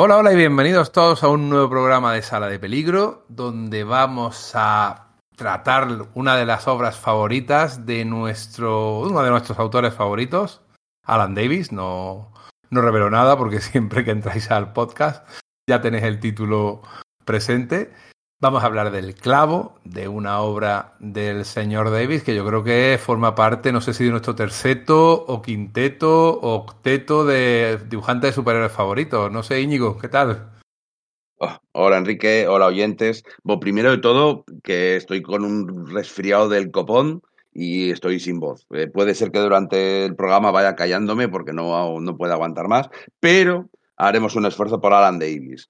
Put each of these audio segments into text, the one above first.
Hola, hola y bienvenidos todos a un nuevo programa de Sala de Peligro, donde vamos a tratar una de las obras favoritas de nuestro, uno de nuestros autores favoritos, Alan Davis. No, no revelo nada porque siempre que entráis al podcast ya tenéis el título presente. Vamos a hablar del clavo, de una obra del señor Davis que yo creo que forma parte, no sé si de nuestro terceto o quinteto o octeto de dibujantes de superhéroes favoritos. No sé, Íñigo, ¿qué tal? Oh, hola Enrique, hola oyentes. Primero de todo, que estoy con un resfriado del copón y estoy sin voz. Eh, puede ser que durante el programa vaya callándome porque no, no puedo aguantar más, pero haremos un esfuerzo por Alan Davis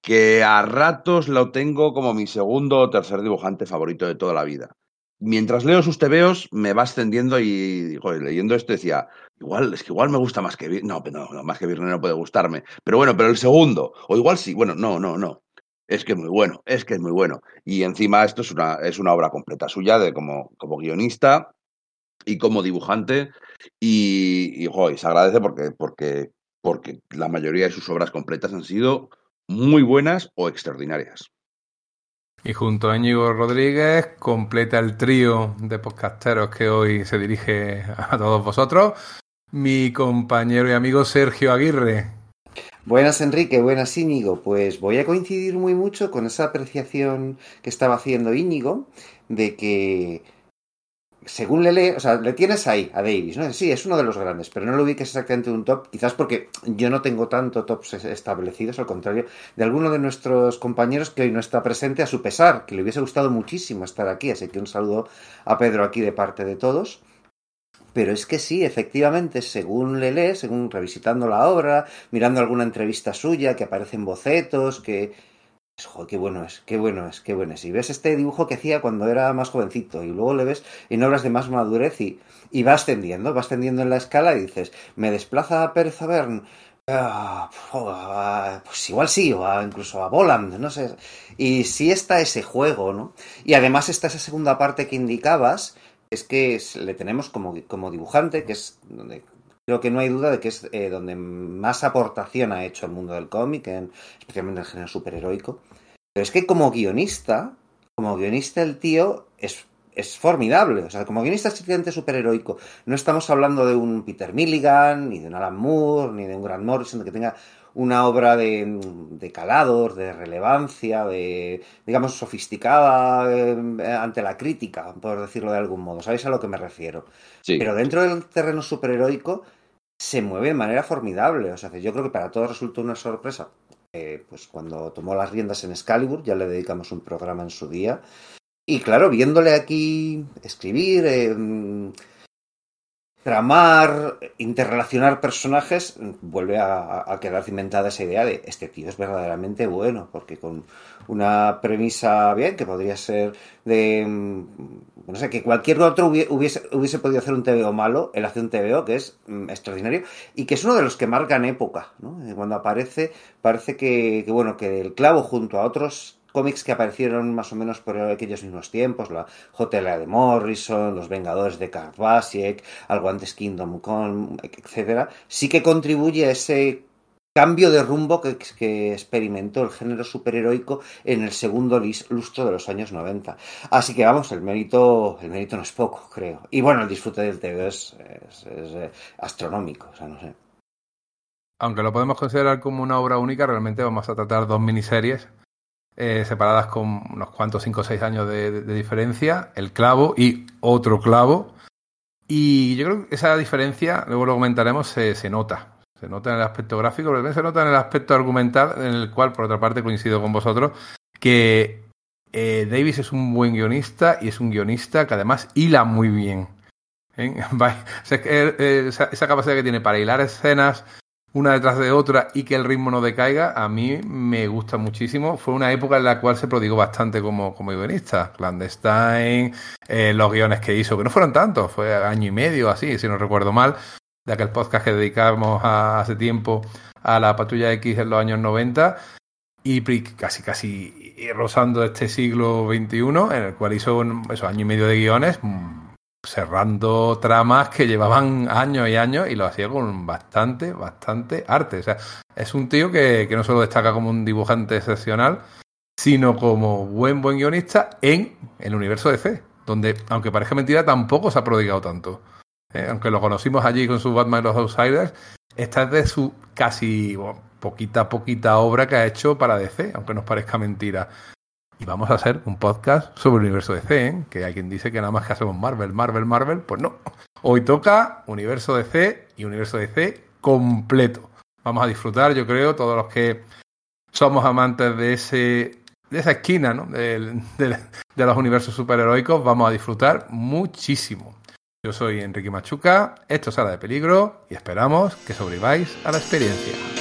que a ratos lo tengo como mi segundo o tercer dibujante favorito de toda la vida. Mientras leo sus tebeos, me va ascendiendo y, joder, leyendo esto decía, igual, es que igual me gusta más que no, no, no, más que Virne no puede gustarme. Pero bueno, pero el segundo, o igual sí, bueno, no, no, no. Es que es muy bueno, es que es muy bueno. Y encima esto es una, es una obra completa suya de como, como guionista y como dibujante. Y, y joder, se agradece porque, porque, porque la mayoría de sus obras completas han sido muy buenas o extraordinarias. Y junto a Íñigo Rodríguez completa el trío de podcasteros que hoy se dirige a todos vosotros, mi compañero y amigo Sergio Aguirre. Buenas Enrique, buenas Íñigo. Pues voy a coincidir muy mucho con esa apreciación que estaba haciendo Íñigo de que según le o sea, le tienes ahí a Davis, ¿no? Sí, es uno de los grandes, pero no lo ubiques exactamente un top, quizás porque yo no tengo tanto tops establecidos, al contrario de alguno de nuestros compañeros que hoy no está presente a su pesar, que le hubiese gustado muchísimo estar aquí, así que un saludo a Pedro aquí de parte de todos. Pero es que sí, efectivamente, según le lee, según revisitando la obra, mirando alguna entrevista suya, que aparecen bocetos, que Qué bueno es, qué bueno es, qué bueno es. Y ves este dibujo que hacía cuando era más jovencito y luego le ves en obras de más madurez y, y va ascendiendo, va ascendiendo en la escala y dices, me desplaza a Pérez Avern, ah, pues igual sí, o incluso a Voland, no sé. Y sí está ese juego, ¿no? Y además está esa segunda parte que indicabas, es que le tenemos como, como dibujante, que es donde creo que no hay duda de que es eh, donde más aportación ha hecho el mundo del cómic, especialmente en el género superheroico. Pero es que como guionista, como guionista el tío es, es formidable. O sea, como guionista estrictamente superheroico, no estamos hablando de un Peter Milligan, ni de un Alan Moore, ni de un Grant Morrison, que tenga una obra de, de calado, de relevancia, de, digamos, sofisticada eh, ante la crítica, por decirlo de algún modo. ¿Sabéis a lo que me refiero? Pero dentro del terreno superheroico se mueve de manera formidable. O sea, yo creo que para todos resultó una sorpresa. Eh, pues cuando tomó las riendas en Excalibur, ya le dedicamos un programa en su día. Y claro, viéndole aquí escribir, eh, tramar, interrelacionar personajes, vuelve a, quedar cimentada esa idea de este tío es verdaderamente bueno, porque con una premisa bien, que podría ser de, mm, no sé, que cualquier otro hubiese, hubiese podido hacer un TVO malo, él hace un TVO que es mm, extraordinario y que es uno de los que marcan época, ¿no? Cuando aparece, parece que, que bueno, que el clavo junto a otros cómics que aparecieron más o menos por aquellos mismos tiempos, la JLA de Morrison, Los Vengadores de Karl Basiek, algo antes Kingdom Come, etcétera, sí que contribuye a ese cambio de rumbo que, que, experimentó el género superheroico en el segundo lustro de los años 90. Así que vamos, el mérito, el mérito no es poco, creo. Y bueno, el disfrute del TV es, es, es eh, astronómico, o sea, no sé. Aunque lo podemos considerar como una obra única, realmente vamos a tratar dos miniseries eh, separadas con unos cuantos, 5 o 6 años de, diferencia, el clavo y otro clavo. Y yo creo que esa diferencia, luego lo comentaremos, se, se nota. Se nota en el aspecto gráfico, pero también se nota en el aspecto argumental, en el cual, por otra parte, coincido con vosotros, que eh, Davis es un buen guionista y es un guionista que además hila muy bien. esa capacidad que tiene para hilar escenas una detrás de otra y que el ritmo no decaiga, a mí me gusta muchísimo. Fue una época en la cual se prodigó bastante como, como guionista. Clandestine, eh, los guiones que hizo, que no fueron tantos, fue año y medio así, si no recuerdo mal, de aquel podcast que dedicamos hace tiempo a la Patrulla X en los años 90 y casi casi rozando este siglo XXI, en el cual hizo eso, año y medio de guiones cerrando tramas que llevaban años y años y lo hacía con bastante, bastante arte. O sea, es un tío que, que no solo destaca como un dibujante excepcional, sino como buen, buen guionista en el universo de C, donde, aunque parezca mentira, tampoco se ha prodigado tanto. Eh, aunque lo conocimos allí con su Batman y los Outsiders, esta es de su casi poquita, poquita obra que ha hecho para DC, aunque nos parezca mentira. Y vamos a hacer un podcast sobre el universo DC, ¿eh? que hay quien dice que nada más que hacemos Marvel, Marvel, Marvel. Pues no. Hoy toca universo DC y universo DC completo. Vamos a disfrutar, yo creo, todos los que somos amantes de ese de esa esquina ¿no? de, de los universos superheroicos, vamos a disfrutar muchísimo. Yo soy Enrique Machuca, esto es Sala de Peligro y esperamos que sobreviváis a la experiencia.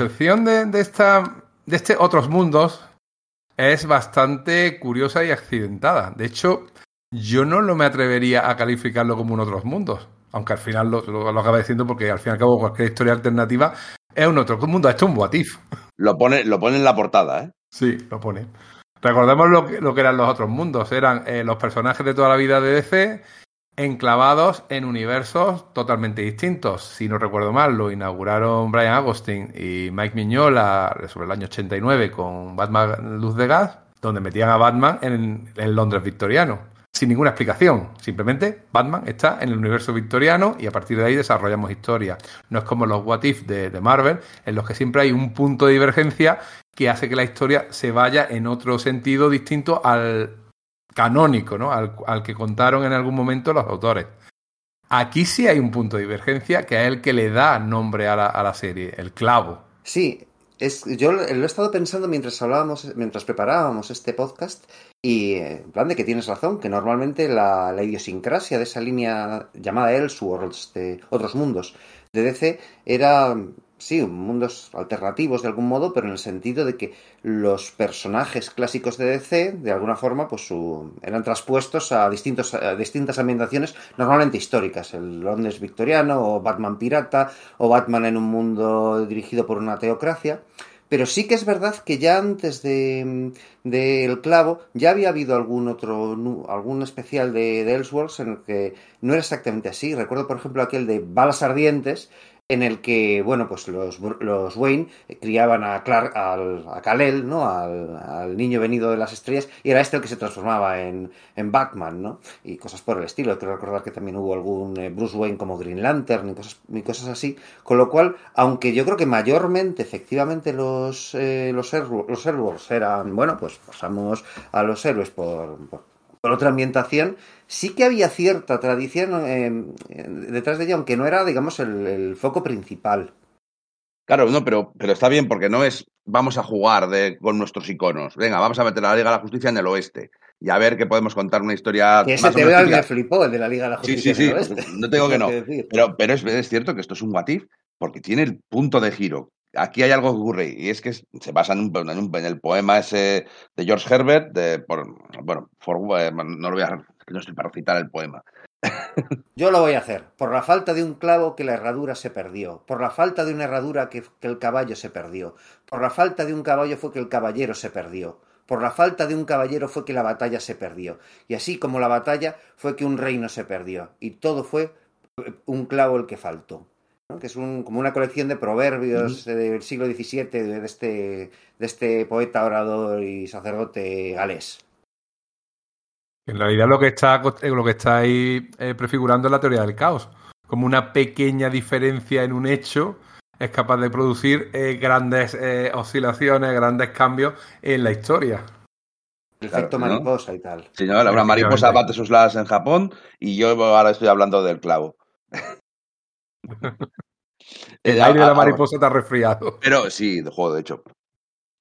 Concepción de, de, esta, de este Otros Mundos es bastante curiosa y accidentada. De hecho, yo no lo me atrevería a calificarlo como un Otros Mundos. Aunque al final lo, lo, lo acaba diciendo porque al fin y al cabo cualquier historia alternativa es un otro mundo. Esto es un Watif. Lo pone, lo pone en la portada, ¿eh? Sí, lo pone. Recordemos lo que, lo que eran los otros mundos. Eran eh, los personajes de toda la vida de DC enclavados en universos totalmente distintos. Si no recuerdo mal, lo inauguraron Brian Agustin y Mike Mignola sobre el año 89 con Batman Luz de Gas, donde metían a Batman en, en Londres victoriano. Sin ninguna explicación. Simplemente Batman está en el universo victoriano y a partir de ahí desarrollamos historia. No es como los What If de Marvel, en los que siempre hay un punto de divergencia que hace que la historia se vaya en otro sentido distinto al canónico, ¿no? Al, que contaron en algún momento los autores. Aquí sí hay un punto de divergencia que es el que le da nombre a la, serie, el clavo. Sí, es, yo lo he estado pensando mientras hablábamos, mientras preparábamos este podcast, y en plan de que tienes razón, que normalmente la, la idiosincrasia de esa línea llamada Elseworlds, de otros mundos, de DC, era sí, mundos alternativos de algún modo, pero en el sentido de que los personajes clásicos de DC, de alguna forma, pues eran traspuestos a, distintos, distintas ambientaciones, normalmente históricas, el Londres victoriano, o Batman pirata, o Batman en un mundo dirigido por una teocracia. Pero sí que es verdad que ya antes de, de El Clavo ya había habido algún otro, algún especial de, de Elseworlds en el que no era exactamente así. Recuerdo, por ejemplo, aquel de Balas Ardientes, en el que, bueno, pues los, los Wayne criaban a Clark, al, a Kal-El, ¿no? Al, al, niño venido de las estrellas, y era este el que se transformaba en, en Batman, ¿no? Y cosas por el estilo. Creo recordar que también hubo algún eh, Bruce Wayne como Green Lantern y cosas, y cosas así. Con lo cual, aunque yo creo que mayormente, efectivamente, los, eh, los, los Elseworlds eran, bueno, pues pasamos a los héroes por, por otra ambientación, sí que había cierta tradición eh, detrás de ella, aunque no era, digamos, el, el, foco principal. Claro, no, pero, pero está bien porque no es vamos a jugar de, con nuestros iconos. Venga, vamos a meter a la Liga de la Justicia en el oeste y a ver que podemos contar una historia. Que ese te veo me flipó, el de la Liga de la Justicia. Sí, sí, sí. No tengo que no. Pero, pero es, es, cierto que esto es un Watif porque tiene el punto de giro. Aquí hay algo que ocurre y es que se basa en, el poema ese de George Herbert, de, por, bueno, eh, no lo voy a no estoy para citar el poema. Yo lo voy a hacer. Por la falta de un clavo que la herradura se perdió. Por la falta de una herradura que, que, el caballo se perdió. Por la falta de un caballo fue que el caballero se perdió. por la falta de un caballero fue que la batalla se perdió. Y así como la batalla fue que un reino se perdió. Y todo fue eh, un clavo el que faltó. Que es como una colección de proverbios del siglo XVII de este, de este poeta, orador y sacerdote galés. En realidad lo que está, lo que está ahí eh, prefigurando es la teoría del caos. Como una pequeña diferencia en un hecho es capaz de producir eh, grandes eh, oscilaciones, grandes cambios en la historia. El efecto mariposa y tal. Sí, no, la mariposa bate sus ladas en Japón y yo ahora estoy hablando del clavo. el aire de la mariposa está resfriado. Pero sí, de juego, de hecho.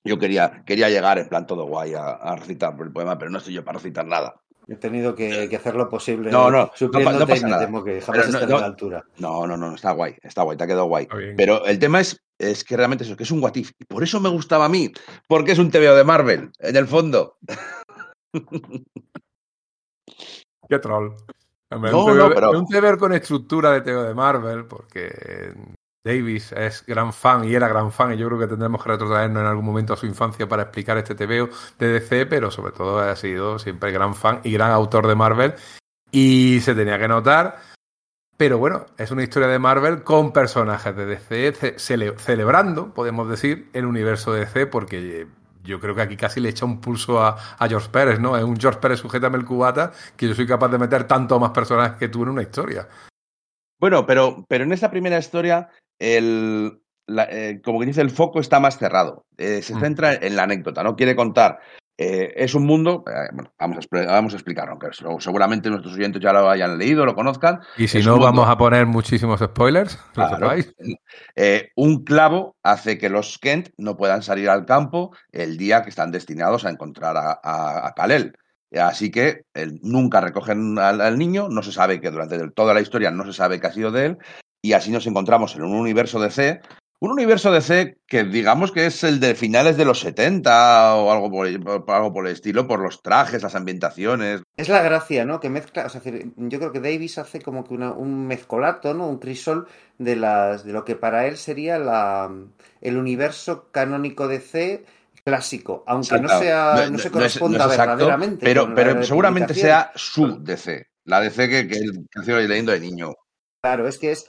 Yo quería, quería llegar en plan todo guay a, a recitar el poema, pero no estoy yo para recitar nada. He tenido que, hacer lo posible. No, no, no, pasa nada. que jamás no, a la altura. No, no, no, está guay, está guay, te ha quedado guay. Pero el tema es, es que realmente eso, que es un what if. Y por eso me gustaba a mí, porque es un TVO de Marvel, en el fondo. Qué troll. No, un, pero... un con estructura de TVO de Marvel, porque Davis es gran fan y era gran fan y yo creo que tendremos que retrotraernos en algún momento a su infancia para explicar este TVO de DC, pero sobre todo ha sido siempre gran fan y gran autor de Marvel y se tenía que notar. Pero bueno, es una historia de Marvel con personajes de DC celebrando, podemos decir, el universo de DC porque yo creo que aquí casi le echa un pulso a, George Pérez, ¿no? Es un George Pérez, sujétame el cubata, que yo soy capaz de meter tanto más personajes que tú en una historia. Bueno, pero, pero en esta primera historia el, eh, como que dice, el foco está más cerrado. Eh, se mm. centra en la anécdota, no quiere contar. Eh, es un mundo, bueno, vamos a, vamos a explicarlo, aunque seguramente nuestros oyentes ya lo hayan leído, lo conozcan. Y si no, vamos a poner muchísimos spoilers. un clavo hace que los Kent no puedan salir al campo el día que están destinados a encontrar a, a, Kalel. Así que nunca recogen al, al, niño, no se sabe que durante toda la historia no se sabe qué ha sido de él, y así nos encontramos en un universo DC, un universo DC que digamos que es el de finales de los 70 o algo por, algo por el estilo, por los trajes, las ambientaciones. Es la gracia, ¿no? Que mezcla, o sea, yo creo que Davis hace como que un mezcolato, ¿no? Un crisol de, las, de lo que para él sería la, el universo canónico DC clásico, aunque no sea no, se corresponda verdaderamente. Pero, pero seguramente sea su DC, la DC que, que, que, que leyendo de niño. Claro, es que es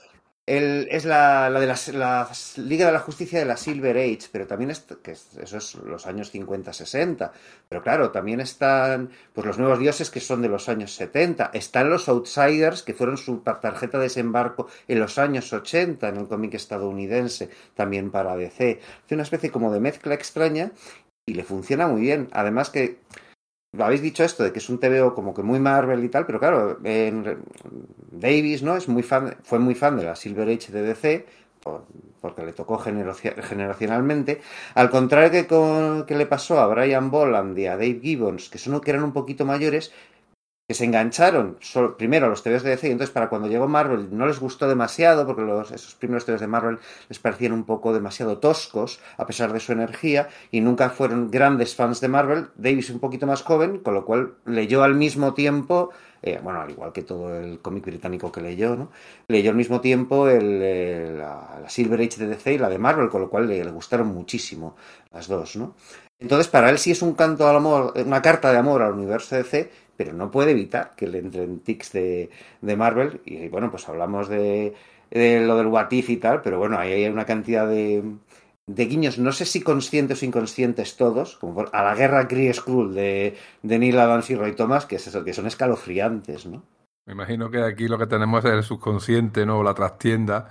es la, de la, Liga de la Justicia de la Silver Age, pero también es, que eso es los años 50-60. Pero claro, también están pues los nuevos dioses que son de los años 70. Están los Outsiders, que fueron su tarjeta de desembarco en los años 80 en el cómic estadounidense, también para DC. Hace una especie como de mezcla extraña y le funciona muy bien. Además que habéis dicho esto de que es un TVO como que muy Marvel y tal, pero claro, Davis, ¿no? Es muy fan, fue muy fan de la Silver Age de DC, porque le tocó generacionalmente. Al contrario que, que le pasó a Brian Boland y a Dave Gibbons, que son que eran un poquito mayores, que se engancharon primero a los TVs de DC y entonces para cuando llegó Marvel no les gustó demasiado porque los, esos primeros TVs de Marvel les parecían un poco demasiado toscos a pesar de su energía y nunca fueron grandes fans de Marvel. Davis un poquito más joven, con lo cual leyó al mismo tiempo, eh, bueno, al igual que todo el cómic británico que leyó, ¿no? Leyó al mismo tiempo el, la, Silver Age de DC y la de Marvel, con lo cual le, gustaron muchísimo las dos, ¿no? Entonces, para él sí es un canto al amor, una carta de amor al universo DC, pero no puede evitar que le entren tics de, de Marvel. Y bueno, pues hablamos de, lo del What y tal, pero bueno, ahí hay una cantidad de, de guiños, no sé si conscientes o inconscientes todos, como a la guerra Kree Skrull de, de Neil Adams y Roy Thomas, que, es eso, que son escalofriantes, ¿no? Me imagino que aquí lo que tenemos es el subconsciente, ¿no? La trastienda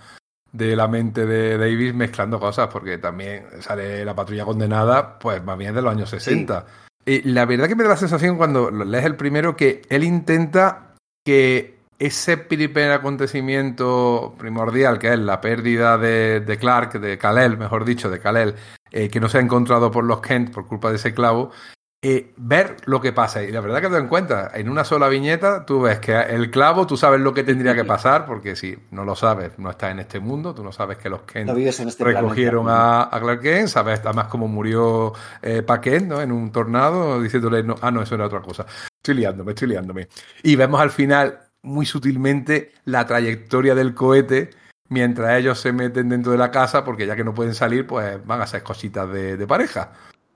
de la mente de Davis mezclando cosas, porque también sale la patrulla condenada, pues más bien de los años 60. Y la verdad que me da la sensación cuando lees el primero que él intenta que ese primer acontecimiento primordial, que es la pérdida de, de Clark, de Kalel, mejor dicho, de Kalel, eh, que no se ha encontrado por los Kent por culpa de ese clavo, eh, ver lo que pasa. Y la verdad que te encuentras, en una sola viñeta, tú ves que el clavo, tú sabes lo que tendría que pasar, porque si no lo sabes, no estás en este mundo, tú no sabes que los Kent este recogieron a, a, Clark Kent, sabes además cómo murió eh, Paquet, ¿no? En un tornado, diciéndole, no, ah, no, eso era otra cosa. Estoy liándome, estoy liándome. Y vemos al final, muy sutilmente, la trayectoria del cohete mientras ellos se meten dentro de la casa, porque ya que no pueden salir, pues van a hacer cositas de, de pareja.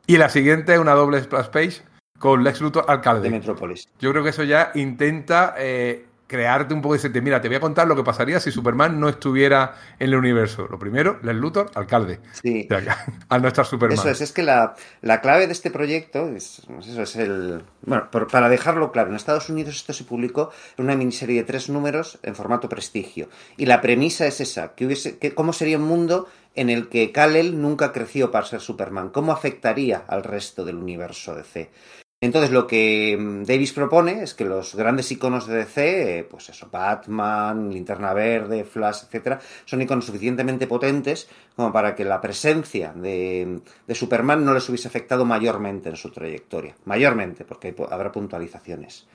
Y la siguiente es una doble splash page con Lex Luthor alcalde. De Metrópolis. Yo creo que eso ya intenta eh, crearte un poco decirte, mira, te voy a contar lo que pasaría si Superman no estuviera en el universo. Lo primero, Lex Luthor, alcalde. Sí. al no estar Superman. Eso es, es que la, la clave de este proyecto, es, pues eso es el... Bueno, por, para dejarlo claro, en Estados Unidos esto se publicó en una miniserie de tres números en formato prestigio. Y la premisa es esa, que hubiese, que, cómo sería un mundo en el que Kal-El nunca creció para ser Superman. ¿Cómo afectaría al resto del universo DC? Entonces lo que mm, Davis propone es que los grandes iconos de DC, eh, pues eso, Batman, Linterna Verde, Flash, etcétera, son iconos suficientemente potentes como para que la presencia de, de, Superman no les hubiese afectado mayormente en su trayectoria. Mayormente, porque habrá puntualizaciones.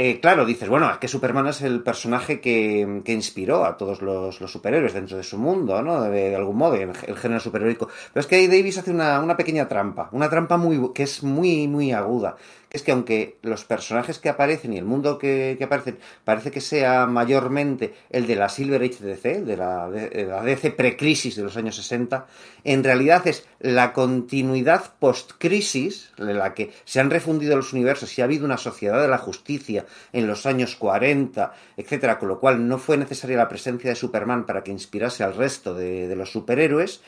Eh, claro, dices, bueno, es que Superman es el personaje que, que inspiró a todos los, superhéroes dentro de su mundo, ¿no? De, algún modo, el, el, género superheroico. Pero es que Davis hace una, una pequeña trampa, una trampa muy, que es muy, muy aguda es que aunque los personajes que aparecen y el mundo que, que aparecen parece que sea mayormente el de la Silver Age DC, de la, de la DC precrisis de los años 60, en realidad es la continuidad post-crisis, de la que se han refundido los universos y ha habido una sociedad de la justicia en los años 40, etcétera, con lo cual no fue necesaria la presencia de Superman para que inspirase al resto de, de los superhéroes,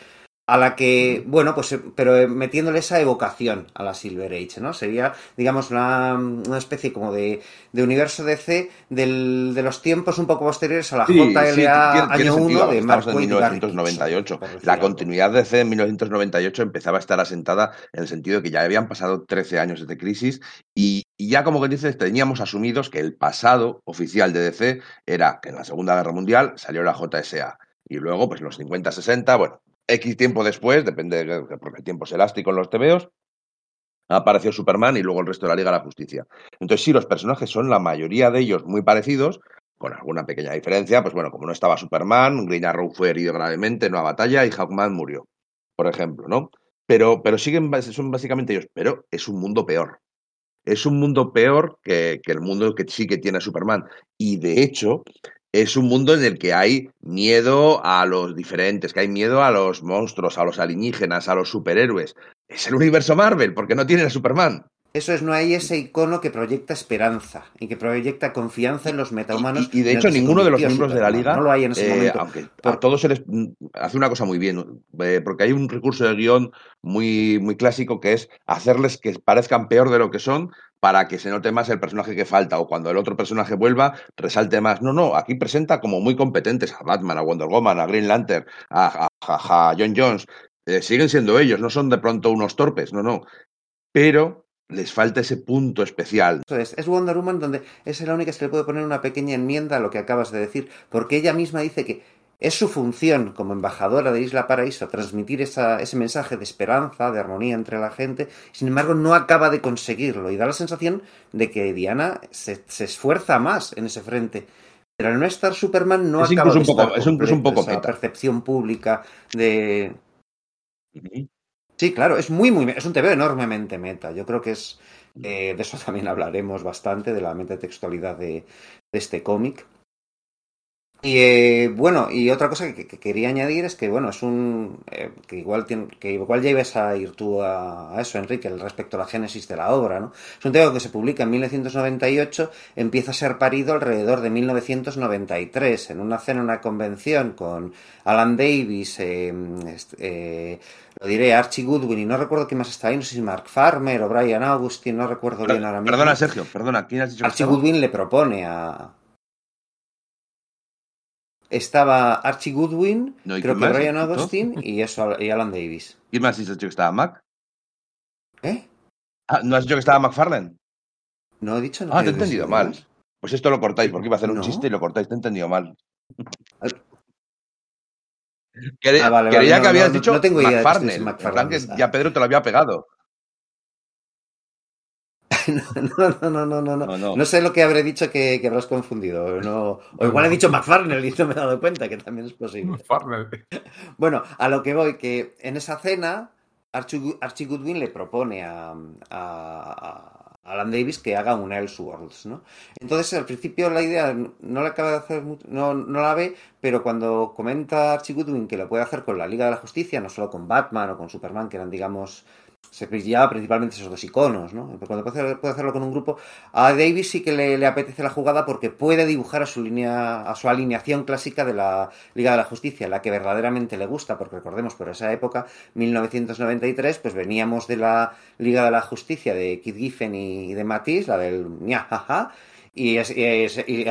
a la que, bueno, pues, pero metiéndole esa evocación a la Silver Age, ¿no? Sería, digamos, una, una especie como de, de universo DC del, de los tiempos un poco posteriores a la sí, JLA sí, año tiene 1 de Mark en Waid y Gary 1998. Kitson, La continuidad de DC en 1998 empezaba a estar asentada en el sentido de que ya habían pasado 13 años de crisis y, y ya, como que dices, teníamos asumidos que el pasado oficial de DC era que en la Segunda Guerra Mundial salió la JSA. Y luego, pues en los 50-60, bueno, X tiempo después, depende, de, porque el tiempo es elástico en los TVOs, apareció Superman y luego el resto de la Liga de la Justicia. Entonces, sí, los personajes son la mayoría de ellos muy parecidos, con alguna pequeña diferencia, pues bueno, como no estaba Superman, Green Arrow fue herido gravemente en una batalla y Hawkman murió, por ejemplo, ¿no? Pero, pero siguen, son básicamente ellos, pero es un mundo peor. Es un mundo peor que, que el mundo que sí que tiene Superman. Y de hecho, es un mundo en el que hay miedo a los diferentes, que hay miedo a los monstruos, a los alienígenas, a los superhéroes. Es el universo Marvel, porque no tiene a Superman. Eso es, no hay ese icono que proyecta esperanza y que proyecta confianza en los metahumanos. Y, y de hecho, ninguno de los miembros de la Liga, no lo hay en ese eh, momento. aunque Por... a todos se les hace una cosa muy bien, eh, porque hay un recurso de guion muy, muy clásico que es hacerles que parezcan peor de lo que son para que se note más el personaje que falta o cuando el otro personaje vuelva resalte más. No, no, aquí presenta como muy competentes a Batman, a Wonder Woman, a Green Lantern, a, a, a John Jones. Eh, siguen siendo ellos, no son de pronto unos torpes, no, no. Pero les falta ese punto especial. Eso es, es Wonder Woman donde es la única que se le puede poner una pequeña enmienda a lo que acabas de decir, porque ella misma dice que es su función como embajadora de Isla Paraíso transmitir esa, ese mensaje de esperanza, de armonía entre la gente, sin embargo no acaba de conseguirlo y da la sensación de que Diana se, se esfuerza más en ese frente. Pero al no estar Superman no es acaba de un poco, es incluso un poco esa meta. percepción pública de... Sí, claro, es muy, muy, es un TV enormemente meta. Yo creo que es, eh, de eso también hablaremos bastante, de la metatextualidad de, de este cómic. Y eh, bueno, y otra cosa que, que, quería añadir es que, bueno, es un. Eh, que, igual tiene, que igual ya ibas a ir tú a, a, eso, Enrique, respecto a la génesis de la obra, ¿no? Es un tema que se publica en 1998, empieza a ser parido alrededor de 1993, en una cena, una convención con Alan Davis, eh, eh, lo diré, Archie Goodwin, y no recuerdo quién más está ahí, no sé si Mark Farmer o Brian Augustin, no recuerdo Pero, bien ahora mismo. Perdona, Sergio, perdona, ¿quién has dicho Archie Goodwin le propone a, estaba Archie Goodwin, no, creo que más? Brian y eso y Alan Davis. ¿Quién más has dicho que estaba Mac? ¿Eh? Ah, ¿No has dicho que estaba McFarlane? No he dicho nada. Ah, te he entendido mal. Más. Pues esto lo cortáis, porque iba a hacer un no. chiste y lo cortáis, te he entendido mal. Creía, ah, vale, vale, no, que habías dicho tengo idea McFarlane. De McFarlane que ya Pedro te lo había pegado. no, no, no, no, no, no, no. No sé lo que habré dicho que, que habrás confundido. No, o igual he dicho McFarlane y no me he dado cuenta, que también es posible. McFarlane. Bueno, a lo que voy, que en esa cena Archie, Archie Goodwin le propone a, a, a, Alan Davis que haga un Elseworlds, ¿no? Entonces, al principio la idea no la acaba de hacer, no, no la ve, pero cuando comenta Archie Goodwin que lo puede hacer con la Liga de la Justicia, no solo con Batman o con Superman, que eran, digamos, se pillaba principalmente esos dos iconos, ¿no? Cuando puede, hacerlo con un grupo, a Davis sí que le, apetece la jugada porque puede dibujar a su línea, a su alineación clásica de la Liga de la Justicia, la que verdaderamente le gusta, porque recordemos, por esa época, 1993, pues veníamos de la Liga de la Justicia de Kid Giffen y de Matisse, la del jaja, y, y,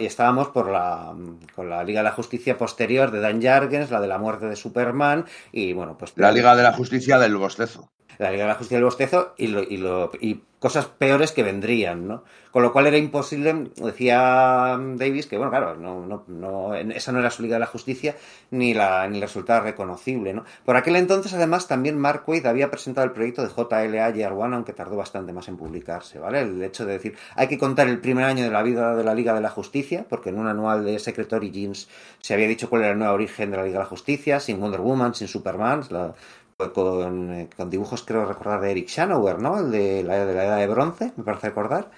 estábamos por la, con la Liga de la Justicia posterior de Dan Jargens, la de la muerte de Superman, y bueno, pues... La Liga de la Justicia del bostezo la Liga de la Justicia del Bostezo y, lo, y, lo, y cosas peores que vendrían, ¿no? Con lo cual era imposible, decía Davis, que bueno, claro, no, no, no, esa no era su Liga de la Justicia ni, la, ni resultaba reconocible, ¿no? Por aquel entonces, además, también Mark Waid había presentado el proyecto de JLA Year One, aunque tardó bastante más en publicarse, ¿vale? El hecho de decir, hay que contar el primer año de la vida de la Liga de la Justicia, porque en un anual de Secret Origins se había dicho cuál era el nuevo origen de la Liga de la Justicia, sin Wonder Woman, sin Superman, la, con, eh, con, dibujos, creo recordar, de Eric Shanower, ¿no? El de la, de la Edad de Bronce, me parece recordar.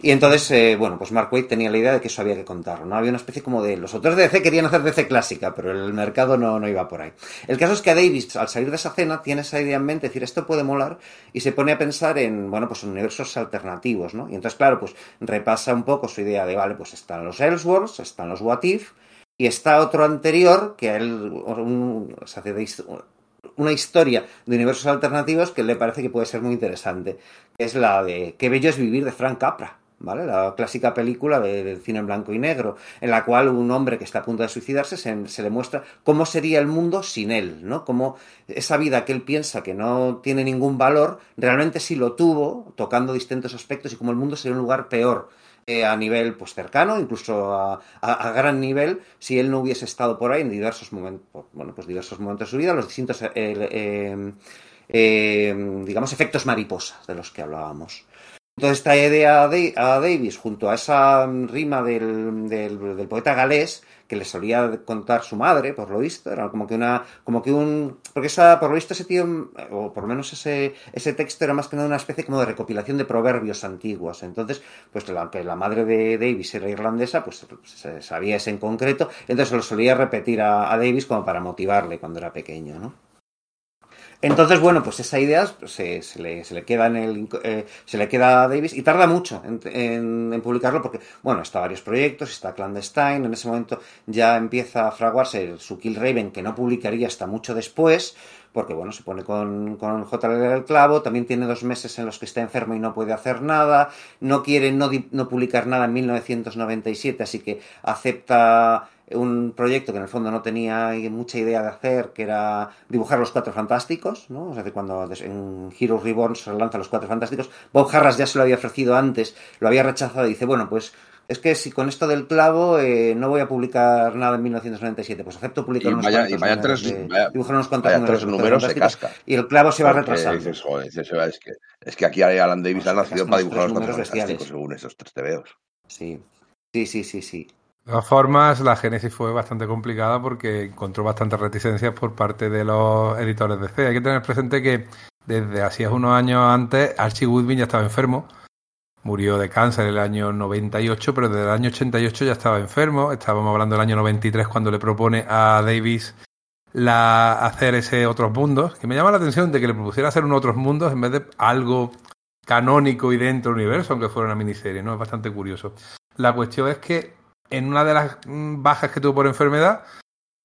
Y entonces, eh, bueno, pues Mark Waid tenía la idea de que eso había que contarlo, ¿no? Había una especie como de... Los autores de DC querían hacer DC clásica, pero el mercado no, no iba por ahí. El caso es que a Davis, al salir de esa cena, tiene esa idea en mente, decir, esto puede molar, y se pone a pensar en, bueno, pues universos alternativos, ¿no? Y entonces, claro, pues repasa un poco su idea de, vale, pues están los Elseworlds, están los What If, y está otro anterior, que él, un, o sea, una historia de universos alternativos que le parece que puede ser muy interesante. Es la de Qué bello es vivir de Frank Capra. ¿Vale? La clásica película del cine en blanco y negro, en la cual un hombre que está a punto de suicidarse se, le muestra cómo sería el mundo sin él, ¿no? Cómo esa vida que él piensa que no tiene ningún valor, realmente sí lo tuvo, tocando distintos aspectos y cómo el mundo sería un lugar peor eh, a nivel pues cercano, incluso a, gran nivel, si él no hubiese estado por ahí en diversos momentos, bueno, pues diversos momentos de su vida, los distintos, eh, eh, digamos, efectos mariposas de los que hablábamos. Entonces esta idea a Davis, junto a esa rima del, del poeta galés, que le solía contar su madre, por lo visto, era como que una, como que un, porque esa, por lo visto ese tío, o por lo menos ese, ese texto era más que nada una especie como de recopilación de proverbios antiguos, entonces, pues la, que la madre de Davis era irlandesa, pues se sabía ese en concreto, entonces lo solía repetir a Davis como para motivarle cuando era pequeño, ¿no? Entonces, bueno, pues esa idea se, le, queda en el, eh, se le queda a Davis y tarda mucho en, publicarlo porque, bueno, está varios proyectos, está Clandestine, en ese momento ya empieza a fraguarse su Kill Raven que no publicaría hasta mucho después, porque bueno, se pone con, con JLL el clavo, también tiene dos meses en los que está enfermo y no puede hacer nada, no quiere no, no publicar nada en 1997, así que acepta un proyecto que en el fondo no tenía mucha idea de hacer, que era dibujar los Cuatro Fantásticos, ¿no? O sea, cuando en Heroes Reborn se lanzan los Cuatro Fantásticos, Bob Harras ya se lo había ofrecido antes, lo había rechazado y dice, bueno, pues es que si con esto del clavo eh, no voy a publicar nada en 1997, pues acepto publicar y unos vaya, y vaya tres, dibujar unos cuantos números, números se casca. Y el clavo se va retrasando. Dices, joder, es, que, es que aquí Alan Davis ha nacido para dibujar los cuatro fantásticos, según esos tres tebeos. Sí, sí, sí, sí, sí. De todas formas, la génesis fue bastante complicada porque encontró bastantes reticencias por parte de los editores de C. Hay que tener presente que desde hacía unos años antes, Archie Woodwin ya estaba enfermo. Murió de cáncer en el año 98, pero desde el año 88 ya estaba enfermo. Estábamos hablando del año 93 cuando le propone a Davis la, hacer ese Otros Mundos, que me llama la atención de que le propusiera hacer un Otros Mundos en vez de algo canónico y dentro del universo, aunque fuera una miniserie, ¿no? Es bastante curioso. La cuestión es que en una de las bajas que tuvo por enfermedad,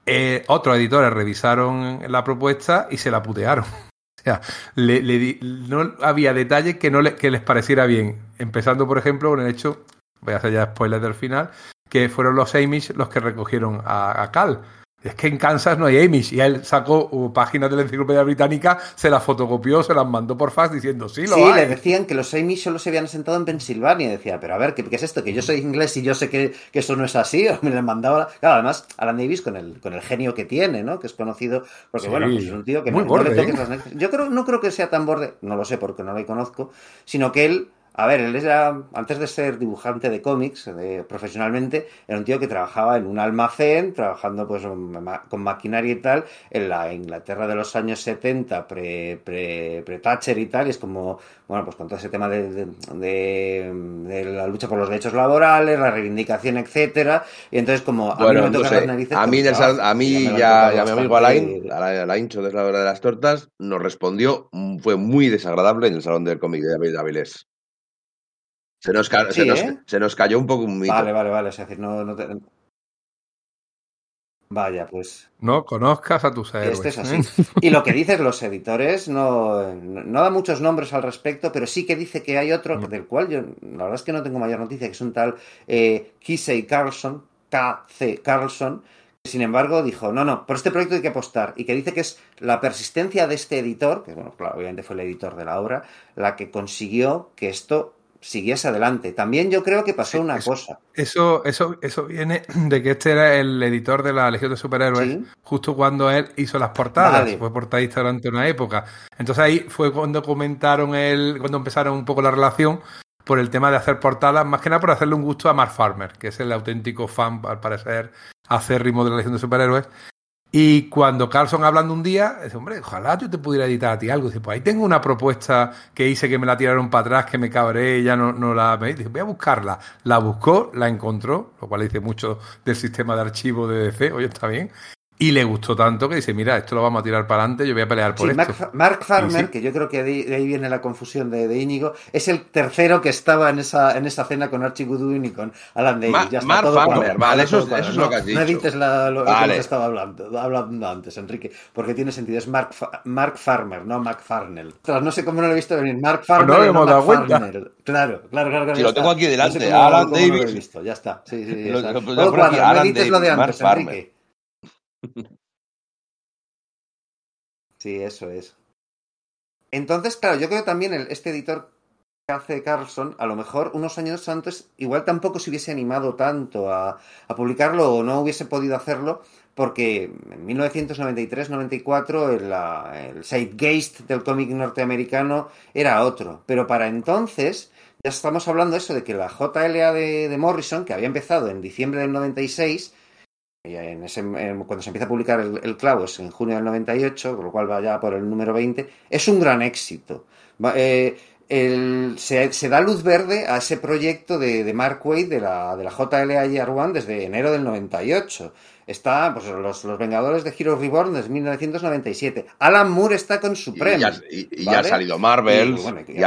eh, otros editores revisaron la propuesta y se la putearon. O sea, no había detalles que no que les pareciera bien. Empezando, por ejemplo, con el hecho, voy a hacer ya spoilers del final, que fueron los Amish los que recogieron a, a Cal. Es que en Kansas no hay Amish. Y él sacó uh, páginas de la enciclopedia británica, se las fotocopió, se las mandó por fax diciendo, sí, lo Sí, le decían que los Amish solo se habían asentado en Pensilvania. Y decía, pero a ver, ¿qué, es esto? Que yo soy inglés y yo sé que, eso no es así. O me les mandaba. Claro, además, Alan Davis con el, con el genio que tiene, ¿no? Que es conocido. Porque, bueno, pues es un tío que no, le toques ¿eh? las Yo creo, no creo que sea tan borde, no lo sé porque no lo conozco, sino que él a ver, él era, antes de ser dibujante de cómics profesionalmente, era un tío que trabajaba en un almacén, trabajando pues con maquinaria y tal, en la Inglaterra de los años 70, pre, pre, pre Thatcher y tal, y es como, bueno, pues con todo ese tema de, de, la lucha por los derechos laborales, la reivindicación, etcétera, y entonces como a mí me toca las narices, a mí, pues, a mí ya, ya, mi amigo Alain, Alain de la hora de las tortas, nos respondió, fue muy desagradable en el salón del cómic de Avilés. Se nos, ¿eh? se, nos, cayó un poco un mito. Vale, vale, vale. Es decir, no, no te... Vaya, pues. No conozcas a tus héroes. Este es así. ¿eh? Y lo que dices los editores no, no da muchos nombres al respecto, pero sí que dice que hay otro del cual yo, la verdad es que no tengo mayor noticia, que es un tal eh, Kisei Carlson, KC Carlson, sin embargo, dijo, no, no, por este proyecto hay que apostar. Y que dice que es la persistencia de este editor, que bueno, claro, obviamente fue el editor de la obra, la que consiguió que esto siguiese adelante. También yo creo que pasó una cosa. Eso, eso, eso viene de que este era el editor de la Legión de Superhéroes, justo cuando él hizo las portadas, fue portadista durante una época. Entonces ahí fue cuando comentaron el, cuando empezaron un poco la relación por el tema de hacer portadas, más que nada por hacerle un gusto a Mark Farmer, que es el auténtico fan, al parecer, acérrimo de la Legión de Superhéroes. Y cuando Carlson hablando un día, dice, hombre, ojalá yo te pudiera editar a ti algo. Dice, pues ahí tengo una propuesta que hice que me la tiraron para atrás, que me cabré ya no, no la me Dice, voy a buscarla. La buscó, la encontró, lo cual dice mucho del sistema de archivo de DC, oye, está bien. Y le gustó tanto que dice, mira, esto lo vamos a tirar para adelante, yo voy a pelear por esto. Mark, Farmer, que yo creo que de ahí viene la confusión de, Íñigo, es el tercero que estaba en esa, en esa cena con Archie Goodwin y con Alan Davis. ya está Mark Farmer, vale, eso, es lo que has dicho. No edites lo, que estaba hablando, hablando antes, Enrique, porque tiene sentido. Es Mark, Mark Farmer, no Mark Farnell. No sé cómo no lo he visto venir. Mark Farmer. no, no, Mark Farnell. Claro, claro, claro. Si lo tengo aquí delante, Alan Davis. No lo he visto, ya está. Sí, sí, ya está. no edites lo de antes, Enrique. Sí, eso es. Entonces, claro, yo creo también el, este editor que Carlson, a lo mejor unos años antes, igual tampoco se hubiese animado tanto a, publicarlo o no hubiese podido hacerlo, porque en 1993-94 el, el zeitgeist del cómic norteamericano era otro. Pero para entonces ya estamos hablando eso de que la JLA de, de Morrison, que había empezado en diciembre del 96, en ese, cuando se empieza a publicar el, clavo es en junio del 98, con lo cual va ya por el número 20, es un gran éxito. Eh, se, da luz verde a ese proyecto de, Mark Waid de la, de la JLA Year One desde enero del 98. Está, pues, los, los Vengadores de Hero Reborn desde 1997. Alan Moore está con Supreme. Y ya, ha salido Marvel, y, y,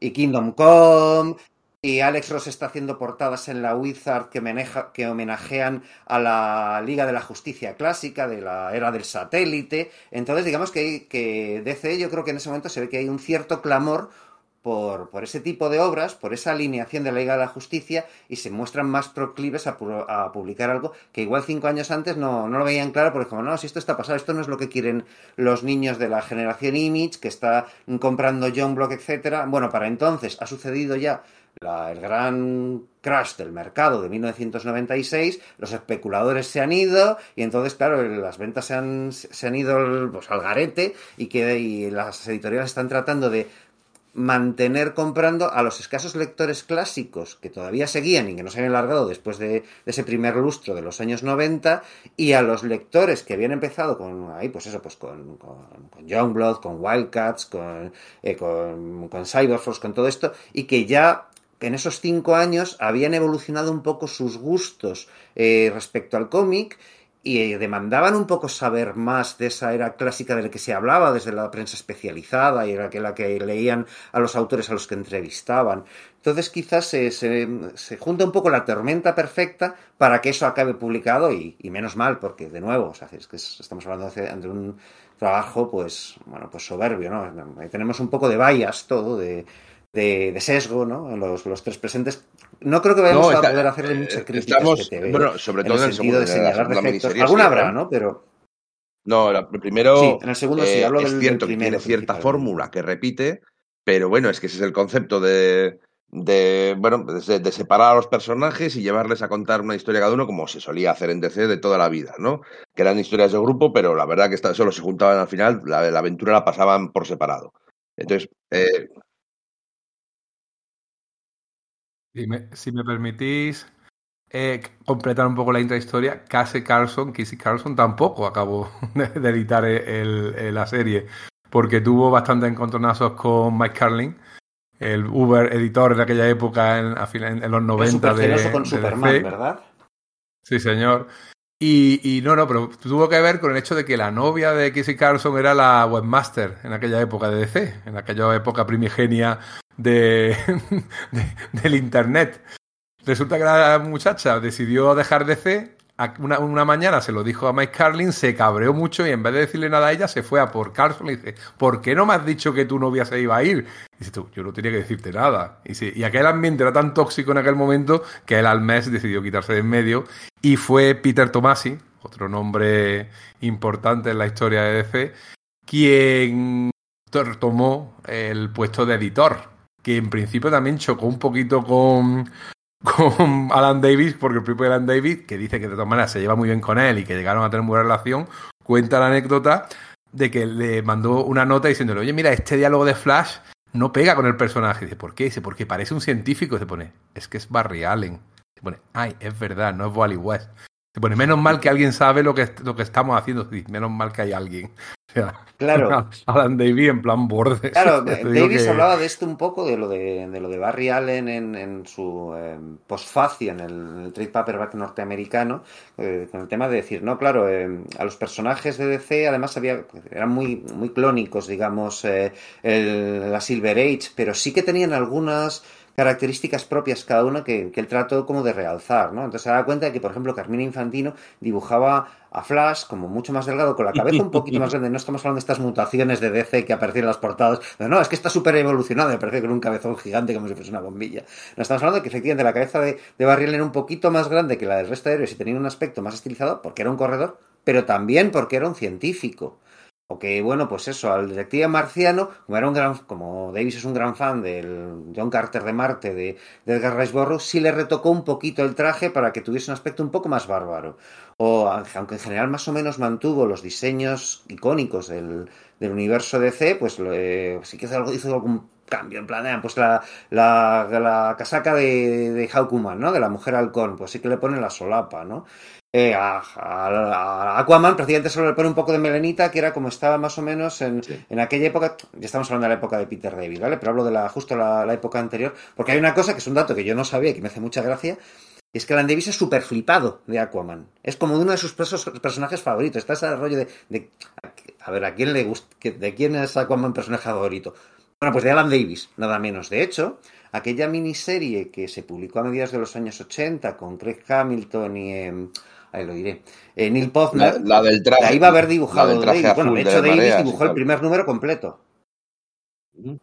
y Kingdom Come, y Alex Ross está haciendo portadas en la Wizard que, homenajean a la Liga de la Justicia clásica, de la era del satélite. Entonces, digamos que, que yo creo que en ese momento se ve que hay un cierto clamor por, ese tipo de obras, por esa alineación de la Liga de la Justicia y se muestran más proclives a, a publicar algo que igual cinco años antes no, no, lo veían claro porque como no, si esto está pasado, esto no es lo que quieren los niños de la generación Image que está comprando John Block, etcétera. Bueno, para entonces ha sucedido ya el gran crash del mercado de 1996, los especuladores se han ido y entonces, claro, las ventas se han, se han ido pues, al garete y, que, y las editoriales están tratando de mantener comprando a los escasos lectores clásicos que todavía seguían y que no se habían largado después de, ese primer lustro de los años 90 y a los lectores que habían empezado con ahí pues eso pues con, con, con Youngblood, con Wildcats, con, eh, con, con Cyberforce, con todo esto y que ya en esos cinco años habían evolucionado un poco sus gustos eh, respecto al cómic y eh, demandaban un poco saber más de esa era clásica de la que se hablaba desde la prensa especializada y era la que leían a los autores a los que entrevistaban. Entonces quizás se, se, junta un poco la tormenta perfecta para que eso acabe publicado y, menos mal, porque de nuevo, es que estamos hablando de, de, un trabajo pues, bueno, pues soberbio, ¿no? Ahí tenemos un poco de vallas todo, de, de, sesgo, ¿no? Los, los, tres presentes. No creo que vayamos a poder hacerle mucha eh, crítica a este TV, bueno, sobre todo en el, sentido de señalar defectos. Alguna habrá, ¿no? Pero. No, primero. Sí, en el segundo sí, hablo es del, cierto que tiene cierta fórmula que repite, pero bueno, es que ese es el concepto de, de bueno, de, separar a los personajes y llevarles a contar una historia cada uno como se solía hacer en DC de toda la vida, ¿no? Que eran historias de grupo, pero la verdad que solo se juntaban al final, la, la aventura la pasaban por separado. Entonces, eh, si, me, permitís eh, completar un poco la intrahistoria, Casey Carlson, Casey Carlson tampoco acabó de editar la serie, porque tuvo bastantes encontronazos con Mike Carlin, el Uber editor de aquella época en, en, los 90 de, con Superman, ¿verdad? Sí, señor. Y, no, no, pero tuvo que ver con el hecho de que la novia de Casey Carlson era la webmaster en aquella época de DC, en aquella época primigenia de, del Internet. Resulta que la muchacha decidió dejar DC, una, mañana se lo dijo a Mike Carlin, se cabreó mucho y en vez de decirle nada a ella, se fue a por Carlson y dice, ¿por qué no me has dicho que tu novia se iba a ir? Y dice tú, yo no tenía que decirte nada. Y, y aquel ambiente era tan tóxico en aquel momento que él al mes decidió quitarse de en medio y fue Peter Tomasi, otro nombre importante en la historia de DC, quien tomó el puesto de editor que en principio también chocó un poquito con, con Alan Davis, porque el propio Alan Davis, que dice que de todas maneras se lleva muy bien con él y que llegaron a tener buena relación, cuenta la anécdota de que le mandó una nota diciéndole, oye, mira, este diálogo de Flash no pega con el personaje. Dice, ¿por qué? Dice, porque parece un científico. Se pone, es que es Barry Allen. Se pone, ay, es verdad, no es Wally West. Pone, menos mal que alguien sabe lo que, lo que estamos haciendo. menos mal que hay alguien. claro. Alan Davis en plan borde. Claro, Davis hablaba de esto un poco, de lo de, de lo de Barry Allen en, en su eh, postfacio en el, trade paperback norteamericano, eh, con el tema de decir, no, claro, eh, a los personajes de DC además había, eran muy, muy clónicos, digamos, la Silver Age, pero sí que tenían algunas características propias cada una que, que él trató como de realzar, ¿no? Entonces se da cuenta de que, por ejemplo, Carmina Infantino dibujaba a Flash como mucho más delgado, con la cabeza un poquito más grande. No estamos hablando de estas mutaciones de DC que aparecen en las portadas. No, es que está súper evolucionado, me parece con un cabezón gigante como si fuese una bombilla. No estamos hablando de que efectivamente la cabeza de, de Barriel era un poquito más grande que la del resto de héroes y tenía un aspecto más estilizado porque era un corredor, pero también porque era un científico. O que, bueno, pues eso, al detective marciano, como, era un gran, como Davis es un gran fan del John Carter de Marte, de, de Edgar Rice sí le retocó un poquito el traje para que tuviese un aspecto un poco más bárbaro. O, aunque en general más o menos mantuvo los diseños icónicos del, del universo DC, pues eh, sí que hizo, algo, hizo algún cambio, en plan, eh, pues la, la, la casaca de, de ¿no? De la mujer halcón, pues sí que le pone la solapa, ¿no? Eh, a, Aquaman prácticamente solo le pone un poco de melenita, que era como estaba más o menos en, en, aquella época, ya estamos hablando de la época de Peter David, ¿vale? Pero hablo de la justo la, época anterior, porque hay una cosa que es un dato que yo no sabía y que me hace mucha gracia, y es que Alan Davis es súper flipado de Aquaman. Es como uno de sus personajes favoritos. Está ese rollo de, de, a ver, ¿a quién le gusta? ¿De quién es Aquaman personaje favorito? Bueno, pues de Alan Davis, nada menos. De hecho, aquella miniserie que se publicó a mediados de los años 80 con Craig Hamilton y... Eh, ahí lo diré. Eh, Neil Pozner, la, del traje, la iba a haber dibujado Davis. Bueno, de hecho, Davis dibujó el primer número completo.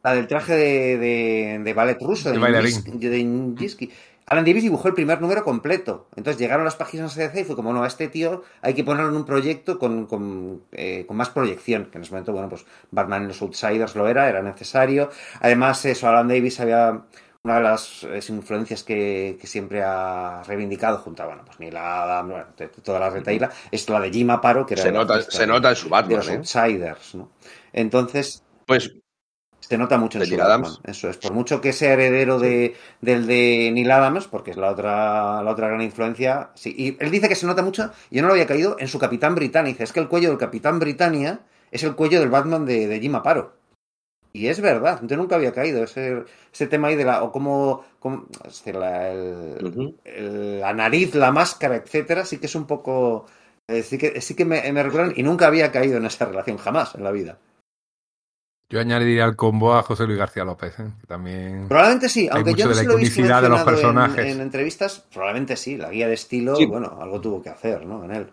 La del traje de, de, de ballet ruso, de, de Alan Davis dibujó el primer número completo. Entonces llegaron las páginas de CDC y fue como, no, a este tío hay que ponerlo en un proyecto con, con, eh, con, más proyección. Que en ese momento, bueno, pues Batman y los Outsiders lo era, era necesario. Además, eso, Alan Davis había una de las influencias que, que, siempre ha reivindicado junto a, bueno, pues ni la bueno, toda la retaila, es la de Jim Aparo, que era se nota, se nota en su Batman, de los ¿eh? Outsiders, ¿no? Entonces, pues se nota mucho en su Batman. Eso es, por mucho que sea heredero de, del de Neil Adams, porque es la otra, la otra gran influencia. Sí, y él dice que se nota mucho, y yo no lo había caído, en su Capitán Britannia. Dice, es que el cuello del Capitán Britannia es el cuello del Batman de, de Jim Aparo. Y es verdad, yo nunca había caído ese, ese tema ahí de la, o cómo, la, el, la nariz, la máscara, etcétera, sí que es un poco, eh, sí que, sí que me, me recuerdan y nunca había caído en esa relación, jamás en la vida. Yo añadiría al combo a José Luis García López, ¿eh? que también. Probablemente sí, aunque yo no sé lo he visto de los personajes. En, en, entrevistas, probablemente sí, la guía de estilo, bueno, algo tuvo que hacer, ¿no? En él.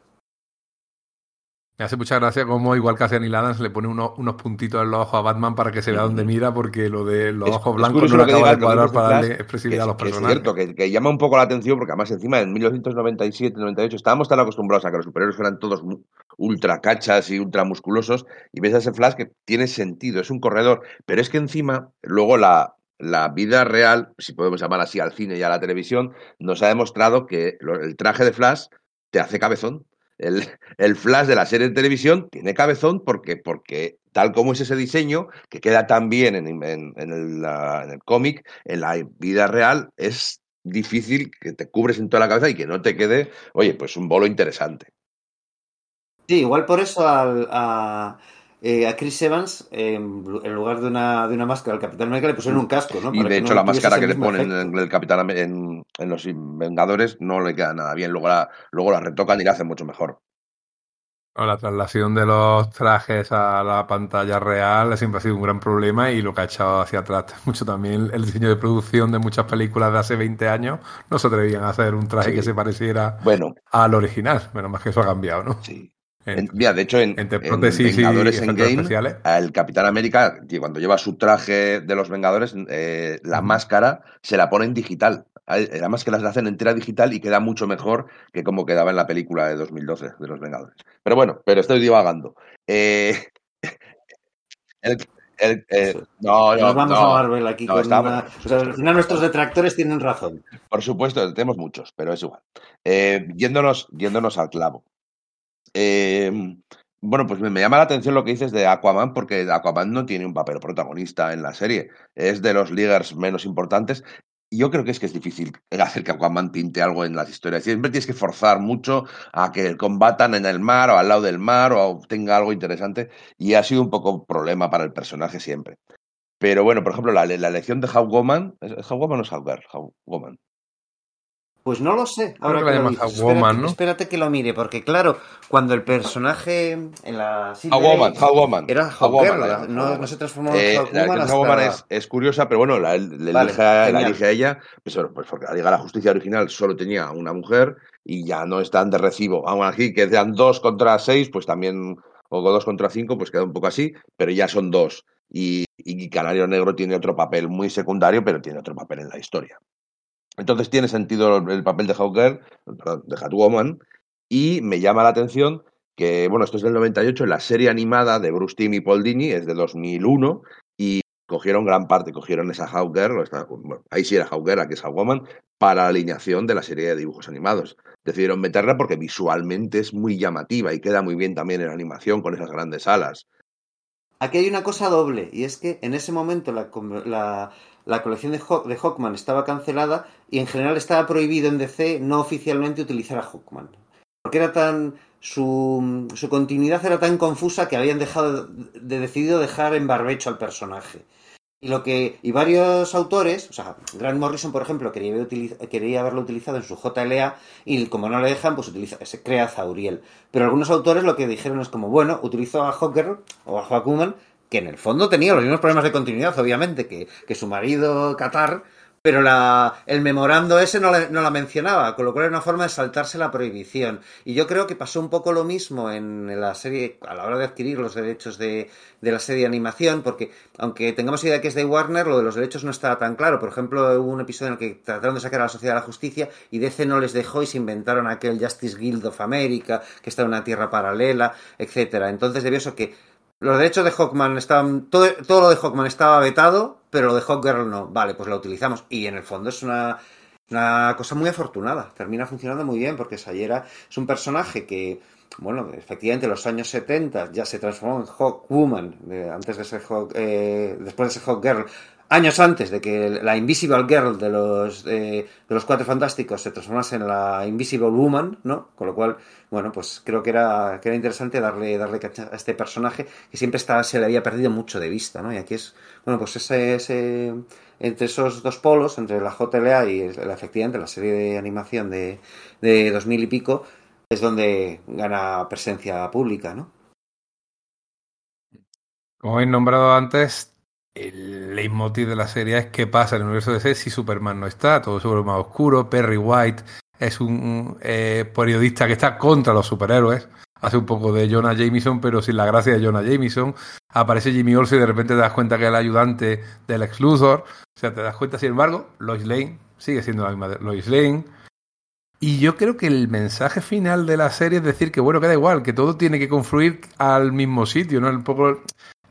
Me hace mucha gracia como igual que a Neil Adams le pone unos, unos puntitos en los ojos a Batman para que se vea dónde mira, porque lo de los ojos blancos no lo acaba de cuadrar para darle expresividad a los personajes. Es cierto, que, que, llama un poco la atención, porque además encima en 1997-98 estábamos tan acostumbrados a que los superhéroes fueran todos ultra cachas y ultra musculosos, y ves a ese Flash que tiene sentido, es un corredor, pero es que encima luego la, la vida real, si podemos llamar así al cine y a la televisión, nos ha demostrado que el traje de Flash te hace cabezón el, Flash de la serie de televisión tiene cabezón porque, porque tal como es ese diseño, que queda tan bien en, en, el, cómic, en la vida real es difícil que te cubres en toda la cabeza y que no te quede, oye, pues un bolo interesante. Sí, igual por eso a, eh, a Chris Evans, en lugar de una, de una máscara al Capitán América, le pusieron un casco, ¿no? Y de hecho, la máscara que le ponen en el Capitán en, en, los Vengadores no le queda nada bien. Luego la, luego la retocan y la hacen mucho mejor. La traslación de los trajes a la pantalla real siempre ha sido un gran problema y lo que ha echado hacia atrás mucho también el diseño de producción de muchas películas de hace 20 años no se atrevían a hacer un traje que se pareciera bueno. al original. Menos más que eso ha cambiado, ¿no? Sí de hecho, en, Vengadores en Game, el Capitán América, cuando lleva su traje de los Vengadores, eh, la máscara se la pone en digital. La máscara la hacen entera digital y queda mucho mejor que como quedaba en la película de 2012 de los Vengadores. Pero bueno, pero estoy divagando. Eh, eh, no, no, Nos vamos a Marvel aquí. con una... al final nuestros detractores tienen razón. Por supuesto, tenemos muchos, pero es igual. yéndonos, yéndonos al clavo. Eh, bueno, pues me, llama la atención lo que dices de Aquaman, porque Aquaman no tiene un papel protagonista en la serie. Es de los leaguers menos importantes. Yo creo que es que es difícil hacer que Aquaman pinte algo en las historias. Siempre tienes que forzar mucho a que combatan en el mar o al lado del mar o tenga algo interesante. Y ha sido un poco problema para el personaje siempre. Pero bueno, por ejemplo, la, elección de Hawkwoman. ¿Es Hawkwoman o Hawkgirl? Hawkwoman. Pues no lo sé. Ahora que, lo espérate, espérate, que lo mire, porque claro, cuando el personaje en la Woman, Woman. era Hawkgirl, no, no, se transformó en eh, es, es, curiosa, pero bueno, la, le elige, a ella, pues, pues, porque la Liga de la Justicia original solo tenía una mujer y ya no están de recibo. Aún así, que sean dos contra seis, pues también, o dos contra cinco, pues queda un poco así, pero ya son dos. Y, y Canario Negro tiene otro papel muy secundario, pero tiene otro papel en la historia. Entonces tiene sentido el papel de Hawker, de Catwoman, y me llama la atención que, bueno, esto es del 98, la serie animada de Bruce Timm y Paul Dini es de 2001, y cogieron gran parte, cogieron esa Hawker, bueno, ahí sí era Hawker, aquí es Hawkwoman, para la alineación de la serie de dibujos animados. Decidieron meterla porque visualmente es muy llamativa y queda muy bien también en animación con esas grandes alas. Aquí hay una cosa doble, y es que en ese momento la, la colección de, Hawkman estaba cancelada y en general estaba prohibido en DC no oficialmente utilizar a Hawkman. Porque era tan. Su, su continuidad era tan confusa que habían dejado de, decidido dejar en barbecho al personaje. Y lo que. Y varios autores, o sea, Grant Morrison, por ejemplo, quería, quería haberlo utilizado en su JLA, y como no le dejan, pues utiliza, se crea Zauriel. Pero algunos autores lo que dijeron es como, bueno, utilizo a Hawker o a Hawkman que en el fondo tenía los mismos problemas de continuidad, obviamente, que, que su marido Qatar, pero la, el memorando ese no, no, la mencionaba, con lo cual era una forma de saltarse la prohibición. Y yo creo que pasó un poco lo mismo en la serie, a la hora de adquirir los derechos de, de la serie de animación, porque aunque tengamos idea que es de Warner, lo de los derechos no estaba tan claro. Por ejemplo, hubo un episodio en el que trataron de sacar a la Sociedad de la Justicia y DC no les dejó y se inventaron aquel Justice Guild of America, que está en una tierra paralela, etcétera. Entonces debió eso que los derechos de Hawkman estaban. Todo, todo lo de Hawkman estaba vetado, pero lo de Hawkgirl no. Vale, pues la utilizamos. Y en el fondo es una, una cosa muy afortunada. Termina funcionando muy bien porque Sayera es un personaje que, bueno, efectivamente en los años 70 ya se transformó en Hawkwoman, antes de ser Hawk, eh, después de ser Hawkgirl, años antes de que la Invisible Girl de los, de los Cuatro Fantásticos se transformase en la Invisible Woman, ¿no? Con lo cual, bueno, pues creo que era, que era interesante darle, darle a este personaje que siempre está, se le había perdido mucho de vista, ¿no? Y aquí es, bueno, pues ese, ese entre esos dos polos, entre la JLA y la, efectivamente la serie de animación de, de 2000 y pico, es donde gana presencia pública, ¿no? Como he nombrado antes, el leitmotiv de la serie es qué pasa en el universo de DC si Superman no está, todo sobre más oscuro. Perry White es un eh, periodista que está contra los superhéroes. Hace un poco de Jonah Jameson, pero sin la gracia de Jonah Jameson. Aparece Jimmy Olsen y de repente te das cuenta que es el ayudante del ex Luthor. O sea, te das cuenta, sin embargo, Lois Lane sigue siendo la misma de Lois Lane. Y yo creo que el mensaje final de la serie es decir que, bueno, que da igual, que todo tiene que confluir al mismo sitio, ¿no? Un poco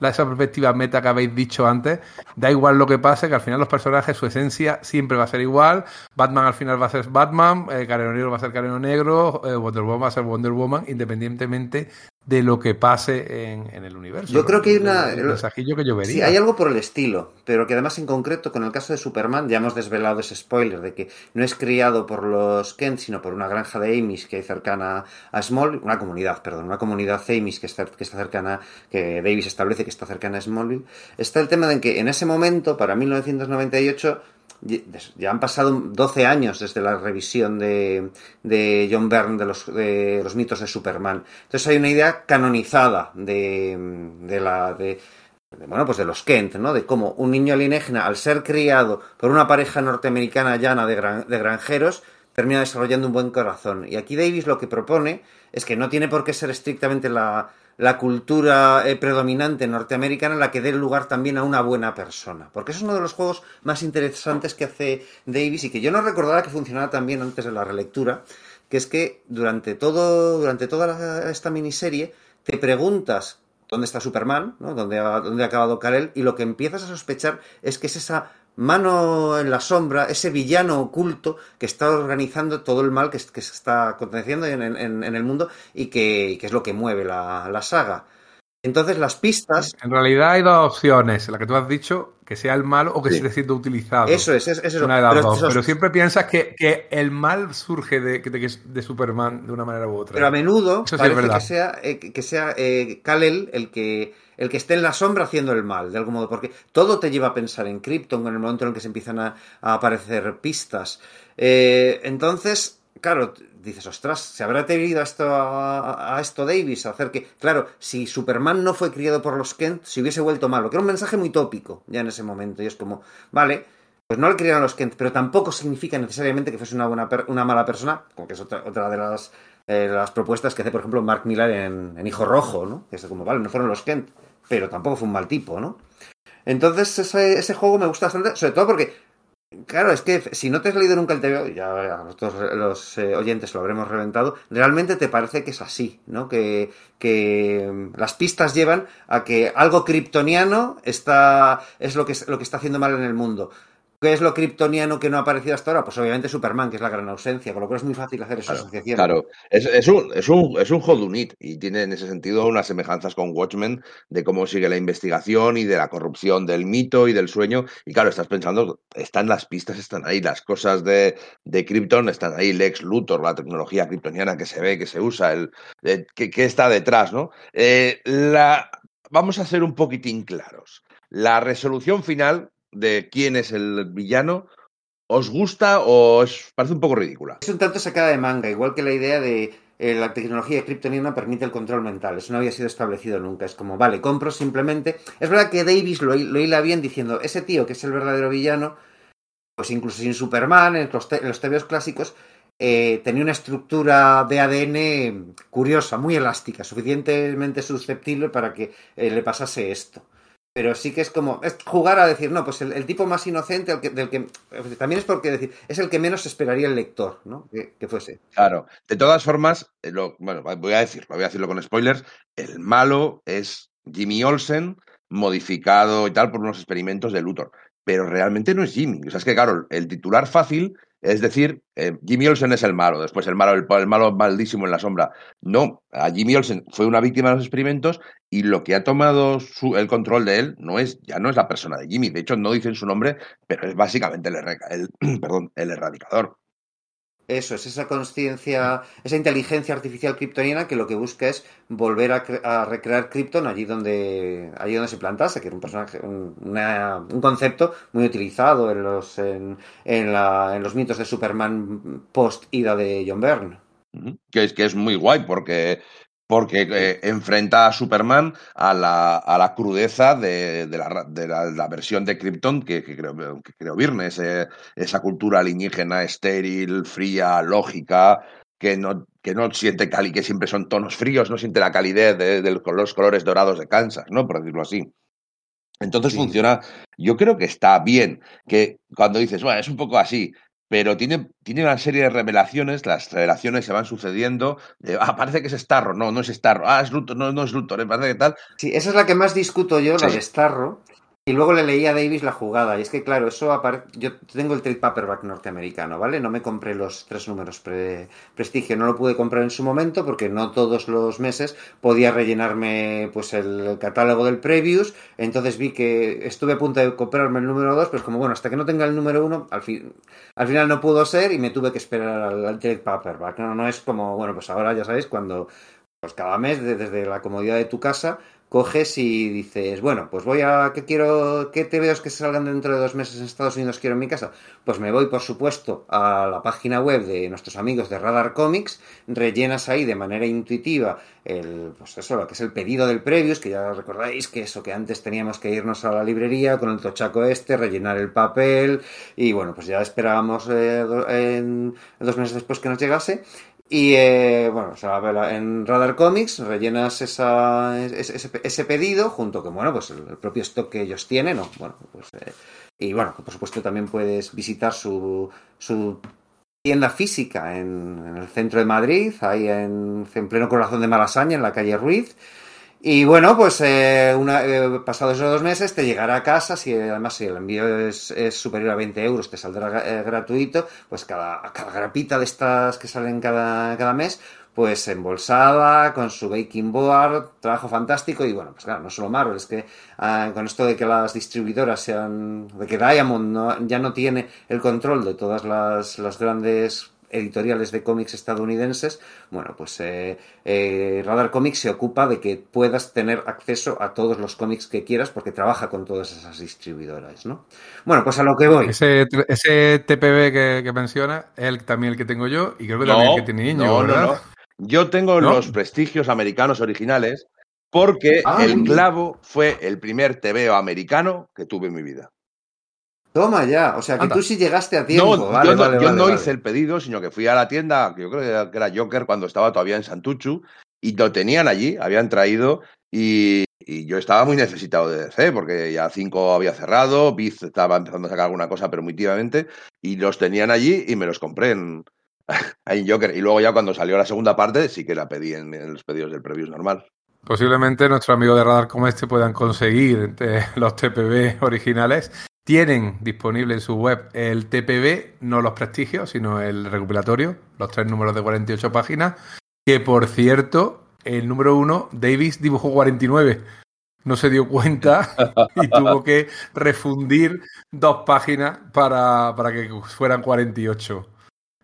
esa perspectiva meta que habéis dicho antes, da igual lo que pase, que al final los personajes, su esencia siempre va a ser igual. Batman al final va a ser Batman, eh, Careno Negro va a ser Careno Negro, eh, Wonder Woman va a ser Wonder Woman, independientemente de lo que pase en, en el universo. Yo creo que hay una. El, mensajillo que yo vería. Sí, hay algo por el estilo, pero que además en concreto con el caso de Superman ya hemos desvelado ese spoiler de que no es criado por los Kent, sino por una granja de Amis que hay cercana a Smallville, una comunidad, perdón, una comunidad Amis que está, que está cercana, que Davis establece que está cercana a Smallville. Está el tema de que en ese momento, para 1998, ya han pasado 12 años desde la revisión de, de John Byrne de los, de los mitos de Superman. Entonces hay una idea canonizada de, de la... De, bueno, pues de los Kent, ¿no? De cómo un niño alienígena, al ser criado por una pareja norteamericana llana de, gran, de granjeros, termina desarrollando un buen corazón. Y aquí Davis lo que propone es que no tiene por qué ser estrictamente la, la cultura eh, predominante norteamericana la que dé lugar también a una buena persona. Porque es uno de los juegos más interesantes que hace Davis y que yo no recordaba que funcionara también antes de la relectura, que es que durante todo, durante toda esta miniserie te preguntas dónde está Superman, ¿no? ¿Dónde, ha, dónde ha acabado Kal-El, y lo que empiezas a sospechar es que es esa mano en la sombra, ese villano oculto que está organizando todo el mal que, que se está aconteciendo en, en, en, el mundo y que, que, es lo que mueve la, la, saga. Entonces las pistas... En realidad hay dos opciones, la que tú has dicho, que sea el mal o que sí. esté siendo utilizado. Eso es, es, es eso. Una de las pero, dos. Esos... pero siempre piensas que, que, el mal surge de, de, de, Superman de una manera u otra. Pero a menudo eso parece sí que sea, eh, que sea eh, Kal-El el que el que esté en la sombra haciendo el mal, de algún modo, porque todo te lleva a pensar en Krypton en el momento en el que se empiezan a, aparecer pistas. Eh, entonces, claro, dices, ostras, ¿se habrá atrevido a esto, a, esto Davis? A hacer que, claro, si Superman no fue criado por los Kent, se hubiese vuelto malo, que era un mensaje muy tópico ya en ese momento, y es como, vale, pues no le criaron los Kent, pero tampoco significa necesariamente que fuese una, buena una mala persona, como que es otra, otra de las, eh, las propuestas que hace, por ejemplo, Mark Millar en, en Hijo Rojo, ¿no? Que es como, vale, no fueron los Kent, pero tampoco fue un mal tipo, ¿no? Entonces ese, ese juego me gusta bastante, sobre todo porque, claro, es que si no te has leído nunca el TVO, ya nosotros los eh, oyentes lo habremos reventado, realmente te parece que es así, ¿no? Que, que las pistas llevan a que algo kryptoniano está, es lo que, lo que está haciendo mal en el mundo. ¿Qué es lo kryptoniano que no ha aparecido hasta ahora? Pues obviamente Superman, que es la gran ausencia, con lo cual es muy fácil hacer esa claro, asociación. Claro, es, es, un, es, un, es un Hodunit y tiene en ese sentido unas semejanzas con Watchmen de cómo sigue la investigación y de la corrupción del mito y del sueño. Y claro, estás pensando, están las pistas, están ahí, las cosas de, de Krypton están ahí, Lex Luthor, la tecnología kryptoniana que se ve, que se usa, el, eh, que, que, está detrás, ¿no? Eh, la, vamos a ser un poquitín claros. La resolución final de quién es el villano, ¿os gusta o os parece un poco ridícula? Es un tanto sacada de manga, igual que la idea de eh, la tecnología kryptoniana permite el control mental. Eso no había sido establecido nunca. Es como, vale, compro simplemente. Es verdad que Davis lo, hila bien diciendo, ese tío que es el verdadero villano, pues incluso sin Superman, en los, te clásicos, eh, tenía una estructura de ADN curiosa, muy elástica, suficientemente susceptible para que eh, le pasase esto pero sí que es como es jugar a decir, no, pues el, tipo más inocente, el que, del que también es porque decir, es el que menos esperaría el lector, ¿no? Que, fuese. Claro, de todas formas, eh, bueno, voy a decirlo, voy a decirlo con spoilers, el malo es Jimmy Olsen modificado y tal por unos experimentos de Luthor, pero realmente no es Jimmy, o sea, es que claro, el titular fácil es decir, eh, Jimmy Olsen es el malo, después el malo, el, el, malo maldísimo en la sombra. No, a Jimmy Olsen fue una víctima de los experimentos y lo que ha tomado el control de él no es, ya no es la persona de Jimmy. De hecho, no dicen su nombre, pero es básicamente el erradicador. Eso es, esa conciencia, esa inteligencia artificial kryptoniana que lo que busca es volver a, recrear Krypton allí donde, allí donde se plantase, que era un personaje, un, una, un concepto muy utilizado en los, en, en, la, en los mitos de Superman post-ida de John Byrne. Que es, que es muy guay porque porque eh, enfrenta a Superman a la, a la crudeza de, de, la, de la, la, versión de Krypton que, que creo, que creo Virne, ese, esa cultura alienígena estéril, fría, lógica, que no, que no siente cali, que siempre son tonos fríos, no siente la calidez de, de los colores dorados de Kansas, ¿no? Por decirlo así. Entonces sí. funciona, yo creo que está bien, que cuando dices, bueno, es un poco así, pero tiene, tiene una serie de revelaciones, las revelaciones se van sucediendo, de, ah, parece que es Starro, no, no es Starro, ah, es Luthor, no, no es Luthor, ¿eh? parece que tal. Sí, esa es la que más discuto yo, la de Starro. Y luego le leí a Davis la jugada. Y es que, claro, eso apare- Yo tengo el trade paperback norteamericano, ¿vale? No me compré los tres números pre- prestigio. No lo pude comprar en su momento porque no todos los meses podía rellenarme pues el catálogo del Previews. Entonces vi que estuve a punto de comprarme el número 2, pero es como, bueno, hasta que no tenga el número 1, al, fin, al final no pudo ser y me tuve que esperar al, al trade paperback. No, no es como, bueno, pues ahora ya sabéis, cuando pues cada mes de- desde la comodidad de tu casa coges y dices, bueno, pues voy a, ¿qué quiero, qué te veo que salgan dentro de dos meses en Estados Unidos quiero en mi casa? Pues me voy, por supuesto, a la página web de nuestros amigos de Radar Comics, rellenas ahí de manera intuitiva el, pues eso, lo que es el pedido del Previous, que ya recordáis que eso, que antes teníamos que irnos a la librería con el tochaco este, rellenar el papel, y bueno, pues ya esperábamos eh, dos meses después que nos llegase, y eh, bueno, en Radar Comics rellenas esa, ese, ese- pedido junto con, bueno, pues el, el propio stock que ellos tienen, ¿no? Bueno, pues, eh, y bueno, por supuesto también puedes visitar su, su tienda física en, en el centro de Madrid, ahí en, en pleno corazón de Malasaña, en la calle Ruiz. Y bueno, pues eh, una, eh, pasados esos dos meses te llegará a casa, si además si el envío es, es superior a 20 euros te saldrá eh, gratuito, pues cada, cada grapita de estas que salen cada, cada mes, pues embolsada, con su baking board, trabajo fantástico. Y bueno, pues claro, no solo Marvel, es que ah, con esto de que las distribuidoras sean, de que Diamond no- ya no tiene el control de todas las, las grandes editoriales de cómics estadounidenses, bueno, pues eh, eh, Radar Comics se ocupa de que puedas tener acceso a todos los cómics que quieras porque trabaja con todas esas distribuidoras, ¿no? Bueno, pues a lo que voy. Ese, ese TPB que, que menciona el, también el que tengo yo y creo que también el que tiene Íñigo, no, no, ¿verdad? no. Yo tengo ¿No? los prestigios americanos originales porque Ah, el clavo fue el primer TVO americano que tuve en mi vida. Toma ya, o sea que Anda. tú sí llegaste a tiempo. No, vale, yo no, vale, yo vale, no vale. hice el pedido, sino que fui a la tienda, que yo creo que era Joker cuando estaba todavía en Santuchu, y lo tenían allí, habían traído, y, y yo estaba muy necesitado de DC, porque ya 5 había cerrado, Biz estaba empezando a sacar alguna cosa, pero muy y los tenían allí y me los compré en Joker. Y luego ya cuando salió la segunda parte, sí que la pedí en, en los pedidos del previews normal. Posiblemente nuestros amigos de Radar como este puedan conseguir eh, los TPB originales. Tienen disponible en su web el TPB, no los prestigios, sino el recopilatorio, los tres números de 48 páginas. Que por cierto, el número uno, Davis dibujó 49. No se dio cuenta y tuvo que refundir dos páginas para, para que fueran 48.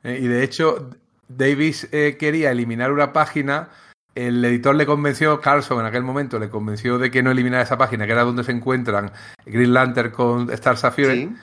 Eh, y de hecho, Davis eh, quería eliminar una página el editor le convenció, Carlson en aquel momento le convenció de que no eliminara esa página, que era donde se encuentran Green Lantern con Star Sapphire, Sí.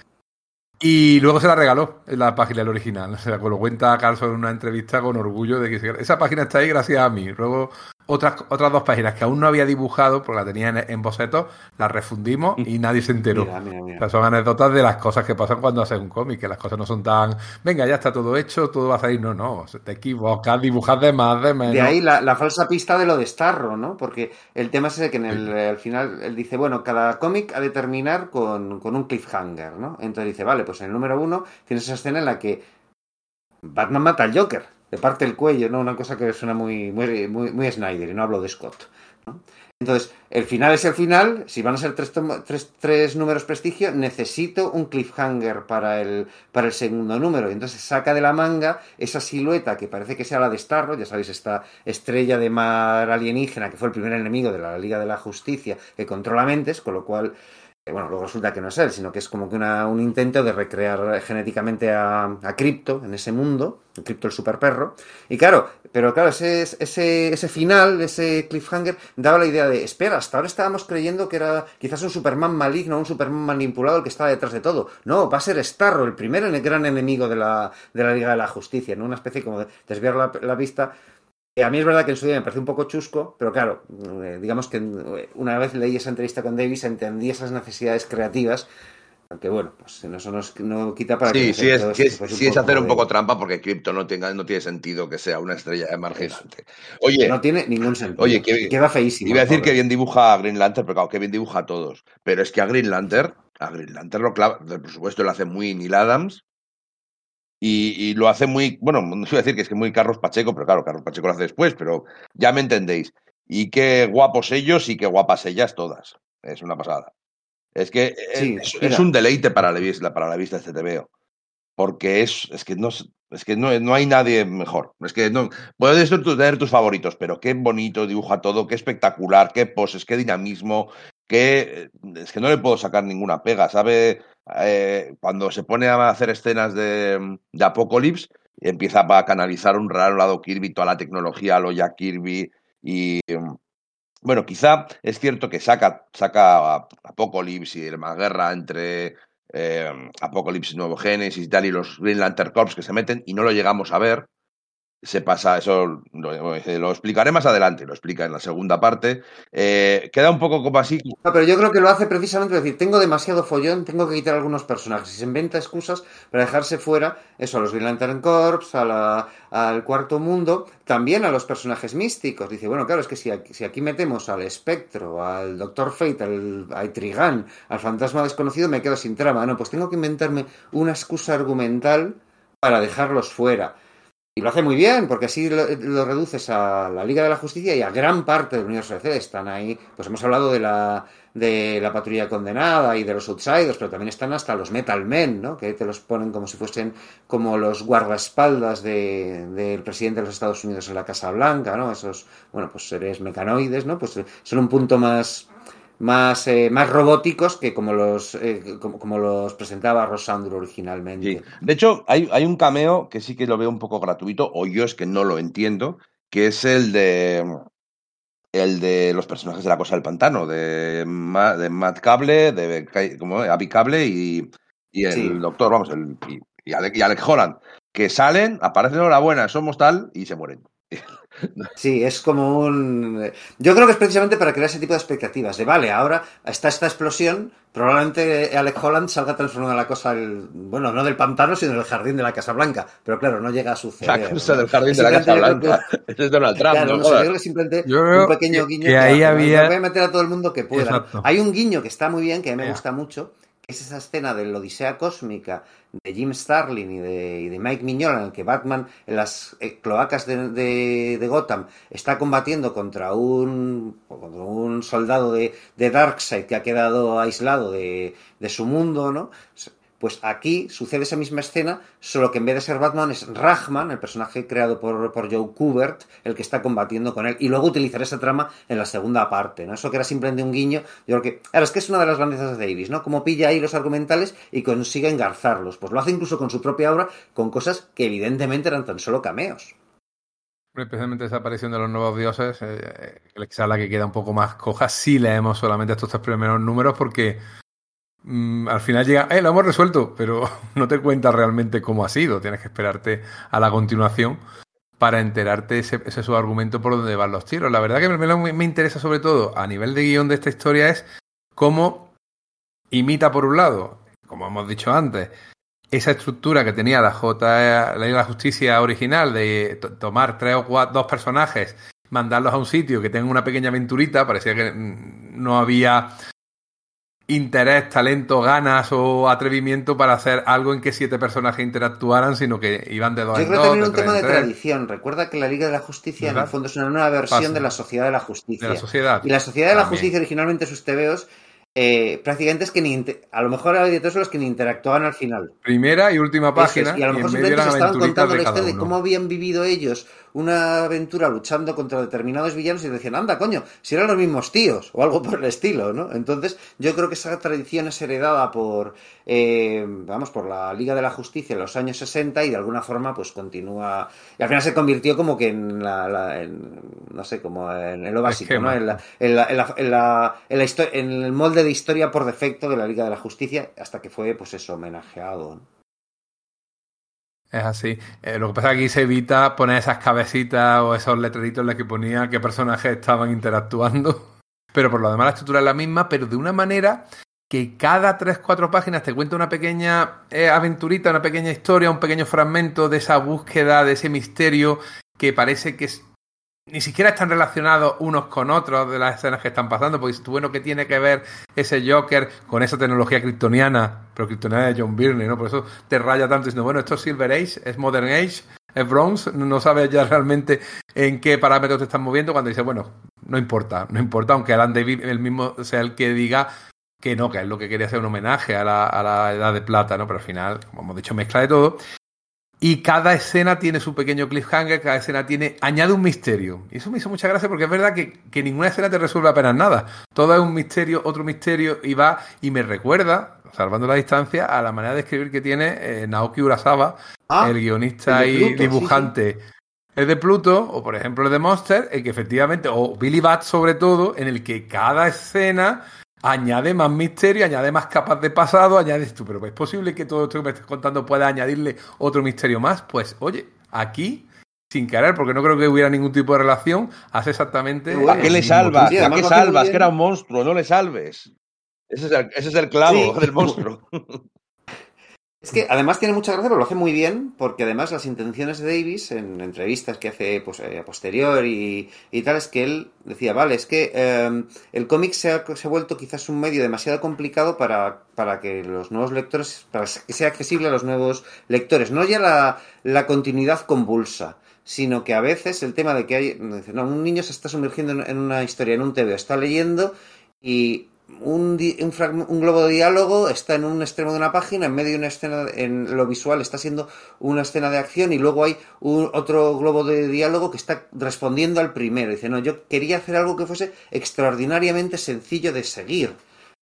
y luego se la regaló en la página, el original. O sea, lo cuenta Carlson en una entrevista con orgullo de que esa página está ahí gracias a mí. Luego otras, otras dos páginas que aún no había dibujado, porque la tenía en, en boceto, las refundimos y nadie se enteró. Mira, mira, mira. O sea, son anécdotas de las cosas que pasan cuando haces un cómic, que las cosas no son tan, venga, ya está todo hecho, todo va a salir. No, no, te equivocas, dibujas de más, de menos. De ahí la, la falsa pista de lo de Starro, ¿no? Porque el tema es ese que en el, al final él dice, bueno, cada cómic ha de terminar con, con un cliffhanger, ¿no? Entonces dice, vale, pues en el número uno tienes esa escena en la que Batman mata al Joker, le parte el cuello, ¿no? Una cosa que suena muy, muy, muy, muy Snyder, y no hablo de Scott. Entonces, el final es el final. Si van a ser tres, tres, tres números prestigio, necesito un cliffhanger para el, para el segundo número. Y entonces saca de la manga esa silueta que parece que sea la de Starro, ya sabéis, esta estrella de mar alienígena que fue el primer enemigo de la Liga de la Justicia que controla mentes, con lo cual, bueno, luego resulta que no es él, sino que es como que una- un intento de recrear genéticamente a, a Crypto en ese mundo, Crypto el super perro. Y claro, pero claro, ese, ese, ese final, ese cliffhanger, daba la idea de, espera, hasta ahora estábamos creyendo que era quizás un Superman maligno, un Superman manipulado el que estaba detrás de todo. No, va a ser Starro, el primer en- gran enemigo de la, de la Liga de la Justicia, ¿no? Una especie como de desviar la, la vista. Eh, a mí es verdad que en su día me parece un poco chusco, pero claro, eh, digamos que eh, una vez leí esa entrevista con Davis, entendí esas necesidades creativas, aunque bueno, pues eso no, es- no quita para Sí, que sí es, sí es, sí es hacer un de- poco trampa porque Crypto no, tenga, no tiene sentido que sea una estrella emergente. Oye, No tiene ningún sentido. Oye, que- queda feísimo. iba a decir que bien dibuja a Green Lantern, pero claro, que bien dibuja a todos. Pero es que a Green Lantern, a Green Lantern lo clava, por supuesto lo hace muy Neil Adams, Y, lo hace muy, bueno, no voy a decir que es que muy Carlos Pacheco, pero claro, Carlos Pacheco lo hace después, pero ya me entendéis. Y qué guapos ellos y qué guapas ellas todas. Es una pasada. Es que es, un deleite para la, vista, para la vista este TVO. Porque es, es que, no, es que no, no hay nadie mejor. Es que no, puedes tener tus favoritos, pero qué bonito dibuja todo, qué espectacular, qué poses, qué dinamismo, qué. Es que no le puedo sacar ninguna pega. ¿Sabe? Eh, cuando se pone a hacer escenas de, de empieza a canalizar un raro lado Kirby, toda la tecnología, lo ya Kirby y. Bueno, quizá es cierto que saca, saca Apocalypse y más guerra entre eh, Apocalypse Nuevo Genesis y tal, y los Green Lantern Corps que se meten y no lo llegamos a ver, se pasa, eso lo, explicaré más adelante, lo explica en la segunda parte. Eh, queda un poco como así. No, pero yo creo que lo hace precisamente decir, tengo demasiado follón, tengo que quitar algunos personajes. Y se inventa excusas para dejarse fuera, eso, a los Green Lantern Corps, al Cuarto Mundo, también a los personajes místicos. Dice, bueno, claro, es que si aquí, si aquí metemos al Espectro, al Doctor Fate, al, al Trigan, al Fantasma Desconocido, me quedo sin trama. No, pues tengo que inventarme una excusa argumental para dejarlos fuera. Y lo hace muy bien, porque así lo, reduces a la Liga de la Justicia y a gran parte del universo DC. Están ahí, pues hemos hablado de la, de la patrulla condenada y de los outsiders, pero también están hasta los Metal Men, ¿no? Que te los ponen como si fuesen como los guardaespaldas del de, presidente de los Estados Unidos en la Casa Blanca, ¿no? Esos, bueno, pues seres mecanoides, ¿no? Pues son un punto más más, eh, más robóticos que como los, eh, como, los presentaba Rosandro originalmente. De hecho, hay, hay, un cameo que sí que lo veo un poco gratuito, o yo es que no lo entiendo, que es el de el de los personajes de la cosa del pantano, de, de Matt Cable, de como Abby Cable y, y el doctor, vamos, el, y, y, Alec, Holland, que salen, aparecen buena somos tal, y se mueren. Sí, es como un... Yo creo que es precisamente para crear ese tipo de expectativas. De, vale, ahora está esta explosión, probablemente Alec Holland salga transformando la cosa, bueno, no del pantano, sino del jardín de la Casa Blanca. Pero claro, no llega a suceder. La cosa del jardín de la Casa Blanca. es Donald Trump, claro, ¿no? yo creo que simplemente un pequeño guiño. Que, ahí había... Voy a meter a todo el mundo que pueda. Hay un guiño que está muy bien, que a mí me gusta mucho, es esa escena de la Odisea Cósmica de Jim Starlin y de, Mike Mignola, en el que Batman en las eh, cloacas de, Gotham está combatiendo contra un, un soldado de, de Darkseid que ha quedado aislado de, de su mundo, ¿no? Pues aquí sucede esa misma escena, solo que en vez de ser Batman es Rachman, el personaje creado por, Joe Kubert, el que está combatiendo con él. Y luego utilizar esa trama en la segunda parte, ¿no? Eso que era simplemente un guiño. Yo creo que. Ahora, es que es una de las grandezas de Davis, ¿no? Como pilla ahí los argumentales y consigue engarzarlos. Pues lo hace incluso con su propia obra, con cosas que evidentemente eran tan solo cameos. Especialmente esa aparición de los nuevos dioses, eh, eh la que queda un poco más coja si leemos solamente estos tres primeros números, porque Mm, al final llega, eh, lo hemos resuelto, pero no te cuenta realmente cómo ha sido. Tienes que esperarte a la continuación para enterarte ese, ese su argumento por donde van los tiros. La verdad que me, me interesa sobre todo a nivel de guion de esta historia es cómo imita por un lado, como hemos dicho antes, esa estructura que tenía la J, la la Justicia original de tomar tres o cuatro, dos personajes, mandarlos a un sitio que tengan una pequeña aventurita, parecía que mm, no había interés, talento, ganas o atrevimiento para hacer algo en que siete personajes interactuaran, sino que iban de dos Yo en creo dos. Un tema de tradición. Recuerda que la Liga de la Justicia, en el fondo, es una nueva versión de la Sociedad de la Justicia. De la sociedad. Y la Sociedad de la Justicia, originalmente, sus TVOs, eh, prácticamente es que ni a lo mejor hay de todos los que ni interactuaban al final. Primera y última página. y a lo mejor simplemente se estaban contando la historia de cómo habían vivido ellos una aventura luchando contra determinados villanos y decían, anda, coño, si eran los mismos tíos, o algo por el estilo, ¿no? Entonces, yo creo que esa tradición es heredada por, eh, vamos, por la Liga de la Justicia en los años 60 y de alguna forma, pues continúa. Y al final se convirtió como que en la. no sé, como en, lo básico, ¿no? En, la, en, la, en, la, en, el molde de historia por defecto de la Liga de la Justicia, hasta que fue, pues eso, homenajeado. Es así. Eh, lo que pasa es que aquí se evita poner esas cabecitas o esos letreritos en los que ponía qué personajes estaban interactuando. Pero por lo demás la estructura es la misma, pero de una manera que cada 3-4 páginas te cuenta una pequeña eh, aventurita, una pequeña historia, un pequeño fragmento de esa búsqueda, de ese misterio que parece que ni siquiera están relacionados unos con otros de las escenas que están pasando, porque bueno, ¿qué tiene que ver ese Joker con esa tecnología kryptoniana? Pero kryptoniana de John Byrne, ¿no? Por eso te raya tanto diciendo, bueno, esto es Silver Age, es Modern Age, es Bronze, no sabes ya realmente en qué parámetros te están moviendo cuando dices, bueno, no importa, no importa, aunque Alan David el mismo sea el que diga que no, que es lo que quería hacer un homenaje a la, a la edad de plata, ¿no? Pero al final, como hemos dicho, mezcla de todo. Y cada escena tiene su pequeño cliffhanger, cada escena tiene, añade un misterio. Y eso me hizo mucha gracia porque es verdad que, que ninguna escena te resuelve apenas nada. Todo es un misterio, otro misterio, y va, y me recuerda, salvando la distancia, a la manera de escribir que tiene eh, Naoki Urasawa, Ah, el guionista el y dibujante. Es de Pluto, o por ejemplo el de Monster, en que efectivamente, o Billy Bat sobre todo, en el que cada escena añade más misterio, añade más capas de pasado, añades tú, pero ¿es posible que todo esto que me estás contando pueda añadirle otro misterio más? Pues oye, aquí, sin querer, porque no creo que hubiera ningún tipo de relación, hace exactamente... ¿A qué le salvas? Sí, ¿A qué salvas? Que era un monstruo, no le salves. Ese es el, ese es el clavo Sí. del monstruo. Es que además tiene mucha gracia, pero lo hace muy bien, porque además las intenciones de Davis en entrevistas que hace pues, eh, a posterior y, y tal, es que él decía, vale, es que eh, el cómic se ha, vuelto quizás un medio demasiado complicado para, para que los nuevos lectores, para que sea accesible a los nuevos lectores. No ya la, la continuidad convulsa, sino que a veces el tema de que hay, no, un niño se está sumergiendo en, en una historia, en un TV, está leyendo y un, un, un globo de diálogo está en un extremo de una página, en medio de una escena, en lo visual está siendo una escena de acción y luego hay un, otro globo de diálogo que está respondiendo al primero. Dice, no, yo quería hacer algo que fuese extraordinariamente sencillo de seguir.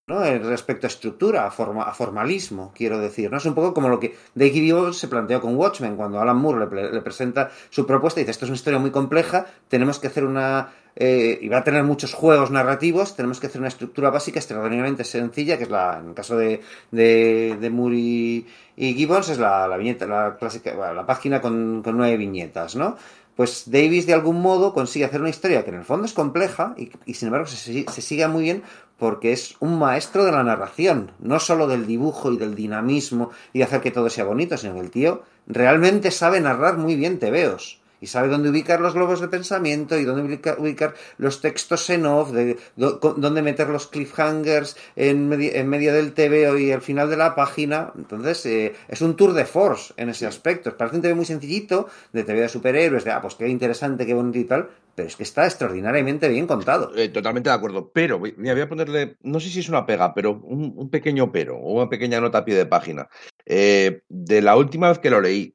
¿no? Eh, Respecto a estructura, a, forma, a formalismo, quiero decir. ¿no? Es un poco como lo que Dave Gibbons se planteó con Watchmen, cuando Alan Moore le, le presenta su propuesta y dice, esto es una historia muy compleja, tenemos que hacer una... eh, y va a tener muchos juegos narrativos, tenemos que hacer una estructura básica extraordinariamente sencilla, que es la, en el caso de, de, de Moore y, y Gibbons, es la, la viñeta, la clásica, la página con, con nueve viñetas, ¿no? Pues Davis de algún modo consigue hacer una historia que en el fondo es compleja y, y sin embargo se, se sigue muy bien porque es un maestro de la narración, no solo del dibujo y del dinamismo y de hacer que todo sea bonito, sino que el tío realmente sabe narrar muy bien tebeos y sabe dónde ubicar los globos de pensamiento y dónde ubica- ubicar los textos en off, de, do- dónde meter los cliffhangers en, medi- en medio del TVO y al final de la página. Entonces, eh, es un tour de force en ese aspecto. Parece un TV muy sencillito, de TV de superhéroes, de, ah, pues qué interesante, qué bonito y tal, pero es que está extraordinariamente bien contado. Eh, totalmente de acuerdo. Pero, voy- mira, voy a ponerle, no sé si es una pega, pero un, un pequeño pero, o una pequeña nota a pie de página. Eh, de la última vez que lo leí,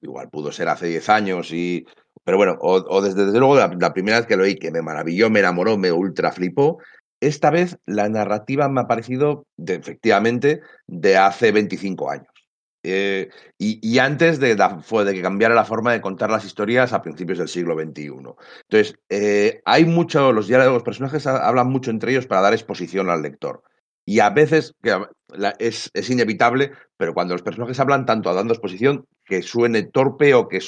igual pudo ser hace 10 años, y, pero bueno, o, desde, luego la, primera vez que lo leí, que me maravilló, me enamoró, me ultra flipó, esta vez la narrativa me ha parecido, efectivamente, de hace 25 años. Eh, y, antes de, fue de que cambiara la forma de contar las historias a principios del siglo XXI. Entonces, eh, hay mucho, los diálogos, los personajes ha- hablan mucho entre ellos para dar exposición al lector. Y a veces es, es inevitable, pero cuando los personajes hablan tanto dando exposición, que suene torpe o que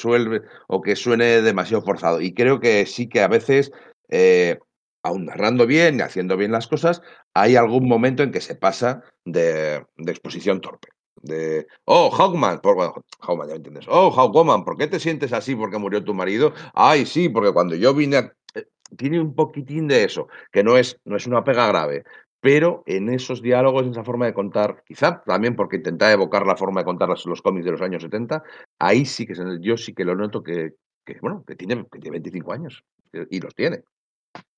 o que suene demasiado forzado. Y creo que sí que a veces, eh, aun narrando bien y haciendo bien las cosas, hay algún momento en que se pasa de, de exposición torpe. De, oh, Hawkman, por, bueno, Hawkman, ya me entiendes. Oh, Hawkwoman, ¿por qué te sientes así porque murió tu marido? Ay, sí, porque cuando yo vine a... eh, Tiene un poquitín de eso, que no es, no es una pega grave, pero en esos diálogos, en esa forma de contar, quizá también porque intentaba evocar la forma de contar los, los cómics de los años 70, ahí sí que yo sí que lo noto que, que, bueno, que tiene, que tiene 25 años, y los tiene.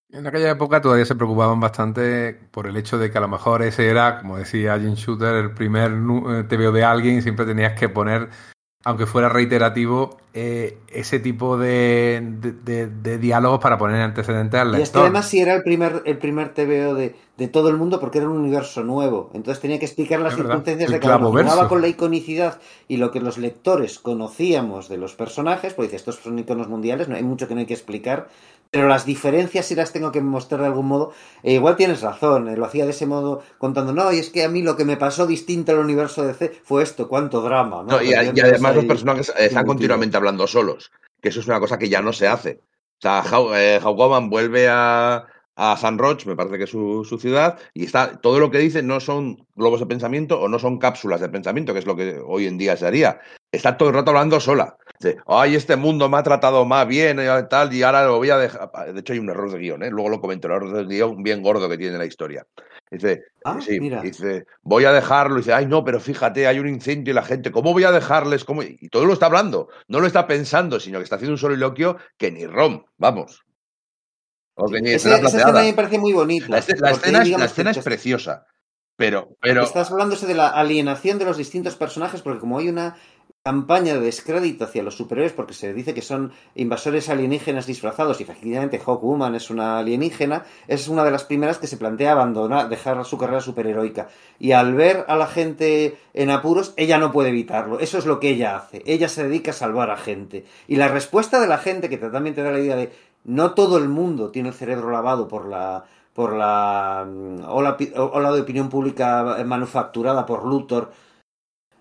En aquella época todavía se preocupaban bastante por el hecho de que a lo mejor ese era, como decía Jim Shooter, el primer eh, TVO de alguien y siempre tenías que poner, aunque fuera reiterativo, eh, ese tipo de, de, de- de diálogos para poner antecedentes al Y es que lector. además sí era el primer, el primer TVO de, de todo el mundo porque era un universo nuevo. Entonces tenía que explicar las Es circunstancias de cada uno. con la iconicidad y lo que los lectores conocíamos de los personajes, pues dice, estos son iconos mundiales, no hay mucho que no hay que explicar. Pero las diferencias sí las tengo que mostrar de algún modo. E igual tienes razón, eh, lo hacía de ese modo contando, no, y es que a mí lo que me pasó distinto al universo de C fue esto, cuánto drama. ¿no? No, y, y además los personajes están continuamente hablando solos, que eso es una cosa que ya no se hace. O sea, eh, Hawkwoman vuelve a, a San Roch, me parece que es su, su ciudad, y está todo lo que dice no son globos de pensamiento o no son cápsulas de pensamiento, que es lo que hoy en día se haría. Está todo el rato hablando sola. Dice, ay, este mundo me ha tratado más bien, y tal, y ahora lo voy a dejar. De hecho, hay un error de guion, ¿eh? luego lo comento, el error de guion bien gordo que tiene la historia. Dice, Ah, sí, mira. dice, voy a dejarlo. dice, ay, no, pero fíjate, hay un incendio y la gente, ¿cómo voy a dejarles? ¿Cómo? Y todo lo está hablando, no lo está pensando, sino que está haciendo un soliloquio que ni rom, vamos. O que ni Ese- escena esa escena me parece muy bonita. La, escena- la escena, es, la escena es preciosa, pero, pero Estás hablándose de la alienación de los distintos personajes, porque como hay una campaña de descrédito hacia los superhéroes, porque se dice que son invasores alienígenas disfrazados, y efectivamente Hawkwoman es una alienígena, es una de las primeras que se plantea abandonar, dejar su carrera superheroica. Y al ver a la gente en apuros, ella no puede evitarlo. Eso es lo que ella hace. Ella se dedica a salvar a gente. Y la respuesta de la gente, que también te da la idea de no todo el mundo tiene el cerebro lavado por la por la mm, ola, ola de opinión pública manufacturada por Luthor.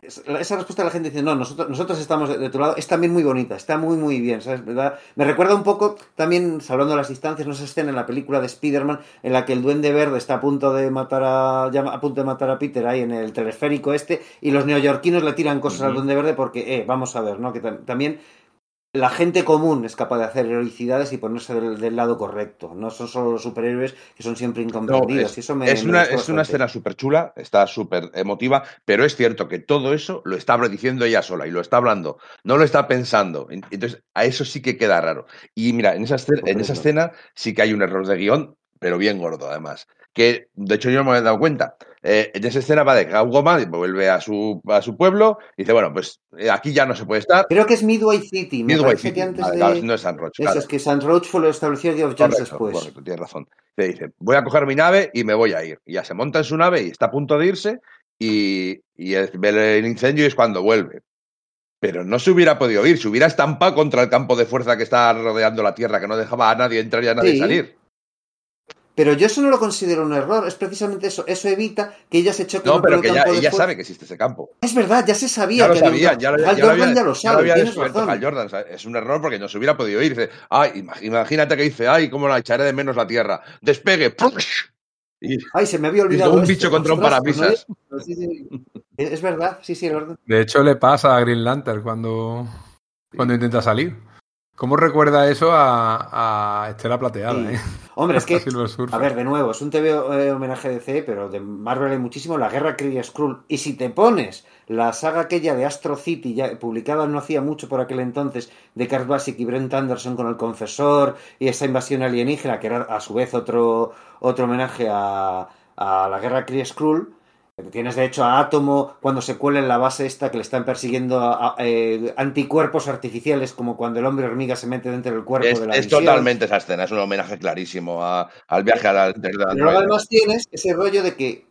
Es- Esa respuesta de la gente dice, no, nosotros, nosotros estamos de, de tu lado, es también muy bonita, está muy, muy bien, ¿sabes? ¿Verdad? Me recuerda un poco, también, salvando las distancias, no esa escena en la película de Spider-Man, en la que el Duende Verde está a punto de matar a, ya a punto de matar a Peter ahí en el teleférico este, y los neoyorquinos le tiran cosas al. Duende Verde porque, eh, vamos a ver, ¿no? Que tam- también la gente común es capaz de hacer heroicidades y ponerse del, del lado correcto. No son solo los superhéroes que son siempre incomprendidos. No, es- y eso me, es, me una, es una escena súper chula, está súper emotiva, pero es cierto que todo eso lo está diciendo ella sola y lo está hablando, no lo está pensando. En- Entonces, a eso sí que queda raro. Y mira, en esa, escena, en esa escena sí que hay un error de guion, pero bien gordo además. Que de hecho yo no me había dado cuenta. Eh, en esa escena va de Goma vuelve a su, a su pueblo y dice: Bueno, pues eh, aquí ya no se puede estar. Creo que es Midway City. Me Midway City. que antes Vale, de... claro, no es San Roche. Eso claro. es que San Roach fue lo estableció Geoff Jones Correcto, después. correcto, tienes razón. Le dice, voy a coger mi nave y me voy a ir. Y ya se monta en su nave y está a punto de irse y, y ve el incendio y es cuando vuelve. Pero no se hubiera podido ir, se hubiera estampado contra el campo de fuerza que está rodeando la Tierra, que no dejaba a nadie entrar y a nadie Sí. salir. Pero yo eso no lo considero un error. Es precisamente eso. Eso evita que ella se choque No, con pero el que ya, campo ella sabe que existe ese campo. Es verdad, ya se sabía Ya lo que sabía, ya lo, ya lo Jordan había, ya lo ya sabe, lo había razón. Jordan. ¿sabes? Es un error porque no se hubiera podido ir. Dice, ay, imagínate que dice, ay, cómo la echaré de menos la Tierra. Despegue. ¡push! Y, Ay, se me había y olvidado. un esto. bicho contra un parabrisas. no- sí, sí. Es es verdad, sí, sí, es verdad. De hecho, le pasa a Green Lantern cuando, cuando intenta salir. ¿Cómo recuerda eso a, a Estela Plateada? Sí. eh? Hombre, es que. A ver, de nuevo, es un TV eh, homenaje de DC, pero de Marvel hay muchísimo. La guerra Kree Skrull. Y si te pones la saga aquella de Astro City, ya publicada no hacía mucho por aquel entonces, de Kurt Basic y Brent Anderson con el confesor y esa invasión alienígena, que era a su vez otro, otro homenaje a, a la guerra Kree Skrull. Tienes de hecho a Átomo cuando se cuela en la base esta que le están persiguiendo a- a- eh, anticuerpos artificiales como cuando el hombre hormiga se mete dentro del cuerpo Es, de la es visión. totalmente esa escena, es un homenaje clarísimo a- al viaje a la, Pero luego además tienes ese rollo de que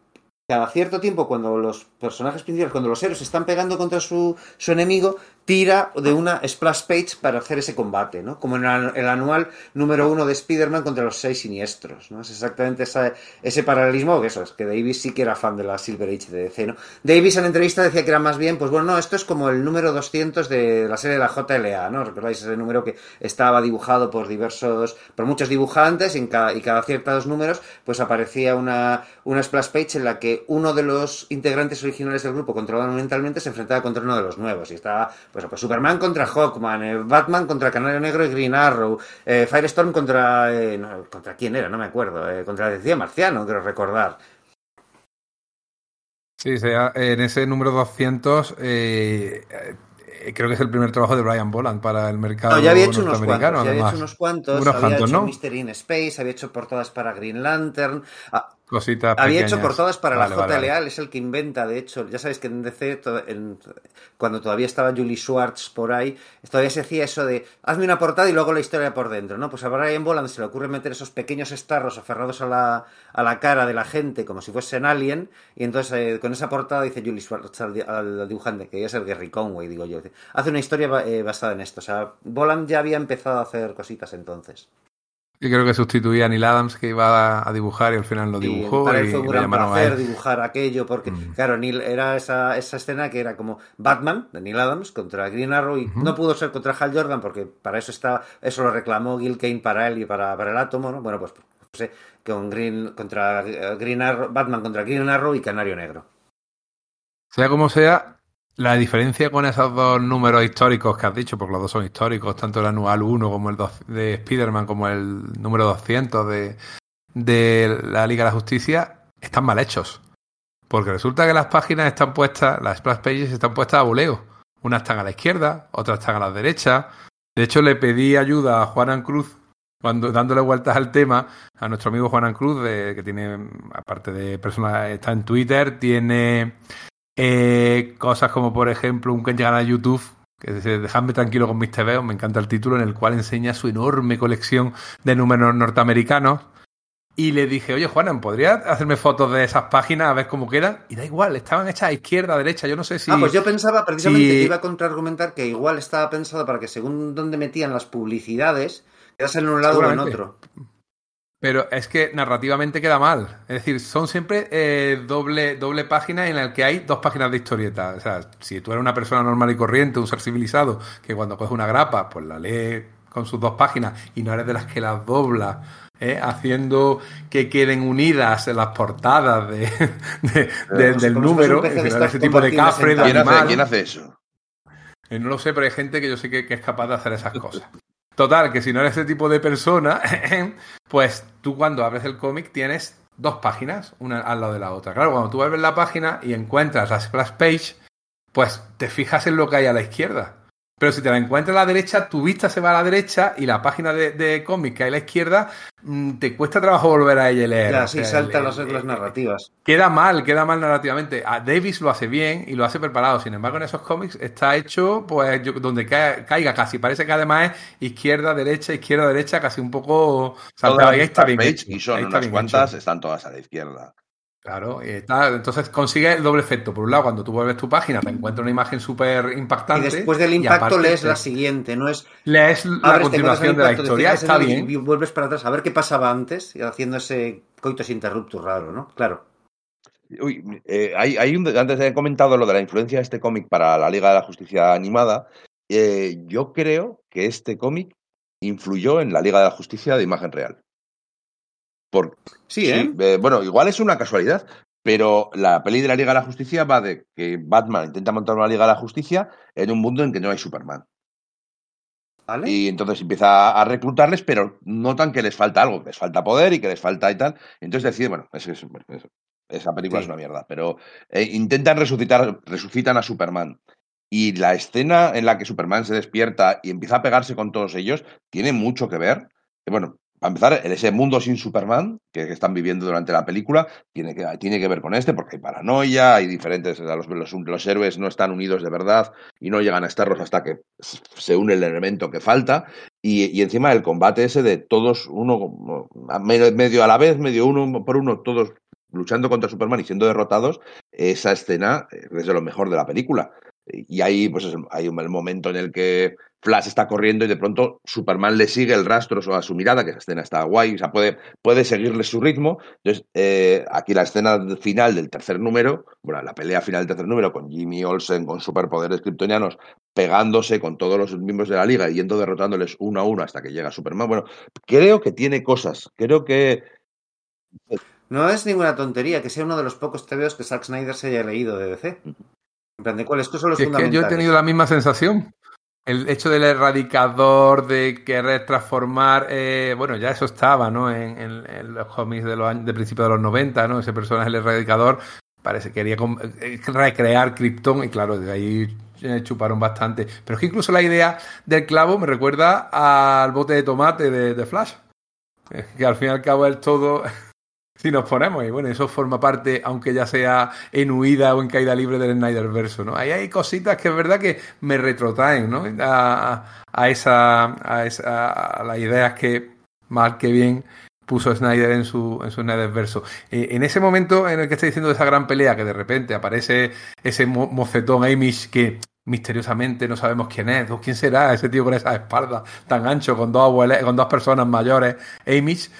cada cierto tiempo, cuando los personajes principales, cuando los héroes están pegando contra su, su enemigo, tira de una splash page para hacer ese combate, ¿no? Como en el, anual número uno de Spider-Man contra los seis siniestros, ¿no? Es exactamente esa- ese paralelismo que eso es, que Davis sí que era fan de la Silver Age de DC, ¿no? Davis en entrevista decía que era más bien, pues bueno, no, esto es como el número 200 de la serie de la JLA, ¿no? ¿Recordáis ese número que estaba dibujado por diversos, por muchos dibujantes y, en cada, y cada ciertos números, pues aparecía una, una splash page en la que uno de los integrantes originales del grupo, controlado mentalmente, se enfrentaba contra uno de los nuevos. Y estaba, pues, pues Superman contra Hawkman, eh, Batman contra Canario Negro y Green Arrow, eh, Firestorm contra. eh, no, ¿Contra quién era? No me acuerdo. contra decía Marciano, creo recordar. Sí, sea, en ese número 200 eh, eh, creo que es el primer trabajo de Brian Boland para el mercado No, ya había hecho unos cuantos. Ya había hecho unos cuantos. Unos había cuantos, hecho ¿no? Mystery in Space, había hecho portadas para Green Lantern. ah, Cositas Había hecho portadas para Vale, la vale, JLA, vale. él es el que inventa, de hecho, ya sabéis que en DC, to- en- cuando todavía estaba Julie Schwartz por ahí, todavía se hacía eso de, hazme una portada y luego la historia por dentro, ¿no? Pues a Brian Boland se le ocurre meter esos pequeños estarros aferrados a la, a la cara de la gente, como si fuesen Alien, y entonces eh, con esa portada dice Julie Schwartz al, di- al dibujante, que ya es el Gary Conway, digo yo, hace una historia eh, basada en esto, o sea, Boland ya había empezado a hacer cositas entonces. Yo creo que sustituía a Neil Adams, que iba a, dibujar y al final lo Y dibujó. para él y fue un gran placer dibujar aquello, porque, Mm. claro, Neil era esa, esa escena que era como Batman, de Neil Adams, contra Green Arrow, y no pudo ser contra Hal Jordan, porque para eso está, eso lo reclamó Gil Kane para él y para, para el átomo, ¿no? Bueno, pues, no sé, con Green, contra eh, Green Arrow, Batman contra Green Arrow y Canario Negro. Sea como sea, La diferencia con esos dos números históricos que has dicho, porque los dos son históricos, tanto el anual 1 como el de Spider-Man, como el número 200 de, de la Liga de la Justicia, están mal hechos. Porque resulta que las páginas están puestas, las splash pages están puestas a voleo. Unas están a la izquierda, otras están a la derecha. De hecho, le pedí ayuda a Juanan Cruz cuando dándole vueltas al tema a nuestro amigo Juanan Cruz, de, que tiene, aparte de personas, está en Twitter, tiene eh, cosas como, por ejemplo, un canal a YouTube que dice Dejadme tranquilo con mis TVOs, me encanta el título, en el cual enseña su enorme colección de números norteamericanos. Y le dije, oye, Juanan, ¿podrías hacerme fotos de esas páginas a ver cómo quedan? Y da igual, estaban hechas a izquierda, a derecha, yo no sé si... Ah, pues yo pensaba precisamente que iba a contraargumentar que igual estaba pensado para que según donde metían las publicidades, quedasen en un lado o en otro. Pero es que narrativamente queda mal. Es decir, son siempre eh, doble, doble página en la que hay dos páginas de historieta. O sea, si tú eres una persona normal y corriente, un ser civilizado, que cuando coges una grapa, pues la lee con sus dos páginas y no eres de las que las dobla, ¿eh? haciendo que queden unidas en las portadas de, del número, ese tipo de cafre, de ¿Quién hace eso? Eh, no lo sé, pero hay gente que yo sé que es capaz de hacer esas cosas. Total, que si no eres ese tipo de persona, pues tú cuando abres el cómic tienes dos páginas, una al lado de la otra. Claro, cuando tú abres la página y encuentras la splash page, pues te fijas en lo que hay a la izquierda. Pero si te la encuentras a la derecha, tu vista se va a la derecha y la página de, cómic que hay a la izquierda mm, te cuesta trabajo volver a ella y leer. así saltan las reglas narrativas. Queda mal, queda mal narrativamente. A Davis lo hace bien y lo hace preparado. Sin embargo, en esos cómics está hecho pues donde caiga, casi. Parece que además es izquierda, derecha, izquierda, derecha, casi un poco saltado. Ahí está bien. y son unas cuantas, están todas a la izquierda. Claro, entonces consigue el doble efecto. Por un lado, cuando tú vuelves tu página, te encuentras una imagen súper impactante. Y después del impacto lees la siguiente, no es. Lees la continuación de la historia, está bien. Y vuelves para atrás a ver qué pasaba antes, haciendo ese coitus interruptus raro, ¿no? Claro. Uy, eh, hay, un, antes he comentado lo de la influencia de este cómic para la Liga de la Justicia animada. Eh, yo creo que este cómic influyó en la Liga de la Justicia de imagen real. Por, sí, ¿eh? ¿eh? Bueno, igual es una casualidad, pero la peli de la Liga de la Justicia va de que Batman intenta montar una Liga de la Justicia en un mundo en que no hay Superman. ¿Vale? Y entonces empieza a reclutarles, pero notan que les falta algo, que les falta poder y que les falta y tal. Entonces decide, bueno, esa película es una mierda, pero eh, intentan resucitar, resucitan a Superman. Y la escena en la que Superman se despierta y empieza a pegarse con todos ellos tiene mucho que ver. Bueno, a empezar, ese mundo sin Superman que, están viviendo durante la película tiene que, tiene que ver con este, porque hay paranoia, hay diferentes. Los, los, héroes no están unidos de verdad y no llegan a estarlos hasta que se une el elemento que falta. Y, encima el combate ese de todos, uno medio a la vez, medio uno por uno, todos luchando contra Superman y siendo derrotados, esa escena es de lo mejor de la película. Y ahí, pues hay un, el momento en el que Flash está corriendo y de pronto Superman le sigue el rastro a su mirada, que esa escena está guay, o sea, puede, puede seguirle su ritmo. Entonces, eh, aquí la escena final del tercer número, bueno, la pelea final del tercer número con Jimmy Olsen con superpoderes kryptonianos, pegándose con todos los miembros de la liga y yendo derrotándoles uno a uno hasta que llega Superman. Bueno, creo que tiene cosas, creo que... No es ninguna tontería que sea uno de los pocos TVOs que Zack Snyder se haya leído de DC. ¿cuáles son los es que yo he tenido la misma sensación. El hecho del erradicador, de querer transformar, eh, bueno, ya eso estaba, ¿no? En, los cómics de los años, de principios de los 90, ¿no? Ese personaje, el erradicador, parece que quería eh, recrear Krypton y claro, de ahí eh, chuparon bastante. Pero es que incluso la idea del clavo me recuerda al bote de tomate de, de Flash. Que al fin y al cabo es todo si nos ponemos, y bueno, eso forma parte, aunque ya sea en huida o en caída libre del Snyder verso, ¿no? Ahí hay cositas que es verdad que me retrotraen, ¿no? A, a esa, a esa, a las ideas que mal que bien puso Snyder en su, en su Snyder verso. Eh, en ese momento en el que está diciendo esa gran pelea, que de repente aparece ese mocetón Amish que misteriosamente no sabemos quién es, quién será ese tío con esa espalda tan ancho, con dos abuelas, con dos personas mayores, Amish,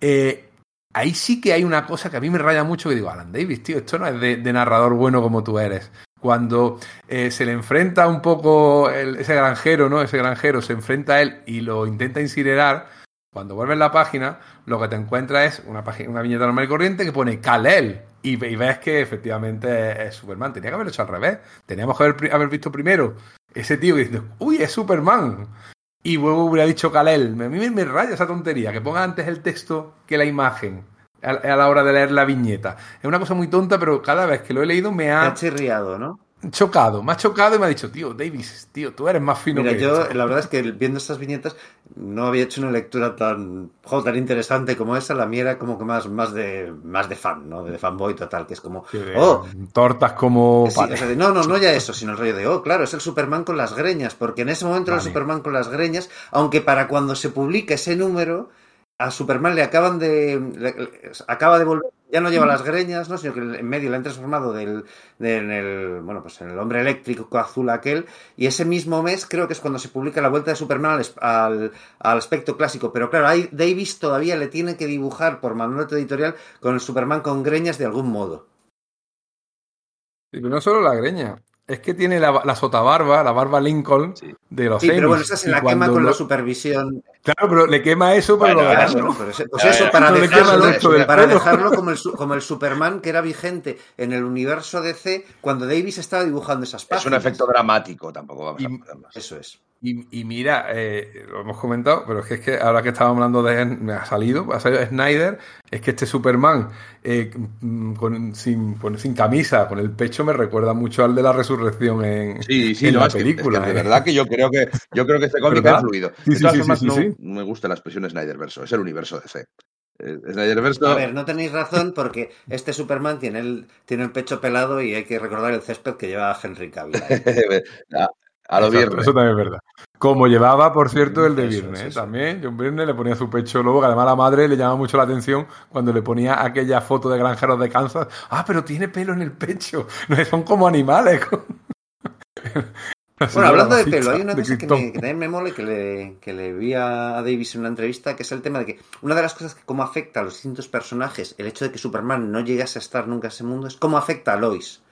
eh, ahí sí que hay una cosa que a mí me raya mucho que digo, Alan Davis, tío, esto no es de, narrador bueno como tú eres. Cuando eh, se le enfrenta un poco ese granjero, ¿no? Ese granjero se enfrenta a él y lo intenta incinerar, Cuando vuelves la página, lo que te encuentras es una, página, una viñeta normal y corriente que pone Kal-El. Y, y ves que efectivamente es Superman. Tenía que haberlo hecho al revés. Teníamos que haber, haber visto primero ese tío que dice, uy, es Superman. Y luego hubiera dicho Kal-El. A mí me, raya esa tontería, que ponga antes el texto que la imagen a, la hora de leer la viñeta. Es una cosa muy tonta, pero cada vez que lo he leído me ha ha chirriado, ¿no? Chocado, me ha chocado y me ha dicho, tío, Davis, tío, tú eres más fino Mira, que yo esto". la verdad es que viendo estas viñetas no había hecho una lectura tan, jo, tan interesante como esa. La mía era como que más, más de más de fan, ¿no? De fanboy total, que es como, oh, tortas como sí, o sea, no, no, no ya eso, sino el rollo de, oh, claro, es el Superman con las greñas, porque en ese momento era el. Superman con las greñas, aunque para cuando se publica ese número, a Superman le acaban de, le- le- acaba de volver, ya no lleva las greñas, ¿no? Sino que en medio le han transformado del, del el, bueno, pues en el hombre eléctrico azul aquel, y ese mismo mes creo que es cuando se publica la vuelta de Superman al, al aspecto clásico, pero claro, ahí Davis todavía le tiene que dibujar por mandato editorial con el Superman con greñas de algún modo. Y no solo la greña, es que tiene la, la sotabarba, la barba Lincoln Sí. de los Sí, pero bueno, esa se la quema con lo- la supervisión Claro, pero le quema eso, pero Bueno, lo ahora demás sí. no. Bueno, pero ese- pues eso, para No dejarlo, para dejarlo como el, como el Superman que era vigente en el universo DC cuando Davis estaba dibujando esas páginas. Es un efecto dramático, tampoco vamos a Y- más. Eso es. Y, y mira, eh, lo hemos comentado, pero es que, es que ahora que estábamos hablando de me ha salido, ha salido Snyder, es que este Superman eh, mm, con, sin, con- sin camisa, con el pecho, me recuerda mucho al de la resurrección en, Sí, sí, en no, la es que- película. es que de eh. verdad que yo creo que yo creo que este cómic ha fluido. Sí, de sí, todas sí, formas, sí, no, me gusta la expresión Snyderverso, es el universo DC. Eh, Snyderverso A ver, no tenéis razón porque este Superman tiene el, tiene el pecho pelado y hay que recordar el césped que lleva Henry Cavill. a, lo Exacto, viernes. Eso también es verdad. Como llevaba, por cierto, el de Viernes. ¿eh? También, John Viernes le ponía su pecho luego, que además la madre le llamaba mucho la atención cuando le ponía aquella foto de granjeros de Kansas. Ah, pero tiene pelo en el pecho. No, son como animales. Bueno, hablando la de pelo, hay una cosa que, me- que también me mola y que le, que le vi a Davis en una entrevista, que es el tema de que una de las cosas que cómo afecta a los distintos personajes, el hecho de que Superman no llegase a estar nunca en ese mundo, es cómo afecta a Lois.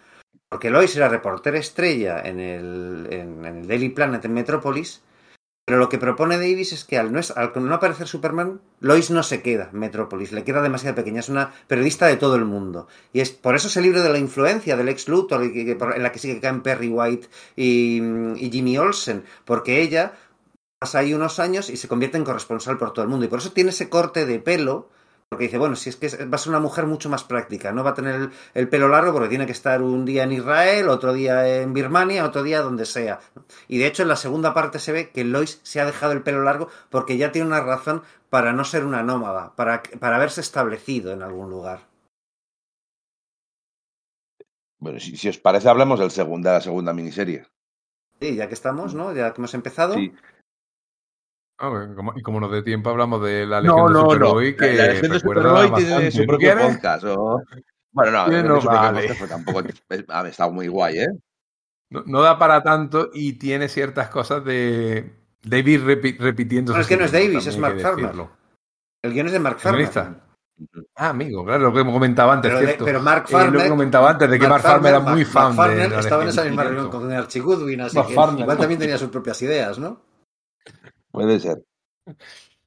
Porque Lois era reportera estrella en el, en, el Daily Planet en Metrópolis, pero lo que propone Davis es que al no, es- al no aparecer Superman, Lois no se queda en Metrópolis, le queda demasiado pequeña, es una periodista de todo el mundo. Y es por eso ese libro de la influencia del ex Luthor, en la que sí que caen Perry White y, y Jimmy Olsen, porque ella pasa ahí unos años y se convierte en corresponsal por todo el mundo. Y por eso tiene ese corte de pelo, porque dice, bueno, si es que va a ser una mujer mucho más práctica, no va a tener el, el pelo largo porque tiene que estar un día en Israel, otro día en Birmania, otro día donde sea. Y de hecho en la segunda parte se ve que Lois se ha dejado el pelo largo porque ya tiene una razón para no ser una nómada, para, para haberse establecido en algún lugar. Bueno, si, si os parece, hablamos del segundo, de la segunda miniserie. Sí, ya que estamos, ¿no? Ya que hemos empezado. Sí. Ah, bueno, como- y como nos dé tiempo, hablamos de la No, Legión de no, no. Superboy, que La, Legión de recuerda Superboy tiene bastante. su ¿Tú propio quieres? podcast. o- Bueno, no, de no, Superboy vale. podcast, tampoco ha estado muy guay, ¿eh? No, no da para tanto y tiene ciertas cosas de David repi- repitiendo. No, es que no es Davis, es Mark Farmer. Farmer. El guion es de Mark Farmer. Ah, amigo, claro, lo que comentaba antes, Pero, de- ¿cierto? pero Mark Eh, lo Farmer. que comentaba antes, de que Mark, Farmer era muy Mark- fan Mark Farmer de estaba en esa misma reunión con Archie Goodwin, así Mark que Farmer. igual también tenía sus propias ideas, ¿no? Puede ser.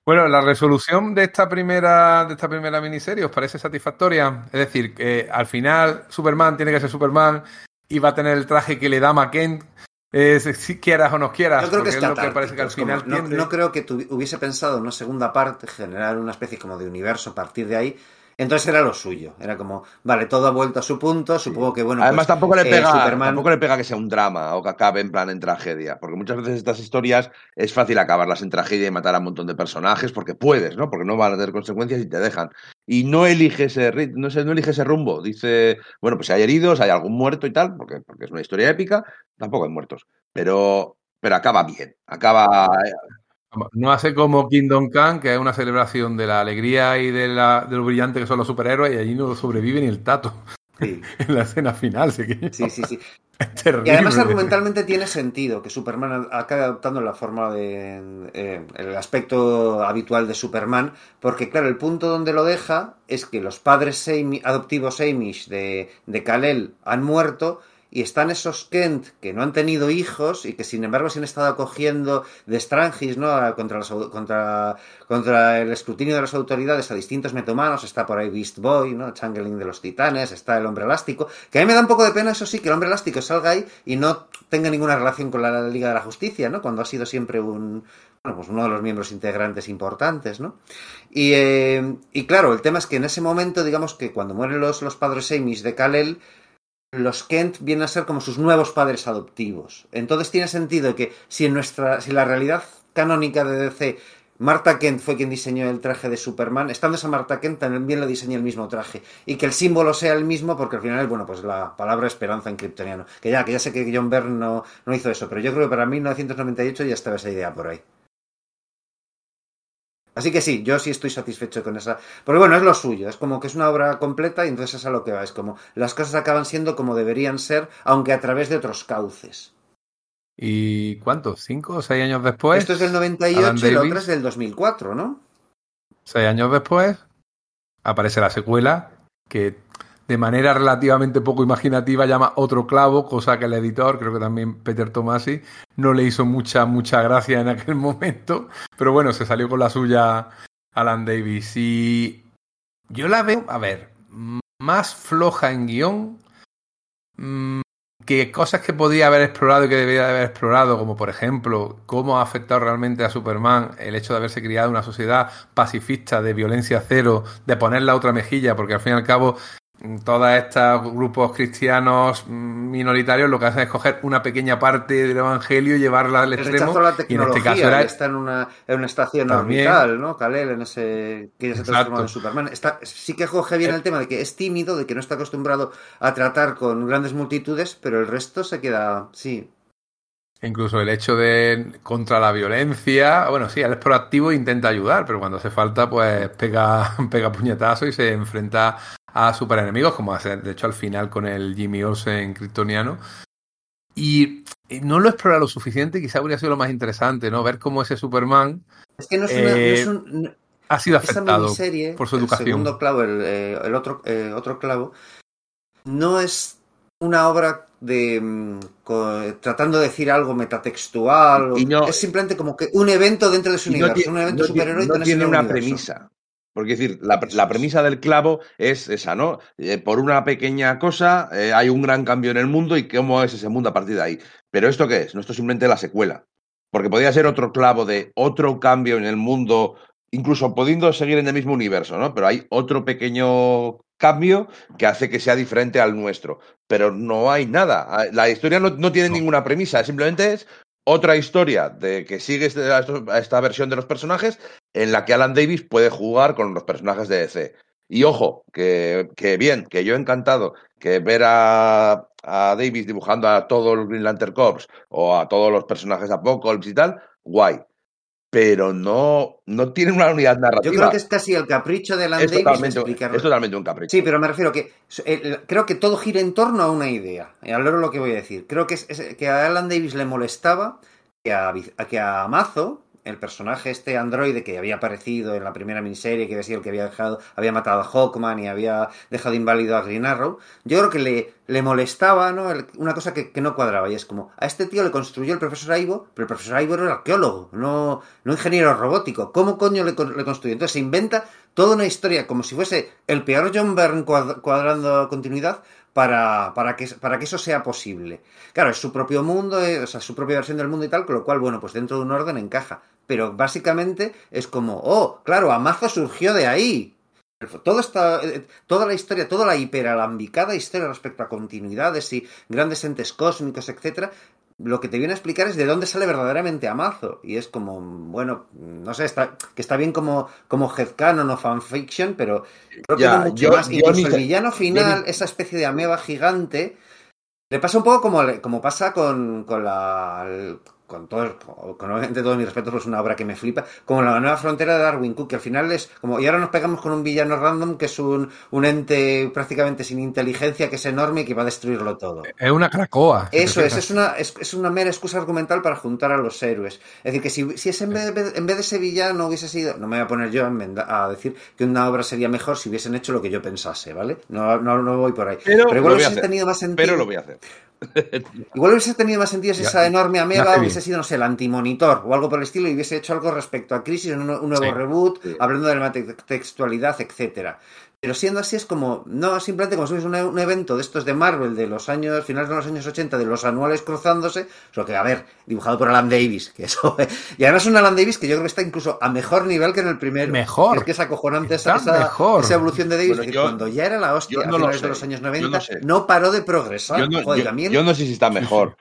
Bueno, la resolución de esta primera de esta primera miniserie os parece satisfactoria, es decir, que al final Superman tiene que ser Superman y va a tener el traje que le da McKent, eh, si quieras o no quieras, Yo creo que es lo que parece que al como- final no, creo que hubiese pensado en una segunda parte, generar una especie como de universo a partir de ahí. Entonces era lo suyo. Era como, vale, todo ha vuelto a su punto. Supongo que, bueno. Además, pues, tampoco, le eh, pega, Superman- tampoco le pega que sea un drama o que acabe en plan en tragedia. Porque muchas veces estas historias es fácil acabarlas en tragedia y matar a un montón de personajes porque puedes, ¿no? Porque no van a tener consecuencias y te dejan. Y no elige ese, rit- no, sé, no elige ese rumbo. Dice, bueno, pues si hay heridos, hay algún muerto y tal, porque, porque es una historia épica, tampoco hay muertos. Pero, pero acaba bien. Acaba. No hace como Kingdom Come, que es una celebración de la alegría y de, la, de lo brillante que son los superhéroes, y allí no sobrevive ni el tato Sí, en la escena final. Que sí, sí. sí. es terrible. Y además argumentalmente tiene sentido que Superman acabe adoptando la forma de eh, el aspecto habitual de Superman, porque claro, el punto donde lo deja es que los padres adoptivos Amish de, de Kal-El han muerto y están esos Kent que no han tenido hijos y que sin embargo se han estado acogiendo de Strangis, ¿no? Contra, contra, contra el escrutinio de las autoridades a distintos metomanos. Está por ahí Beast Boy, ¿no? Changeling de los Titanes, está el Hombre Elástico. Que a mí me da un poco de pena, eso sí, que el Hombre Elástico salga ahí y no tenga ninguna relación con la Liga de la Justicia, ¿no? Cuando ha sido siempre un, bueno, pues uno de los miembros integrantes importantes, ¿no? Y, eh, y, claro, el tema es que en ese momento, digamos que cuando mueren los, los padres Amis de Kalel, los Kent vienen a ser como sus nuevos padres adoptivos. Entonces tiene sentido que si en nuestra, si la realidad canónica de DC, Marta Kent fue quien diseñó el traje de Superman, estando esa Marta Kent también le diseñó el mismo traje. Y que el símbolo sea el mismo, porque al final, bueno, pues la palabra esperanza en kryptoniano. Que ya, que ya sé que John Byrne no, no hizo eso, pero yo creo que para 1998 ya estaba esa idea por ahí. Así que sí, yo sí estoy satisfecho con esa. Porque bueno, es lo suyo, es como que es una obra completa y entonces es a lo que va. Es como las cosas acaban siendo como deberían ser, aunque a través de otros cauces. ¿Y cuántos? ¿Cinco o seis años después? Esto es del 98 y la otra es del 2004, ¿no? Seis años después aparece la secuela que de manera relativamente poco imaginativa llama Otro clavo, cosa que el editor, creo que también Peter Tomasi, no le hizo mucha, mucha gracia en aquel momento, pero bueno, se salió con la suya Alan Davis. Y yo la veo, a ver, más floja en guion mm, que cosas que podía haber explorado y que debería haber explorado, como por ejemplo, cómo ha afectado realmente a Superman el hecho de haberse criado una sociedad pacifista, de violencia cero, de poner la otra mejilla, porque al fin y al cabo todos estos grupos cristianos minoritarios lo que hacen es coger una pequeña parte del evangelio y llevarla al extremo. La y en este caso era... está en una, en una estación orbital, ¿no? Kalel, en ese que se transformado en Superman. Está, sí que coge bien el tema de que es tímido, de que no está acostumbrado a tratar con grandes multitudes, pero el resto se queda, sí. Incluso el hecho de contra la violencia, bueno, sí, él es proactivo e intenta ayudar, pero cuando hace falta, pues pega, pega puñetazo y se enfrenta a super enemigos, como hace de hecho al final con el Jimmy Olsen kryptoniano. Y no lo explora lo suficiente, quizá habría sido lo más interesante, ¿no? Ver cómo ese Superman es que no es, una, eh, un, ha sido afectado por su educación. El segundo clavo, el, eh, el otro, eh, otro clavo, no es una obra de mm, tratando de decir algo metatextual. Y no, es simplemente como que un evento dentro de su universo, un evento superheroico. No tiene una premisa. Porque es decir, la, la, premisa del clavo es esa, ¿no? Eh, por una pequeña cosa eh, hay un gran cambio en el mundo y cómo es ese mundo a partir de ahí. Pero ¿esto qué es? No, esto es simplemente la secuela. Porque podría ser otro clavo de otro cambio en el mundo, incluso pudiendo seguir en el mismo universo, ¿no? Pero hay otro pequeño cambio que hace que sea diferente al nuestro. Pero no hay nada. Ah, la historia no, no tiene ninguna premisa, simplemente es otra historia de que sigue este, esta versión de los personajes en la que Alan Davis puede jugar con los personajes de DC. Y ojo, que, bien, que yo he encantado que ver a, a, Davis dibujando a todo el Green Lantern Corps o a todos los personajes de Apocalypse y tal, guay. Pero no, no tiene una unidad narrativa. Yo creo que es casi el capricho de Alan Davis explicarlo. Es totalmente un capricho. Sí, pero me refiero que creo que todo gira en torno a una idea. Y ahora lo que voy a decir. Creo que, es, que a Alan Davis le molestaba que a, que a Mazo, el personaje este androide que había aparecido en la primera miniserie, que había sido el que había dejado, había matado a Hawkman y había dejado inválido a Green Arrow, yo creo que le, le molestaba, ¿no? Una cosa que, no cuadraba, y es como, a este tío le construyó el profesor Aibo, pero el profesor Aibo era arqueólogo, no, no ingeniero robótico. ¿Cómo coño le, le construyó? Entonces se inventa toda una historia como si fuese el peor John Byrne cuadrando continuidad, para, para, que, para que eso sea posible. Claro, es su propio mundo, eh, o sea, su propia versión del mundo y tal, con lo cual, bueno, pues dentro de un orden encaja. Pero básicamente es como, oh, claro, Amazo surgió de ahí. Todo esta, eh, toda la historia, toda la hiperalambicada historia respecto a continuidades y grandes entes cósmicos, etcétera, lo que te viene a explicar es de dónde sale verdaderamente Amazo. Y es como, bueno, no sé, está, que está bien como, como headcanon o fanfiction, pero creo que no mucho más. Incluso el villano final, esa especie de ameba gigante, le pasa un poco como, como pasa con, con la con todo, con obviamente todo mi respeto, es una obra que me flipa, como La Nueva Frontera de Darwin Cook, que al final es como, y ahora nos pegamos con un villano random que es un, un ente prácticamente sin inteligencia, que es enorme y que va a destruirlo todo. Es una cracoa. Eso es, es una, es, es una mera excusa argumental para juntar a los héroes. Es decir, que si, si es en vez, de, en vez de ese villano hubiese sido, no me voy a poner yo a, a decir que una obra sería mejor si hubiesen hecho lo que yo pensase, ¿vale? No, no, no voy por ahí. Pero, Pero igual hubiese tenido más sentido. Pero lo voy a hacer. Igual hubiese tenido más sentido si esa enorme ameba hace hubiese sido, no sé, el antimonitor o algo por el estilo y hubiese hecho algo respecto a Crisis en un, un nuevo Sí. reboot, Sí. hablando de la te- textualidad, etcétera. Pero siendo así es como, no, simplemente como si fuese un, e- un evento de estos de Marvel de los años, finales de los años 80, de los anuales cruzándose, solo que, a ver, dibujado por Alan Davis, que eso, y además un Alan Davis que yo creo que está incluso a mejor nivel que en el primero. Mejor. Es que es acojonante esa, esa- evolución de Davis, Bueno, es decir, yo- cuando ya era la hostia a no lo finales de los años Yo no 90, sé. no paró de progresar. Yo no, Joder, yo- a mí el- yo no sé si está mejor.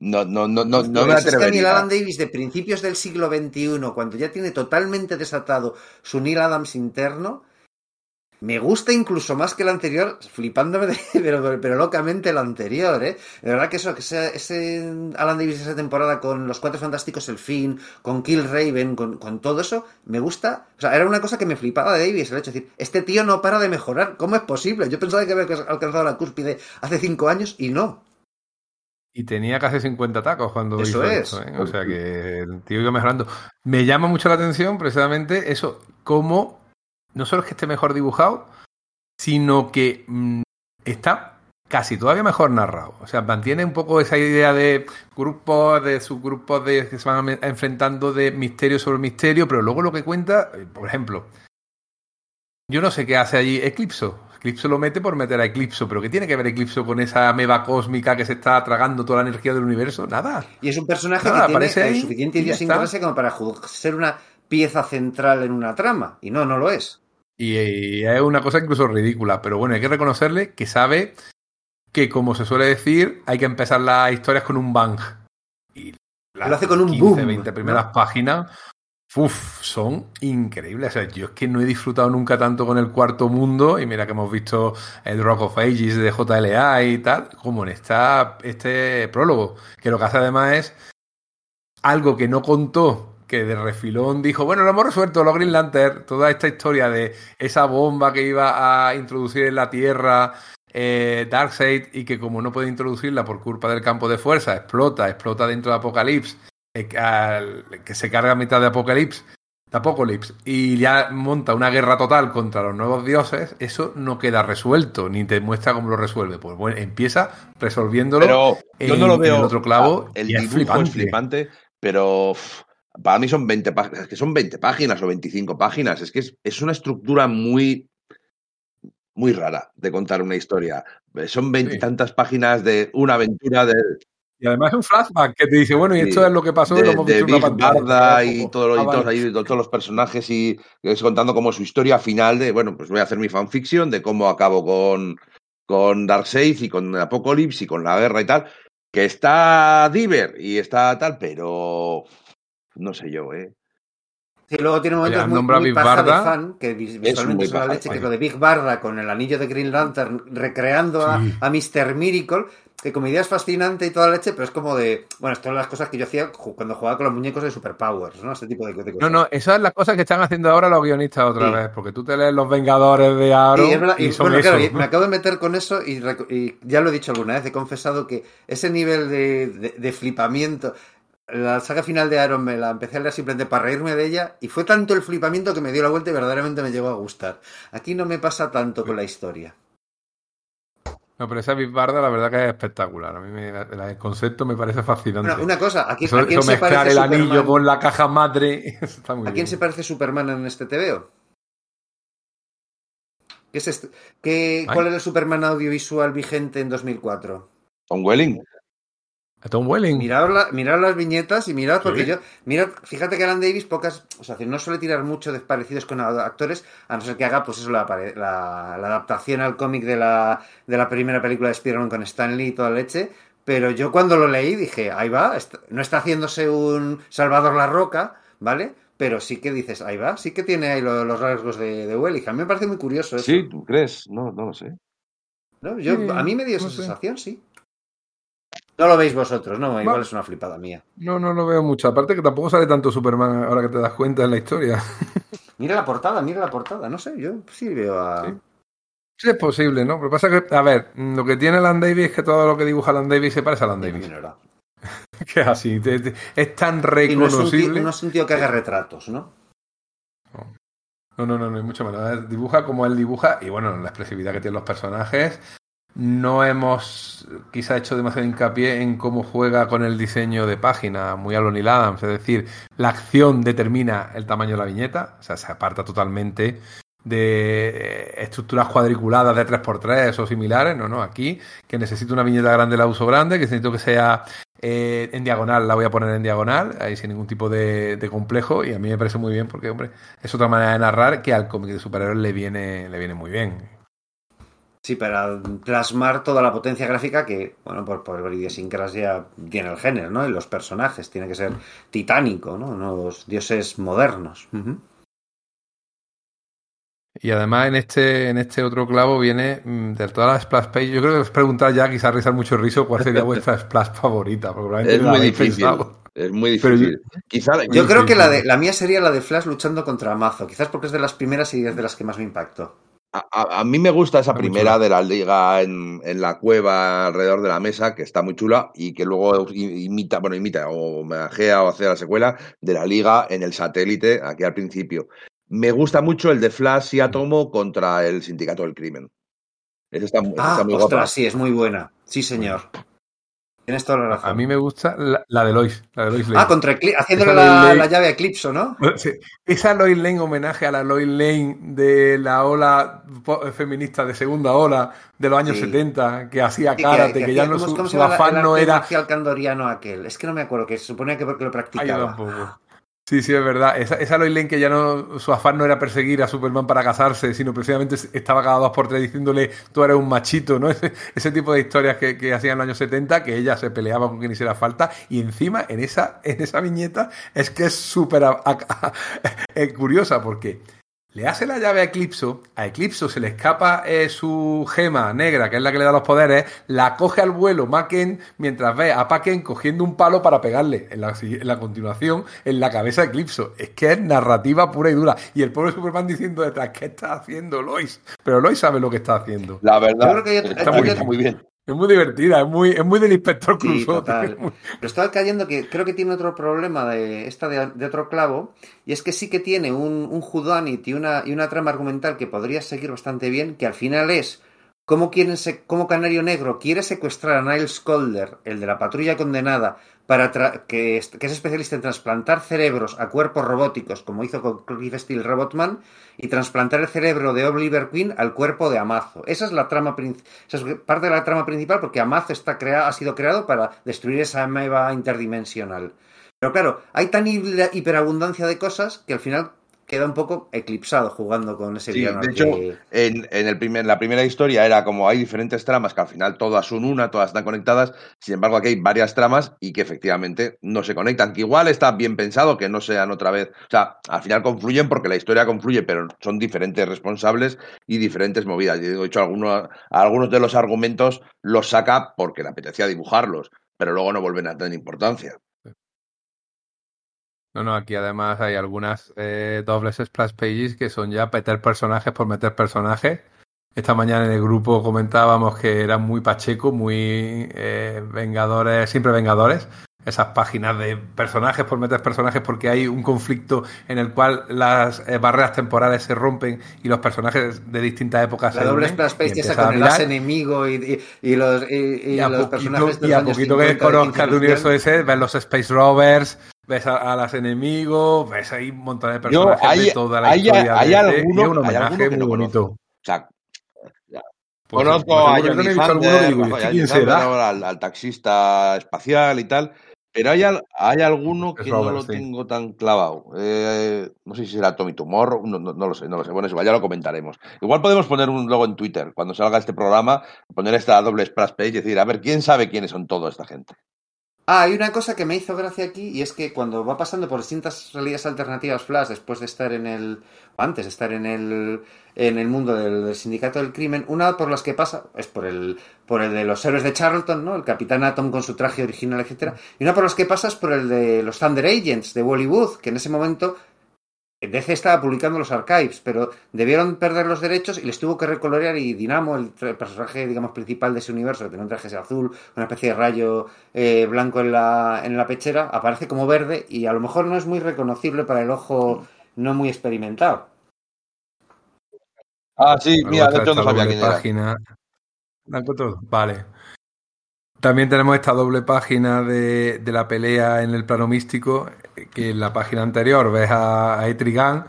No, no, no, no, no me Pues es que a mí el atrevería. Alan Davis de principios del siglo XXI, cuando ya tiene totalmente desatado su Neil Adams interno, me gusta incluso más que el anterior, flipándome, de- pero, pero locamente el anterior, ¿eh? De verdad que eso, que ese, ese Alan Davis esa temporada con los Cuatro Fantásticos, el fin, con Kill Raven, con, con todo eso, me gusta. O sea, era una cosa que me flipaba de Davis, el hecho de decir, este tío no para de mejorar, ¿cómo es posible? Yo pensaba que había alcanzado la cúspide hace cinco años y no. Y tenía casi 50 tacos cuando Eso hizo es. esto, ¿eh? O sea que el tío iba mejorando. Me llama mucho la atención precisamente eso, cómo no solo es que esté mejor dibujado, sino que mm, está casi todavía mejor narrado. O sea, mantiene un poco esa idea de grupos, de subgrupos de, que se van enfrentando de misterio sobre misterio, pero luego lo que cuenta, eh, por ejemplo, yo no sé qué hace allí Eclipso. Eclipso lo mete por meter a Eclipso, pero ¿qué tiene que ver Eclipso con esa meba cósmica que se está tragando toda la energía del universo? Nada. Y es un personaje Nada, que tiene ahí suficiente idiosincrasia como para ser una pieza central en una trama. Y no, no lo es. Y, y es una cosa incluso ridícula, pero bueno, hay que reconocerle que sabe que, como se suele decir, hay que empezar las historias con un bang. Y Lo hace con un 15, boom, 20 primeras páginas, uf, son increíbles. O sea, yo es que no he disfrutado nunca tanto con el cuarto mundo, y mira que hemos visto el Rock of Ages de JLA y tal, como en esta, este prólogo, que lo que hace además es algo que no contó, que de refilón dijo, bueno, lo hemos resuelto, los Green Lantern, toda esta historia de esa bomba que iba a introducir en la Tierra eh, Darkseid y que como no puede introducirla por culpa del campo de fuerza, explota, explota dentro de Apocalipsis, al- que se carga a mitad de Apocalipsis, de Apocalypse, y ya monta una guerra total contra los nuevos dioses, eso no queda resuelto, ni te muestra cómo lo resuelve. Pues bueno, empieza resolviéndolo Pero yo no lo veo. el otro clavo El y es dibujo flipante. es flipante, pero para mí son 20 páginas. Es que son 20 páginas o 25 páginas. Es que es, es una estructura muy, muy rara de contar una historia. Son veintitantas páginas de una aventura de, Y además es un flashback que te dice, bueno, y Sí, esto es lo que pasó y lo de, hemos de visto en Big una pantalla. Barda y, todo lo- y Ah, todos, ahí, todos los personajes y es contando como su historia final de, bueno, pues voy a hacer mi fanfiction de cómo acabo con, con Darkseid y con Apocalypse y con la guerra y tal, que está Diver y está tal, pero no sé yo, ¿eh? Y luego tiene momentos muy, muy Big paja Barda. de fan, que vis- visualmente es una leche, que lo de Big Barda con el anillo de Green Lantern recreando a, Sí. a Mr. Miracle, que como idea es fascinante y toda la leche, pero es como de, bueno, esto son las cosas que yo hacía cuando jugaba con los muñecos de Superpowers, ¿no? Este tipo de, de cosas. No, no, esas son las cosas que están haciendo ahora los guionistas otra Sí. vez, porque tú te lees Los Vengadores de Aaron Sí, es verdad, y, y, son bueno, claro, y me acabo de meter con eso y ya lo he dicho alguna vez, he confesado que ese nivel de, de- de flipamiento, la saga final de Aaron me la empecé a leer simplemente para reírme de ella y fue tanto el flipamiento que me dio la vuelta y verdaderamente me llegó a gustar. Aquí no me pasa tanto con la historia. No, pero esa Big Barda la verdad que es espectacular. A mí me- la- el concepto me parece fascinante. Bueno, una cosa, ¿a quién, eso a quién eso se mezclar parece el anillo Superman? con la caja madre, eso está muy ¿A quién bien. se parece Superman en este TVO? ¿Qué es este? ¿Qué. ¿Cuál era el Superman audiovisual vigente en 2004? Tom Welling. A Tom Welling. Mirad, la- mirad las viñetas y mirad, porque Sí. yo. Mirad, fíjate que Alan Davis, pocas. O sea, no suele tirar mucho de parecidos con actores, a no ser que haga, pues eso, la, la, la adaptación al cómic de la, de la primera película de Spider-Man con Stanley y toda leche. Pero yo cuando lo leí dije, ahí va, no está haciéndose un Salvador La Roca, ¿vale? Pero sí que dices, ahí va, sí que tiene ahí lo- los rasgos de, de Welling. A mí me parece muy curioso eso. Sí, ¿tú crees? No, no lo sé. ¿no? Yo, Sí, a mí me dio esa sé. sensación, sí. No lo veis vosotros, no, igual es una flipada mía. No, no lo veo mucho. Aparte que tampoco sale tanto Superman ahora que te das cuenta en la historia. Mira la portada, mira la portada. No sé, yo sí veo a. Sí. es posible, ¿no? Pero pasa que, a ver, lo que tiene Land Davis es que todo lo que dibuja Land Davis se parece a Land Davis. que es así, es tan reconocible. no, es un tío, que haga retratos, ¿no? No, no, no, no, hay mucho menos. Dibuja como él dibuja y bueno, la expresividad que tienen los personajes. No hemos quizá hecho demasiado hincapié en cómo juega con el diseño de página, muy a Adams, es decir, la acción determina el tamaño de la viñeta, o sea, se aparta totalmente de estructuras cuadriculadas de 3x3 o similares, no, no, aquí que necesito una viñeta grande la uso grande, que necesito que sea eh, en diagonal, la voy a poner en diagonal, ahí sin ningún tipo de, de, complejo y a mí me parece muy bien porque, hombre, es otra manera de narrar que al cómic de superhéroes le viene, le viene muy bien. Sí, para plasmar toda la potencia gráfica que, bueno, por, por idiosincrasia tiene el género, ¿no? Y los personajes, tiene que ser titánico, ¿no? Los dioses modernos. Y además en este, en este otro clavo viene mm, de todas las splash pages. Yo creo que os preguntar ya, quizás rizar mucho riso, cuál sería vuestra splash favorita. Porque es, muy difícil, es muy difícil. yo, creo que la, de, la mía sería la de Flash luchando contra Mazo. Quizás porque es de las primeras y es de las que más me impactó. A, mí me gusta esa primera de la liga en, en, la cueva alrededor de la mesa, que está muy chula, y que luego imita, bueno, imita o homenajea o hace la secuela de la liga en el satélite, aquí al principio. Me gusta mucho el de Flash y Atomo contra el Sindicato del Crimen. Esa está, ah, muy ostras, sí, es muy buena. Sí, señor. Tienes toda la razón. A mí me gusta la, de Lois. La de Lois Lane. Ah, contra haciéndole la, la, llave a Eclipso, ¿no? Sí. Esa Lois Lane, homenaje a la Lois Lane de la ola feminista de segunda ola de los años 70, que hacía karate, que, ya no su, su afán no era. el candoriano aquel. Es que no me acuerdo, que se suponía que porque lo practicaba. Sí, sí, es verdad. Esa, esa Lois Lane que ya no, su afán no era perseguir a Superman para casarse, sino precisamente estaba cada dos por tres diciéndole tú eres un machito, ¿no? Ese, ese tipo de historias que, que hacían en los años 70, que ella se peleaba con quien hiciera falta, y encima en esa, en esa viñeta es que es súper curiosa, porque le hace la llave a Eclipso, a Eclipso se le escapa eh, su gema negra, que es la que le da los poderes, la coge al vuelo Maken mientras ve a Paken cogiendo un palo para pegarle en la, en la, continuación en la cabeza de Eclipso. Es que es narrativa pura y dura. Y el pobre Superman diciendo detrás, ¿qué está haciendo Lois? Pero Lois sabe lo que está haciendo. La verdad, está muy bien. Es muy divertida, es muy, es muy del inspector Crusoe. Pero estaba cayendo que creo que tiene otro problema de esta de, otro clavo, y es que sí que tiene un, un y una, y una trama argumental que podría seguir bastante bien, que al final es cómo, quieren cómo Canario Negro quiere secuestrar a Niles Calder, el de la patrulla condenada, para que, es, que, es, especialista en trasplantar cerebros a cuerpos robóticos, como hizo con Cliff Steel Robotman, y trasplantar el cerebro de Oliver Queen al cuerpo de Amazo. Esa es la trama esa es parte de la trama principal porque Amazo está ha sido creado para destruir esa ameba interdimensional. Pero claro, hay tan hiperabundancia de cosas que al final queda un poco eclipsado jugando con ese sí, De hecho, en, el primer, la primera historia era como hay diferentes tramas que al final todas son una, todas están conectadas. Sin embargo, aquí hay varias tramas y que efectivamente no se conectan. Que igual está bien pensado que no sean otra vez. O sea, al final confluyen porque la historia confluye, pero son diferentes responsables y diferentes movidas. De hecho, algunos, algunos de los argumentos los saca porque le apetecía dibujarlos, pero luego no vuelven a tener importancia. No, no, aquí además hay algunas eh, dobles splash pages que son ya meter personajes por meter personajes. Esta mañana en el grupo comentábamos que eran muy pacheco, muy eh, vengadores, siempre vengadores. Esas páginas de personajes por meter personajes porque hay un conflicto en el cual las eh, barreras temporales se rompen y los personajes de distintas épocas La doble splash page esa con el as enemigo y, y, los, y, y los personajes Y a poquito que conozcas el universo ese, ves los Space Rovers, ves a, a los enemigos, ves ahí un montón de personajes hay, de toda la hay, historia. Hay, de, alguno, y un homenaje muy bonito. O sea, pues conozco a Johnny Fander, al, al, taxista espacial y tal, pero hay, hay alguno que no lo tengo tan clavado. Eh, no sé si será Tommy Tumor, no, no, no, lo sé, no lo sé. Bueno, eso, ya lo comentaremos. Igual podemos poner un logo en Twitter cuando salga este programa, poner esta doble splash page y decir, a ver, ¿quién sabe quiénes son toda esta gente? Ah, hay una cosa que me hizo gracia aquí y es que cuando va pasando por distintas realidades alternativas Flash después de estar en el o antes de estar en el en el mundo del, sindicato del crimen, una por las que pasa es por el por el de los héroes de Charlton, ¿no? El Capitán Atom con su traje original, etcétera, y una por las que pasa es por el de los Thunder Agents de Bollywood, que en ese momento DC estaba publicando los archives, pero debieron perder los derechos y les tuvo que recolorear y Dinamo, el personaje digamos principal de ese universo, que tiene un traje azul, una especie de rayo eh, blanco en la, en la pechera, aparece como verde y a lo mejor no es muy reconocible para el ojo no muy experimentado. Ah, sí, mira, de hecho no sabía quién era. página. Vale. También tenemos esta doble página de, de, la pelea en el plano místico, que en la página anterior ves a, a Etrigan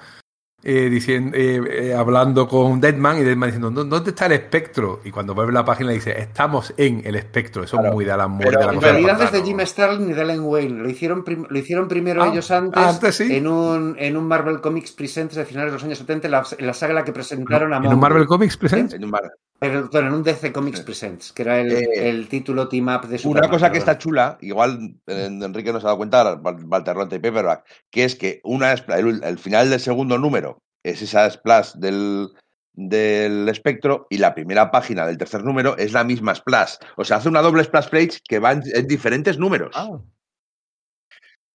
eh, diciendo, eh, eh, hablando con Deadman y Deadman diciendo, ¿dónde está el espectro? Y cuando ves la página dice, estamos en el espectro. Eso claro, es muy de Alan Moore. De la en realidad es de Jim Sterling y de Ellen Wayne. Lo hicieron, lo hicieron primero ah, ellos antes, antes sí. en, un, en un Marvel Comics Presents de finales de los años 70, la, en la saga la que presentaron a ¿En un Marvel Comics Presents? En un Marvel. En un DC Comics Presents, que era el, eh, el título team up de Superman. Una cosa que está chula, igual Enrique no se ha dado cuenta, Valterrota y Paperback, que es que una el, el final del segundo número es esa splash del, del espectro y la primera página del tercer número es la misma splash. O sea, hace una doble splash page que va en, en diferentes números. Ah.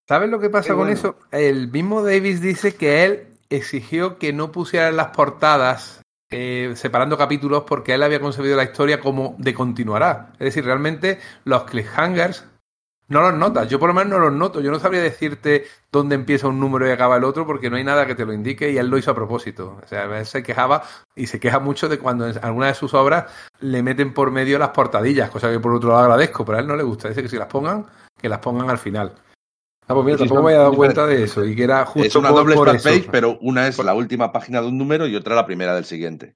¿Sabes lo que pasa con eso? El mismo Davis dice que él exigió que no pusieran las portadas eh, separando capítulos porque él había concebido la historia como de continuará. Es decir, realmente los cliffhangers no los notas. Yo por lo menos no los noto. Yo no sabría decirte dónde empieza un número y acaba el otro porque no hay nada que te lo indique y él lo hizo a propósito. O sea, él se quejaba y se queja mucho de cuando en alguna de sus obras le meten por medio las portadillas, cosa que por otro lado agradezco, pero a él no le gusta. Dice que si las pongan, que las pongan al final. Ah, pues mira, tampoco me había dado cuenta de eso y que era justo es una por, doble por page, pero una es la última página de un número y otra la primera del siguiente.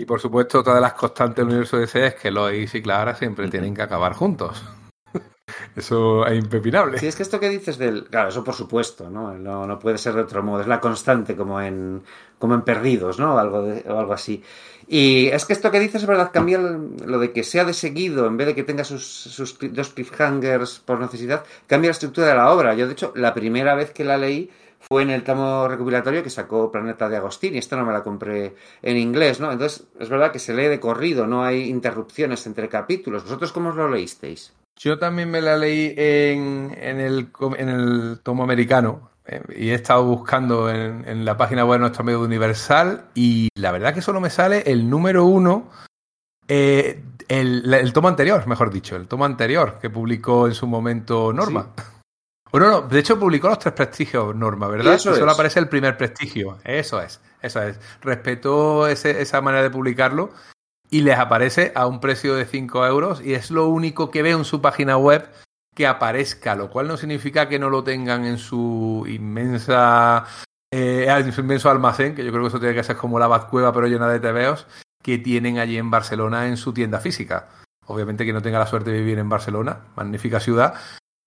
Y por supuesto, otra de las constantes del universo DC es que Lois y siempre tienen que acabar juntos. Eso es impepinable. Sí, es que esto que dices del. Claro, eso por supuesto, ¿no? No, no puede ser de otro modo. Es la constante, como en, como en Perdidos, ¿no? Algo de, o algo así. Y es que esto que dices es verdad, cambia lo de que sea de seguido, en vez de que tenga sus, sus dos cliffhangers por necesidad, cambia la estructura de la obra. Yo, de hecho, la primera vez que la leí fue en el tomo recopilatorio que sacó Planeta de Agostini. Esta no me la compré en inglés, ¿no? Entonces, es verdad que se lee de corrido, no hay interrupciones entre capítulos. ¿Vosotros cómo os lo leísteis? Yo también me la leí en, en, el, en el tomo americano eh, y he estado buscando en, en, la página web de nuestro de Universal y la verdad que solo me sale el número uno, eh, el, el, tomo anterior, mejor dicho, el tomo anterior que publicó en su momento Norma. ¿Sí? Bueno, no, de hecho publicó los tres prestigios Norma, ¿verdad? Eso Solo es. aparece el primer prestigio. Eso es, eso es. Respetó ese, esa manera de publicarlo y les aparece a un precio de 5 euros y es lo único que veo en su página web que aparezca, lo cual no significa que no lo tengan en su inmensa eh, en su inmenso almacén, que yo creo que eso tiene que ser como la Batcueva pero llena de tebeos, que tienen allí en Barcelona en su tienda física. Obviamente que no tenga la suerte de vivir en Barcelona, magnífica ciudad,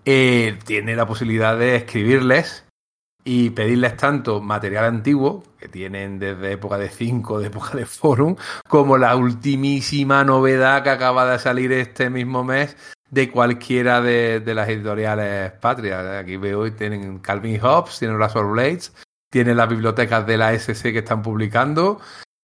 eh, tiene la posibilidad de escribirles y pedirles tanto material antiguo, que tienen desde época de 5, de época de forum, como la ultimísima novedad que acaba de salir este mismo mes de cualquiera de, de las editoriales patrias. Aquí veo y tienen Calvin Hobbes, tienen Razor Blades, tienen las bibliotecas de la SC que están publicando.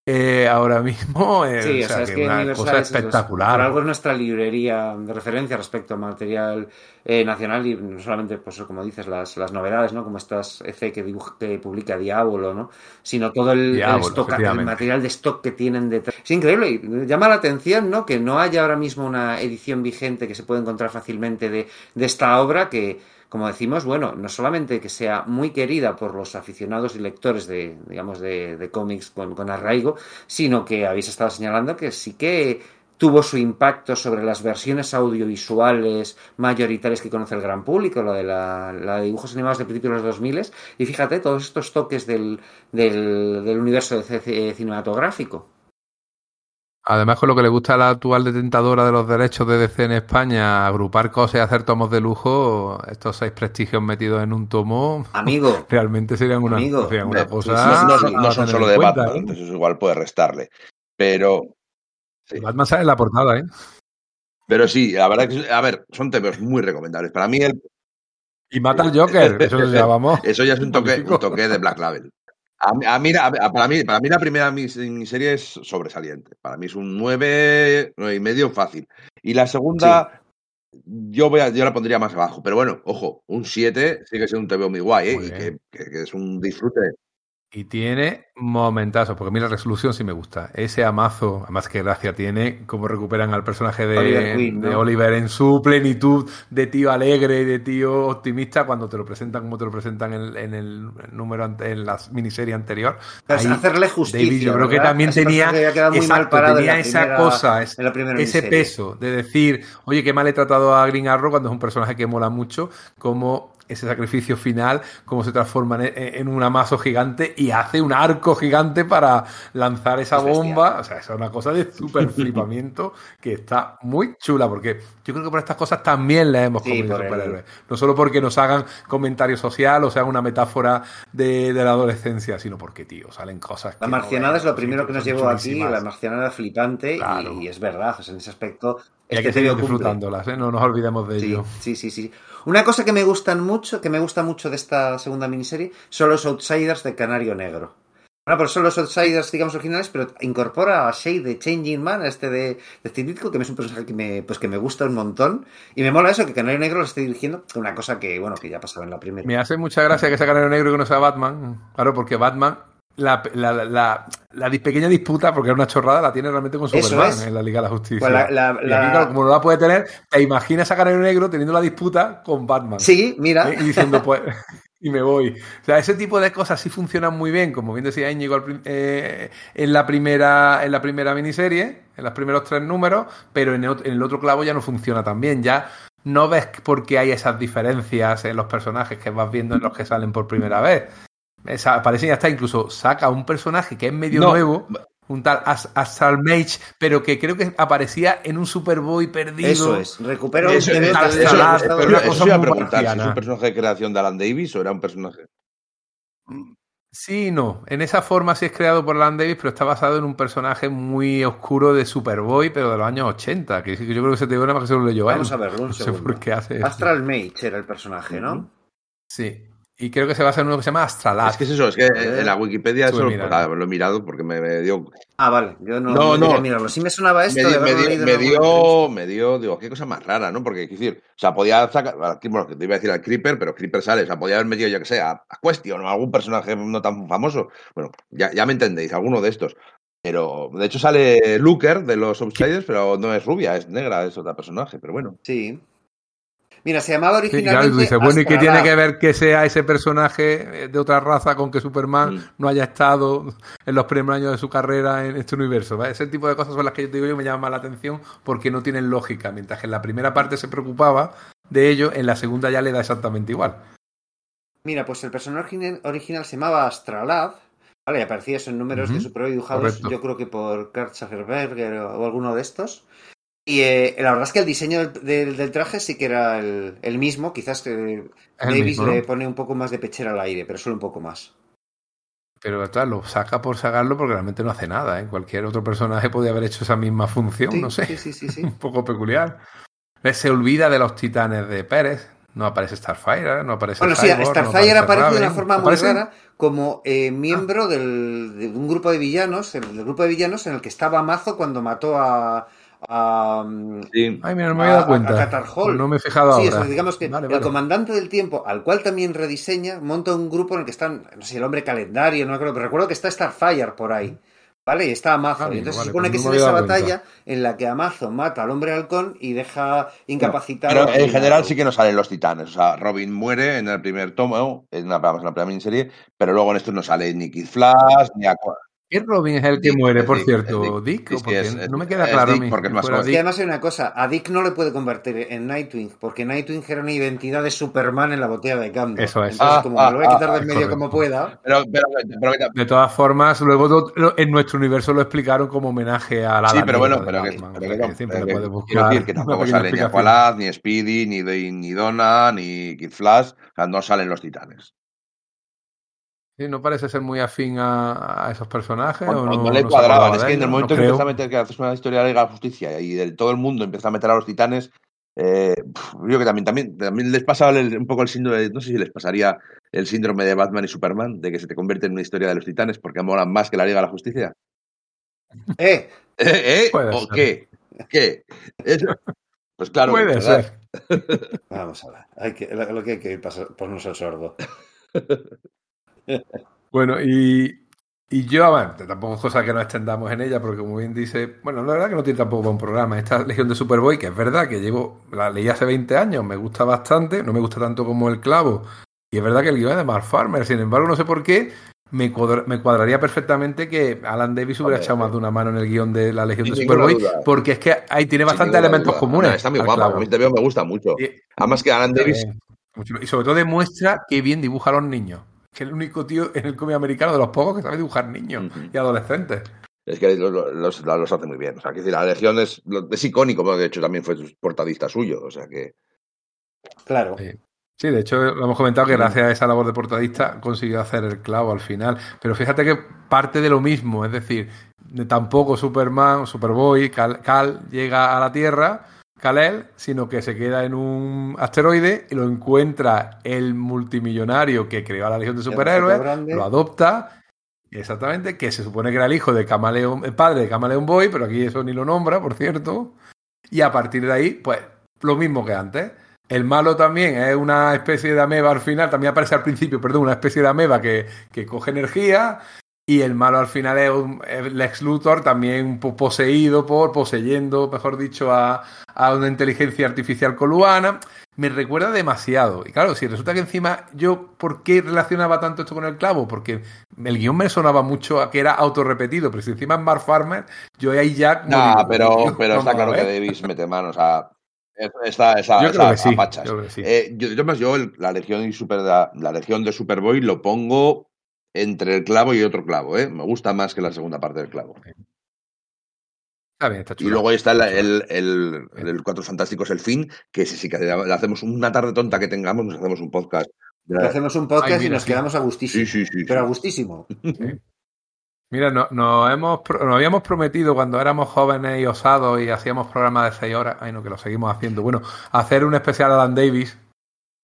Eh, ahora mismo, eh, sí, o o sea, es que una cosa es- espectacular. Por algo es nuestra librería de referencia respecto al material eh, nacional y no solamente, pues como dices, las, las novedades, ¿no? Como estas EC que, dibuja, que publica Diablo, ¿no? Sino todo el, el, Diablo, stock, el efectivamente. material de stock que tienen detrás. Es increíble y llama la atención, ¿no? Que no haya ahora mismo una edición vigente que se puede encontrar fácilmente de, de esta obra que como decimos, bueno, no solamente que sea muy querida por los aficionados y lectores de, digamos, de, de cómics con, con arraigo, sino que habéis estado señalando que sí que tuvo su impacto sobre las versiones audiovisuales mayoritarias que conoce el gran público, lo de la, la de dibujos animados de principios de los 2000 y fíjate todos estos toques del, del, del universo de cinematográfico. Además, con lo que le gusta a la actual detentadora de los derechos de DC en España, agrupar cosas y hacer tomos de lujo, estos seis prestigios metidos en un tomo, Amigo, realmente serían una, Amigo. serían una Hombre, cosa. no, son solo de cuenta, Batman, ¿eh? entonces eso igual puede restarle. Pero sí. Batman sale en la portada, ¿eh? Pero sí, la verdad que, a ver, son temas muy recomendables. Para mí el... Y mata al Joker, eso lo llamamos. Eso ya es un toque, un toque de Black Label. A, a mí, a, para, mí, para mí la primera miniserie es sobresaliente. Para mí es un 9, 9 y medio fácil. Y la segunda, sí. yo, voy a, yo la pondría más abajo. Pero bueno, ojo, un 7 sigue siendo un TVO muy guay ¿eh? muy y que, que, que, es un disfrute. Y tiene momentazos, porque a mí la resolución sí me gusta. Ese amazo, además que gracia tiene, cómo recuperan al personaje de Oliver, Queen, ¿no? de Oliver en su plenitud de tío alegre y de tío optimista cuando te lo presentan como te lo presentan en, en el número en la miniserie anterior. Ahí, hacerle justicia. David, yo creo ¿verdad? que también ese tenía, exacto, tenía esa primera, cosa, ese peso de decir, oye, qué mal he tratado a Green Arrow cuando es un personaje que mola mucho, como ese sacrificio final, cómo se transforma en, en, un amazo gigante y hace un arco gigante para lanzar esa bomba. O sea, es una cosa de súper flipamiento que está muy chula, porque yo creo que por estas cosas también le hemos sí, comido superhéroes. No solo porque nos hagan comentario social o sea una metáfora de, de, la adolescencia, sino porque, tío, salen cosas. La marcianada no es lo primero que nos llevó aquí, la marcianada flipante, claro. y, y, es verdad, o sea, en ese aspecto. Y hay que seguir disfrutándolas, ¿eh? no nos olvidemos de sí, ello. Sí, sí, sí. Una cosa que me gustan mucho, que me gusta mucho de esta segunda miniserie, son los Outsiders de Canario Negro. Bueno, pues son los Outsiders, digamos, originales, pero incorpora a Shay de Changing Man, este de, de Cirítico, que es un personaje que me, pues que me gusta un montón. Y me mola eso, que Canario Negro lo esté dirigiendo, una cosa que, bueno, que ya pasaba en la primera. Me hace mucha gracia que sea Canario Negro y que no sea Batman. Claro, porque Batman la, la, la, la, pequeña disputa, porque era una chorrada, la tiene realmente con Superman en la Liga de la Justicia. Pues y aquí, como no la puede tener, te imaginas a Canario Negro teniendo la disputa con Batman. Sí, mira. ¿eh? Y diciendo, pues. y me voy. O sea, ese tipo de cosas sí funcionan muy bien, como bien decía Íñigo eh, en, la primera, en la primera miniserie, en los primeros tres números, pero en el, en el otro clavo ya no funciona tan bien. Ya no ves por qué hay esas diferencias en los personajes que vas viendo en los que salen por primera vez. Esa, aparece ya está, incluso saca un personaje que es medio no. nuevo, un tal Astral Mage, pero que creo que aparecía en un Superboy perdido. Eso es, recupera un eso, eso, eso, eso, pero eso iba a preguntar, si es un personaje de creación de Alan Davis o era un personaje. Sí, no. En esa forma sí es creado por Alan Davis, pero está basado en un personaje muy oscuro de Superboy, pero de los años 80. Que yo creo que se te nada más que se lo leyó Vamos a verlo, un no sé por qué hace Astral Mage era el personaje, ¿no? Sí. Y creo que se basa en uno que se llama Astralab. Es que es eso, es que en la Wikipedia eso lo, lo, he mirado porque me, me, dio. Ah, vale, yo no, no, no. mirarlo. Sí me sonaba esto. Me, dio, me, dio, me, dio, me dio, digo, qué cosa más rara, ¿no? Porque, es decir, o sea, podía sacar, bueno, te iba a decir al Creeper, pero Creeper sale, o sea, podía haber metido, yo que sé, a, a Question o a algún personaje no tan famoso. Bueno, ya, ya me entendéis, alguno de estos. Pero, de hecho, sale Looker de los Outsiders, pero no es rubia, es negra, es otro personaje, pero bueno. Sí. Mira, se llamaba originalmente. Sí, claro, bueno, ¿y qué tiene que ver que sea ese personaje de otra raza con que Superman mm. no haya estado en los primeros años de su carrera en este universo? Ese tipo de cosas son las que yo te digo yo me llaman más la atención porque no tienen lógica. Mientras que en la primera parte se preocupaba de ello, en la segunda ya le da exactamente igual. Mira, pues el personaje original se llamaba Astralab. Vale, y aparecía eso en números uh -huh. de Superhéroe dibujados, Correcto. yo creo que por Kurt Schaferberger o, o alguno de estos. Y eh, la verdad es que el diseño del, del, del, traje sí que era el, el mismo, quizás que Davis mismo, ¿no? le pone un poco más de pechera al aire, pero solo un poco más. Pero claro, lo saca por sacarlo porque realmente no hace nada. ¿eh? Cualquier otro personaje podría haber hecho esa misma función, sí, no sé. Sí, sí, sí, sí. un poco peculiar. Se olvida de los titanes de Pérez. No aparece Starfire, no aparece Bueno, Cyborg, sí, Starfire no aparece, aparece, de una forma muy rara como eh, miembro ah. del, de un grupo de villanos, el, del grupo de villanos en el que estaba Mazo cuando mató a, Um, sí. Ay, mira, no me había dado cuenta. A Hall. No me he fijado sí, ahora. Eso, digamos que vale, vale. el comandante del tiempo, al cual también rediseña, monta un grupo en el que están, no sé, el hombre calendario, no me acuerdo, pero recuerdo que está Starfire por ahí. ¿Vale? Y está Amazo. Ah, y entonces vale, se supone que es en esa batalla en la que Amazo mata al hombre halcón y deja incapacitado. Pero en general sí que no salen los titanes. O sea, Robin muere en el primer tomo, en la, en la primera miniserie, pero luego en esto no sale ni Kid Flash, ni Aqua. ¿Qué Robin es el que Dick, muere, por Dick, cierto? ¿Dick? Dick es, no me queda claro Dick porque es más Es que además hay una cosa, a Dick no le puede convertir en Nightwing, porque Nightwing era una identidad de Superman en la botella de cambio. Eso es. Entonces, ah, como ah, me lo voy a quitar ah, del medio correcto. como pueda. Pero, pero, pero, de todas formas, luego en nuestro universo lo explicaron como homenaje a la Sí, pero bueno, pero que, buscar decir que tampoco sale ni Aqualad, ni Speedy, ni, ni Donna, ni Kid Flash, o sea, no salen los titanes. Sí, no parece ser muy afín a, a esos personajes. Cuando, o no, no le no cuadraban, es de que en el no momento que empieza a meter que haces una historia de la Liga de la Justicia y del todo el mundo empieza a meter a los titanes, eh, yo creo que también, también, también les pasa el- un poco el síndrome, de- no sé si les pasaría el síndrome de Batman y Superman, de que se te convierte en una historia de los titanes porque molan más que la Liga de la Justicia. Eh, ¿Eh? ¿Eh? ¿O ser. qué? ¿Qué? Eso- Pues claro, Puede ¿verdad? ser. vamos a ver. Hay que, lo que hay que ir pasar- ponernos el sordo. Bueno, y, y yo, bueno, tampoco es cosa que nos extendamos en ella, porque como bien dice, bueno, la verdad que no tiene tampoco un programa. Esta Legión de Superboy, que es verdad que llevo, la leí hace 20 años, me gusta bastante, no me gusta tanto como El Clavo, y es verdad que el guion es de Mark Farmer, sin embargo, no sé por qué, me, cuadra- me cuadraría perfectamente que Alan Davis hubiera echado más de una mano en el guion de la Legión Sin de Superboy, duda. porque es que ahí tiene bastantes elementos duda. comunes. Está muy guapa, a mí veo, me gusta mucho. Y- Además que Alan Davis Eh, Y sobre todo demuestra que bien dibuja a los niños. Que es el único tío en el cómic americano de los pocos que sabe dibujar niños y adolescentes. Es que lo- lo- los, los hace muy bien. O sea, que la Legión es, es icónico, porque de hecho también fue portadista suyo. O sea que. Claro. Sí. Sí, de hecho lo hemos comentado que gracias a esa labor de portadista consiguió hacer el clavo al final. Pero fíjate que parte de lo mismo, es decir, de tampoco Superman, Superboy, Cal, Cal llega a la Tierra, Kal-El, sino que se queda en un asteroide y lo encuentra el multimillonario que creó a la Legión de Superhéroes, lo adopta, exactamente, que se supone que era el hijo de Camaleón, el padre de Camaleón Boy, pero aquí eso ni lo nombra, por cierto. Y a partir de ahí, pues lo mismo que antes. El malo también es una especie de ameba al final, también aparece al principio, perdón, una especie de ameba que, que coge energía. Y el malo al final es un es Lex Luthor, también po- poseído por, poseyendo, mejor dicho, a, a una inteligencia artificial coluana. Me recuerda demasiado. Y claro, si resulta que encima yo, ¿por qué relacionaba tanto esto con el clavo? Porque el guion me sonaba mucho a que era autorrepetido, pero si encima es Mark Farmer, yo ahí ya... No, pero, pero está claro que. Davis mete manos a. Está esa, Yo creo esa que sí, yo sí. Eh, yo, yo más, yo la legión y super, la, la legión de Superboy lo pongo entre el clavo y otro clavo, ¿eh? Me gusta más que la segunda parte del clavo. Está bien, está Y luego ahí está el, el, el, el Cuatro Fantásticos, el fin, que si, si que le hacemos una tarde tonta que tengamos, nos hacemos un podcast. Hacemos un podcast Ay, mira, y nos sí. quedamos a gustísimo. Sí, sí, sí. Pero a sí. gustísimo. Mira, no- nos, hemos, nos habíamos prometido cuando éramos jóvenes y osados y hacíamos programas de seis horas, ay no, que lo seguimos haciendo, bueno, hacer un especial a Dan Davis,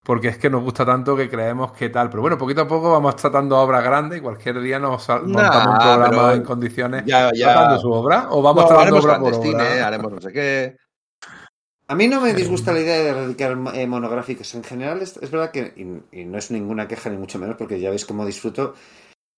porque es que nos gusta tanto que creemos que tal. Pero bueno, poquito a poco vamos tratando obras grandes y cualquier día nos Nah, montamos un programa en condiciones Ya, ya. tratando su obra, o vamos No, tratando obra por obra. ¿eh? haremos no sé qué. A mí no me disgusta la idea de dedicar eh, monográficos. En general, es, es verdad que, y, y no es ninguna queja ni mucho menos, porque ya veis cómo disfruto.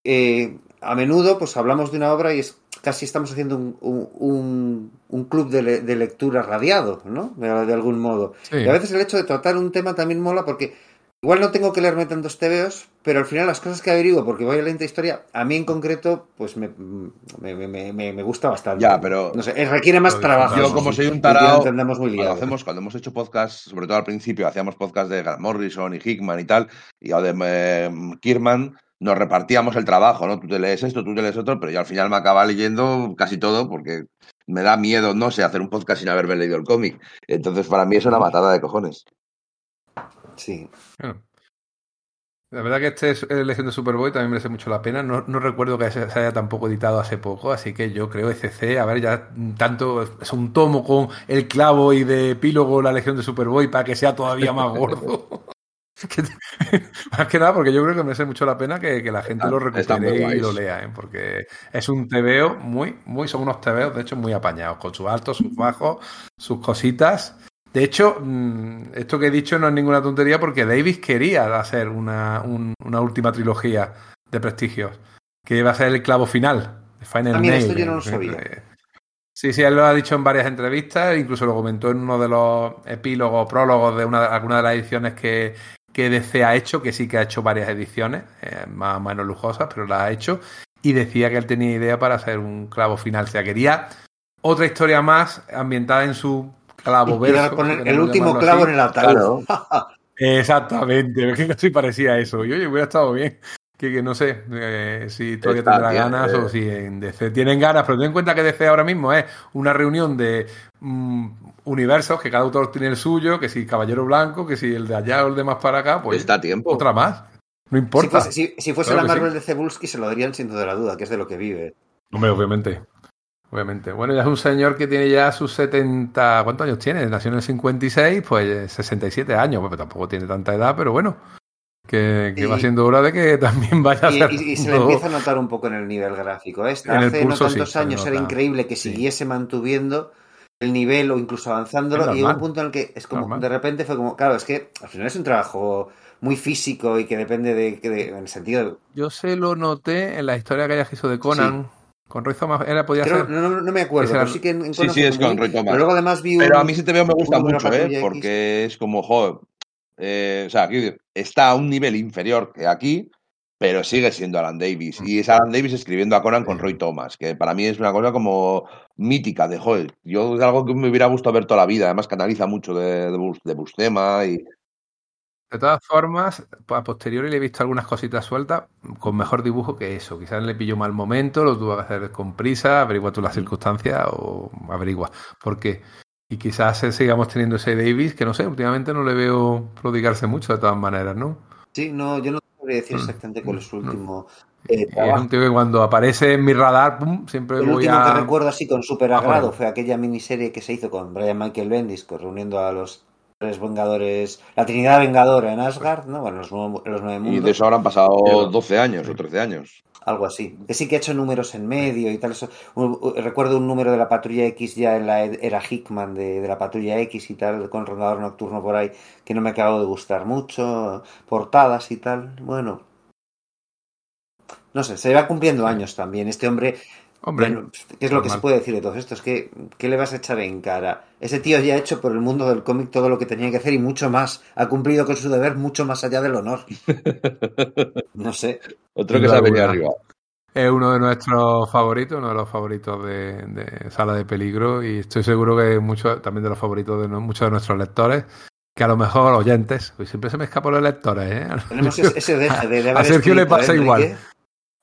eh, a menudo, pues hablamos de una obra y es casi estamos haciendo un, un- club de, le- de lectura radiado, ¿no? De, de algún modo. Sí. Y a veces el hecho de tratar un tema también mola porque igual no tengo que leerme tantos TVOs, pero al final las cosas que averiguo, porque voy a la historia, a mí en concreto, pues me, me, me- me- me gusta bastante. Ya, pero- No sé, eh, requiere más trabajo. Yo, como soy un tarao, entendemos muy Cuando, hacemos, cuando hemos hecho podcast, sobre todo al principio, hacíamos podcast de Grant Morrison y Hickman y tal, y de eh, Kierman, nos repartíamos el trabajo, ¿no? Tú te lees esto, tú te lees otro, pero yo al final me acaba leyendo casi todo porque me da miedo, no sé, hacer un podcast sin haberme leído el cómic. Entonces, para mí es una matada de cojones. Sí. Bueno. La verdad que este es el Legión de Superboy también merece mucho la pena. No, no recuerdo que se se haya tampoco editado hace poco, así que yo creo ECC, a ver, ya tanto es un tomo con el clavo y de epílogo la Legión de Superboy para que sea todavía más gordo. Más que nada porque yo creo que merece mucho la pena que, que la gente lo recupere y lo lea, ¿eh? porque es un TVO muy, muy, son unos TVOs de hecho muy apañados, con sus altos, sus bajos, sus cositas. De hecho, mm, esto que he dicho no es ninguna tontería porque Davis quería hacer una, un- una última trilogía de prestigios, que iba a ser el clavo final, el Final Ah, mira, Nail, esto yo no lo eh, sabía. eh, Sí, sí, él lo ha dicho en varias entrevistas, incluso lo comentó en uno de los epílogos, prólogos de una, alguna de las ediciones que, que DC ha hecho, que sí que ha hecho varias ediciones, eh, más o menos lujosas, pero las ha hecho, y decía que él tenía idea para hacer un clavo final. O sea, quería otra historia más ambientada en su clavo verso. poner el último clavo así. en el ataúd. Exactamente, es que casi parecía eso. Y oye, hubiera estado bien. Que, que no sé eh, si todavía Está tendrá bien, ganas eh. o si en DC tienen ganas, pero ten en cuenta que DC ahora mismo es una reunión de mm, universos, que cada autor tiene el suyo, que si Caballero Blanco, que si el de allá o el de más para acá, pues Está tiempo. otra más. No importa. Si fuese, si, si fuese Claro la Marvel de Cebulski se lo darían sin duda la duda, que es de lo que vive. Hombre, obviamente. Obviamente. Bueno, ya es un señor que tiene ya sus 70. ¿Cuántos años tiene? Nació en el 56, pues 67 años. Pues tampoco tiene tanta edad, pero bueno. Que, que Y- va siendo hora de que también vaya a Y, ser. y- y se le empieza a notar un poco en el nivel gráfico. Este, En el hace pulso no tantos años era increíble que Sí. siguiese mantuviendo el nivel o incluso avanzándolo. Y llegó un punto en el que es como Normal. de repente fue como, claro, es que al final es un trabajo muy físico y que depende de, que de- en el sentido de, Yo se lo noté en la historia que hizo de Conan. Con Roy Thomas era, podía creo- ser. no, no- no me acuerdo, Ese era- pero sí que en, en Sí, Conan sí, fue es con Roy Thomas. Pero luego además vi un, Pero a mí sí te veo me gusta mucho, ¿eh? X. Porque es como, joder, eh, o sea, aquí está a un nivel inferior que aquí, pero sigue siendo Alan Davis. Y es Alan Davis escribiendo a Conan con Roy Thomas, que para mí es una cosa como mítica de, joder, yo es algo que me hubiera gustado ver toda la vida, además canaliza mucho de, de, de Bustema y... De todas formas, a posteriori le he visto algunas cositas sueltas con mejor dibujo que eso. Quizás le pilló mal momento, lo tuvo que hacer con prisa, averigua tú las circunstancias o averigua. Porque, y quizás eh, sigamos teniendo ese Davis, que no sé, últimamente no le veo prodigarse mucho de todas maneras, ¿no? Sí, no, yo no sabría decir Mm, exactamente cuál es su mm. último eh, Y es un tío que cuando aparece en mi radar, pum, siempre El voy último a. que recuerdo así con súper a por agrado fue aquella miniserie que se hizo con Brian Michael Bendis, con- reuniendo a los tres Vengadores, la Trinidad Vengadora en Asgard, ¿no? Bueno, los, nueve- los nueve Y mundos, de eso habrán pasado Pero- 12 años o 13 años. Algo así. Que sí que ha hecho números en medio y tal. Recuerdo un número de la Patrulla X ya en la era Hickman de, de la Patrulla X y tal, con Rondador Nocturno por ahí, que no me acabó de gustar mucho, portadas y tal. Bueno. No sé, se va cumpliendo años también. Este hombre Hombre, Bueno, ¿qué es lo que se puede decir de todo esto? Es que, ¿qué le vas a echar en cara? Ese tío ya ha hecho por el mundo del cómic todo lo que tenía que hacer y mucho más. Ha cumplido con su deber mucho más allá del honor. No sé. Otro que se ha venido arriba. Es uno de nuestros favoritos, uno de los favoritos de, de Sala de Peligro y estoy seguro que muchos también de los favoritos de no- muchos de nuestros lectores, que a lo mejor oyentes, pues siempre se me escapan los lectores, ¿eh? Tenemos ese, de, de haber A Sergio le pasa ¿eh, igual. Enrique?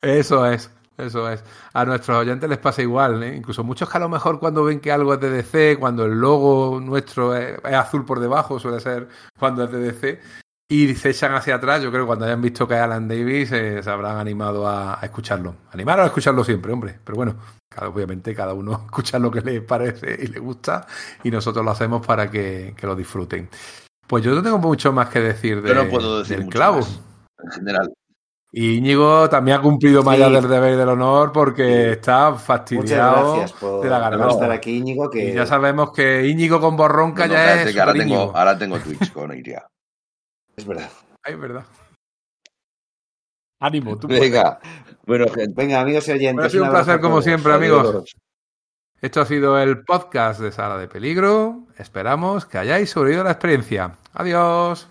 Eso es, eso es. A nuestros oyentes les pasa igual, ¿eh? Incluso muchos que a lo mejor cuando ven que algo es de DC, cuando el logo nuestro es, es azul por debajo, suele ser cuando es de DC, y se echan hacia atrás, yo creo que cuando hayan visto que es Alan Davis eh, se habrán animado a, a escucharlo. Animaros a escucharlo siempre, hombre. Pero bueno, cada, obviamente cada uno escucha lo que le parece y le gusta, y nosotros lo hacemos para que, que lo disfruten. Pues yo no tengo mucho más que decir de, Yo no puedo decir del clavo. más, en general. Y Íñigo también ha cumplido más Sí. allá del deber y del honor porque está Muchas fastidiado gracias por, de la garganta. estar aquí, Íñigo. Que... Y ya sabemos que Íñigo con borronca No, no, ya es que ahora tengo, Íñigo. ahora tengo Twitch con Iria. Es verdad. Ay, es verdad. Ánimo, tú puedes. Venga, bueno, gente. Venga, amigos y oyentes. Bueno, ha sido un placer como siempre, Adiós. amigos. Esto ha sido el podcast de Sala de Peligro. Esperamos que hayáis sobrevivido a la experiencia. Adiós.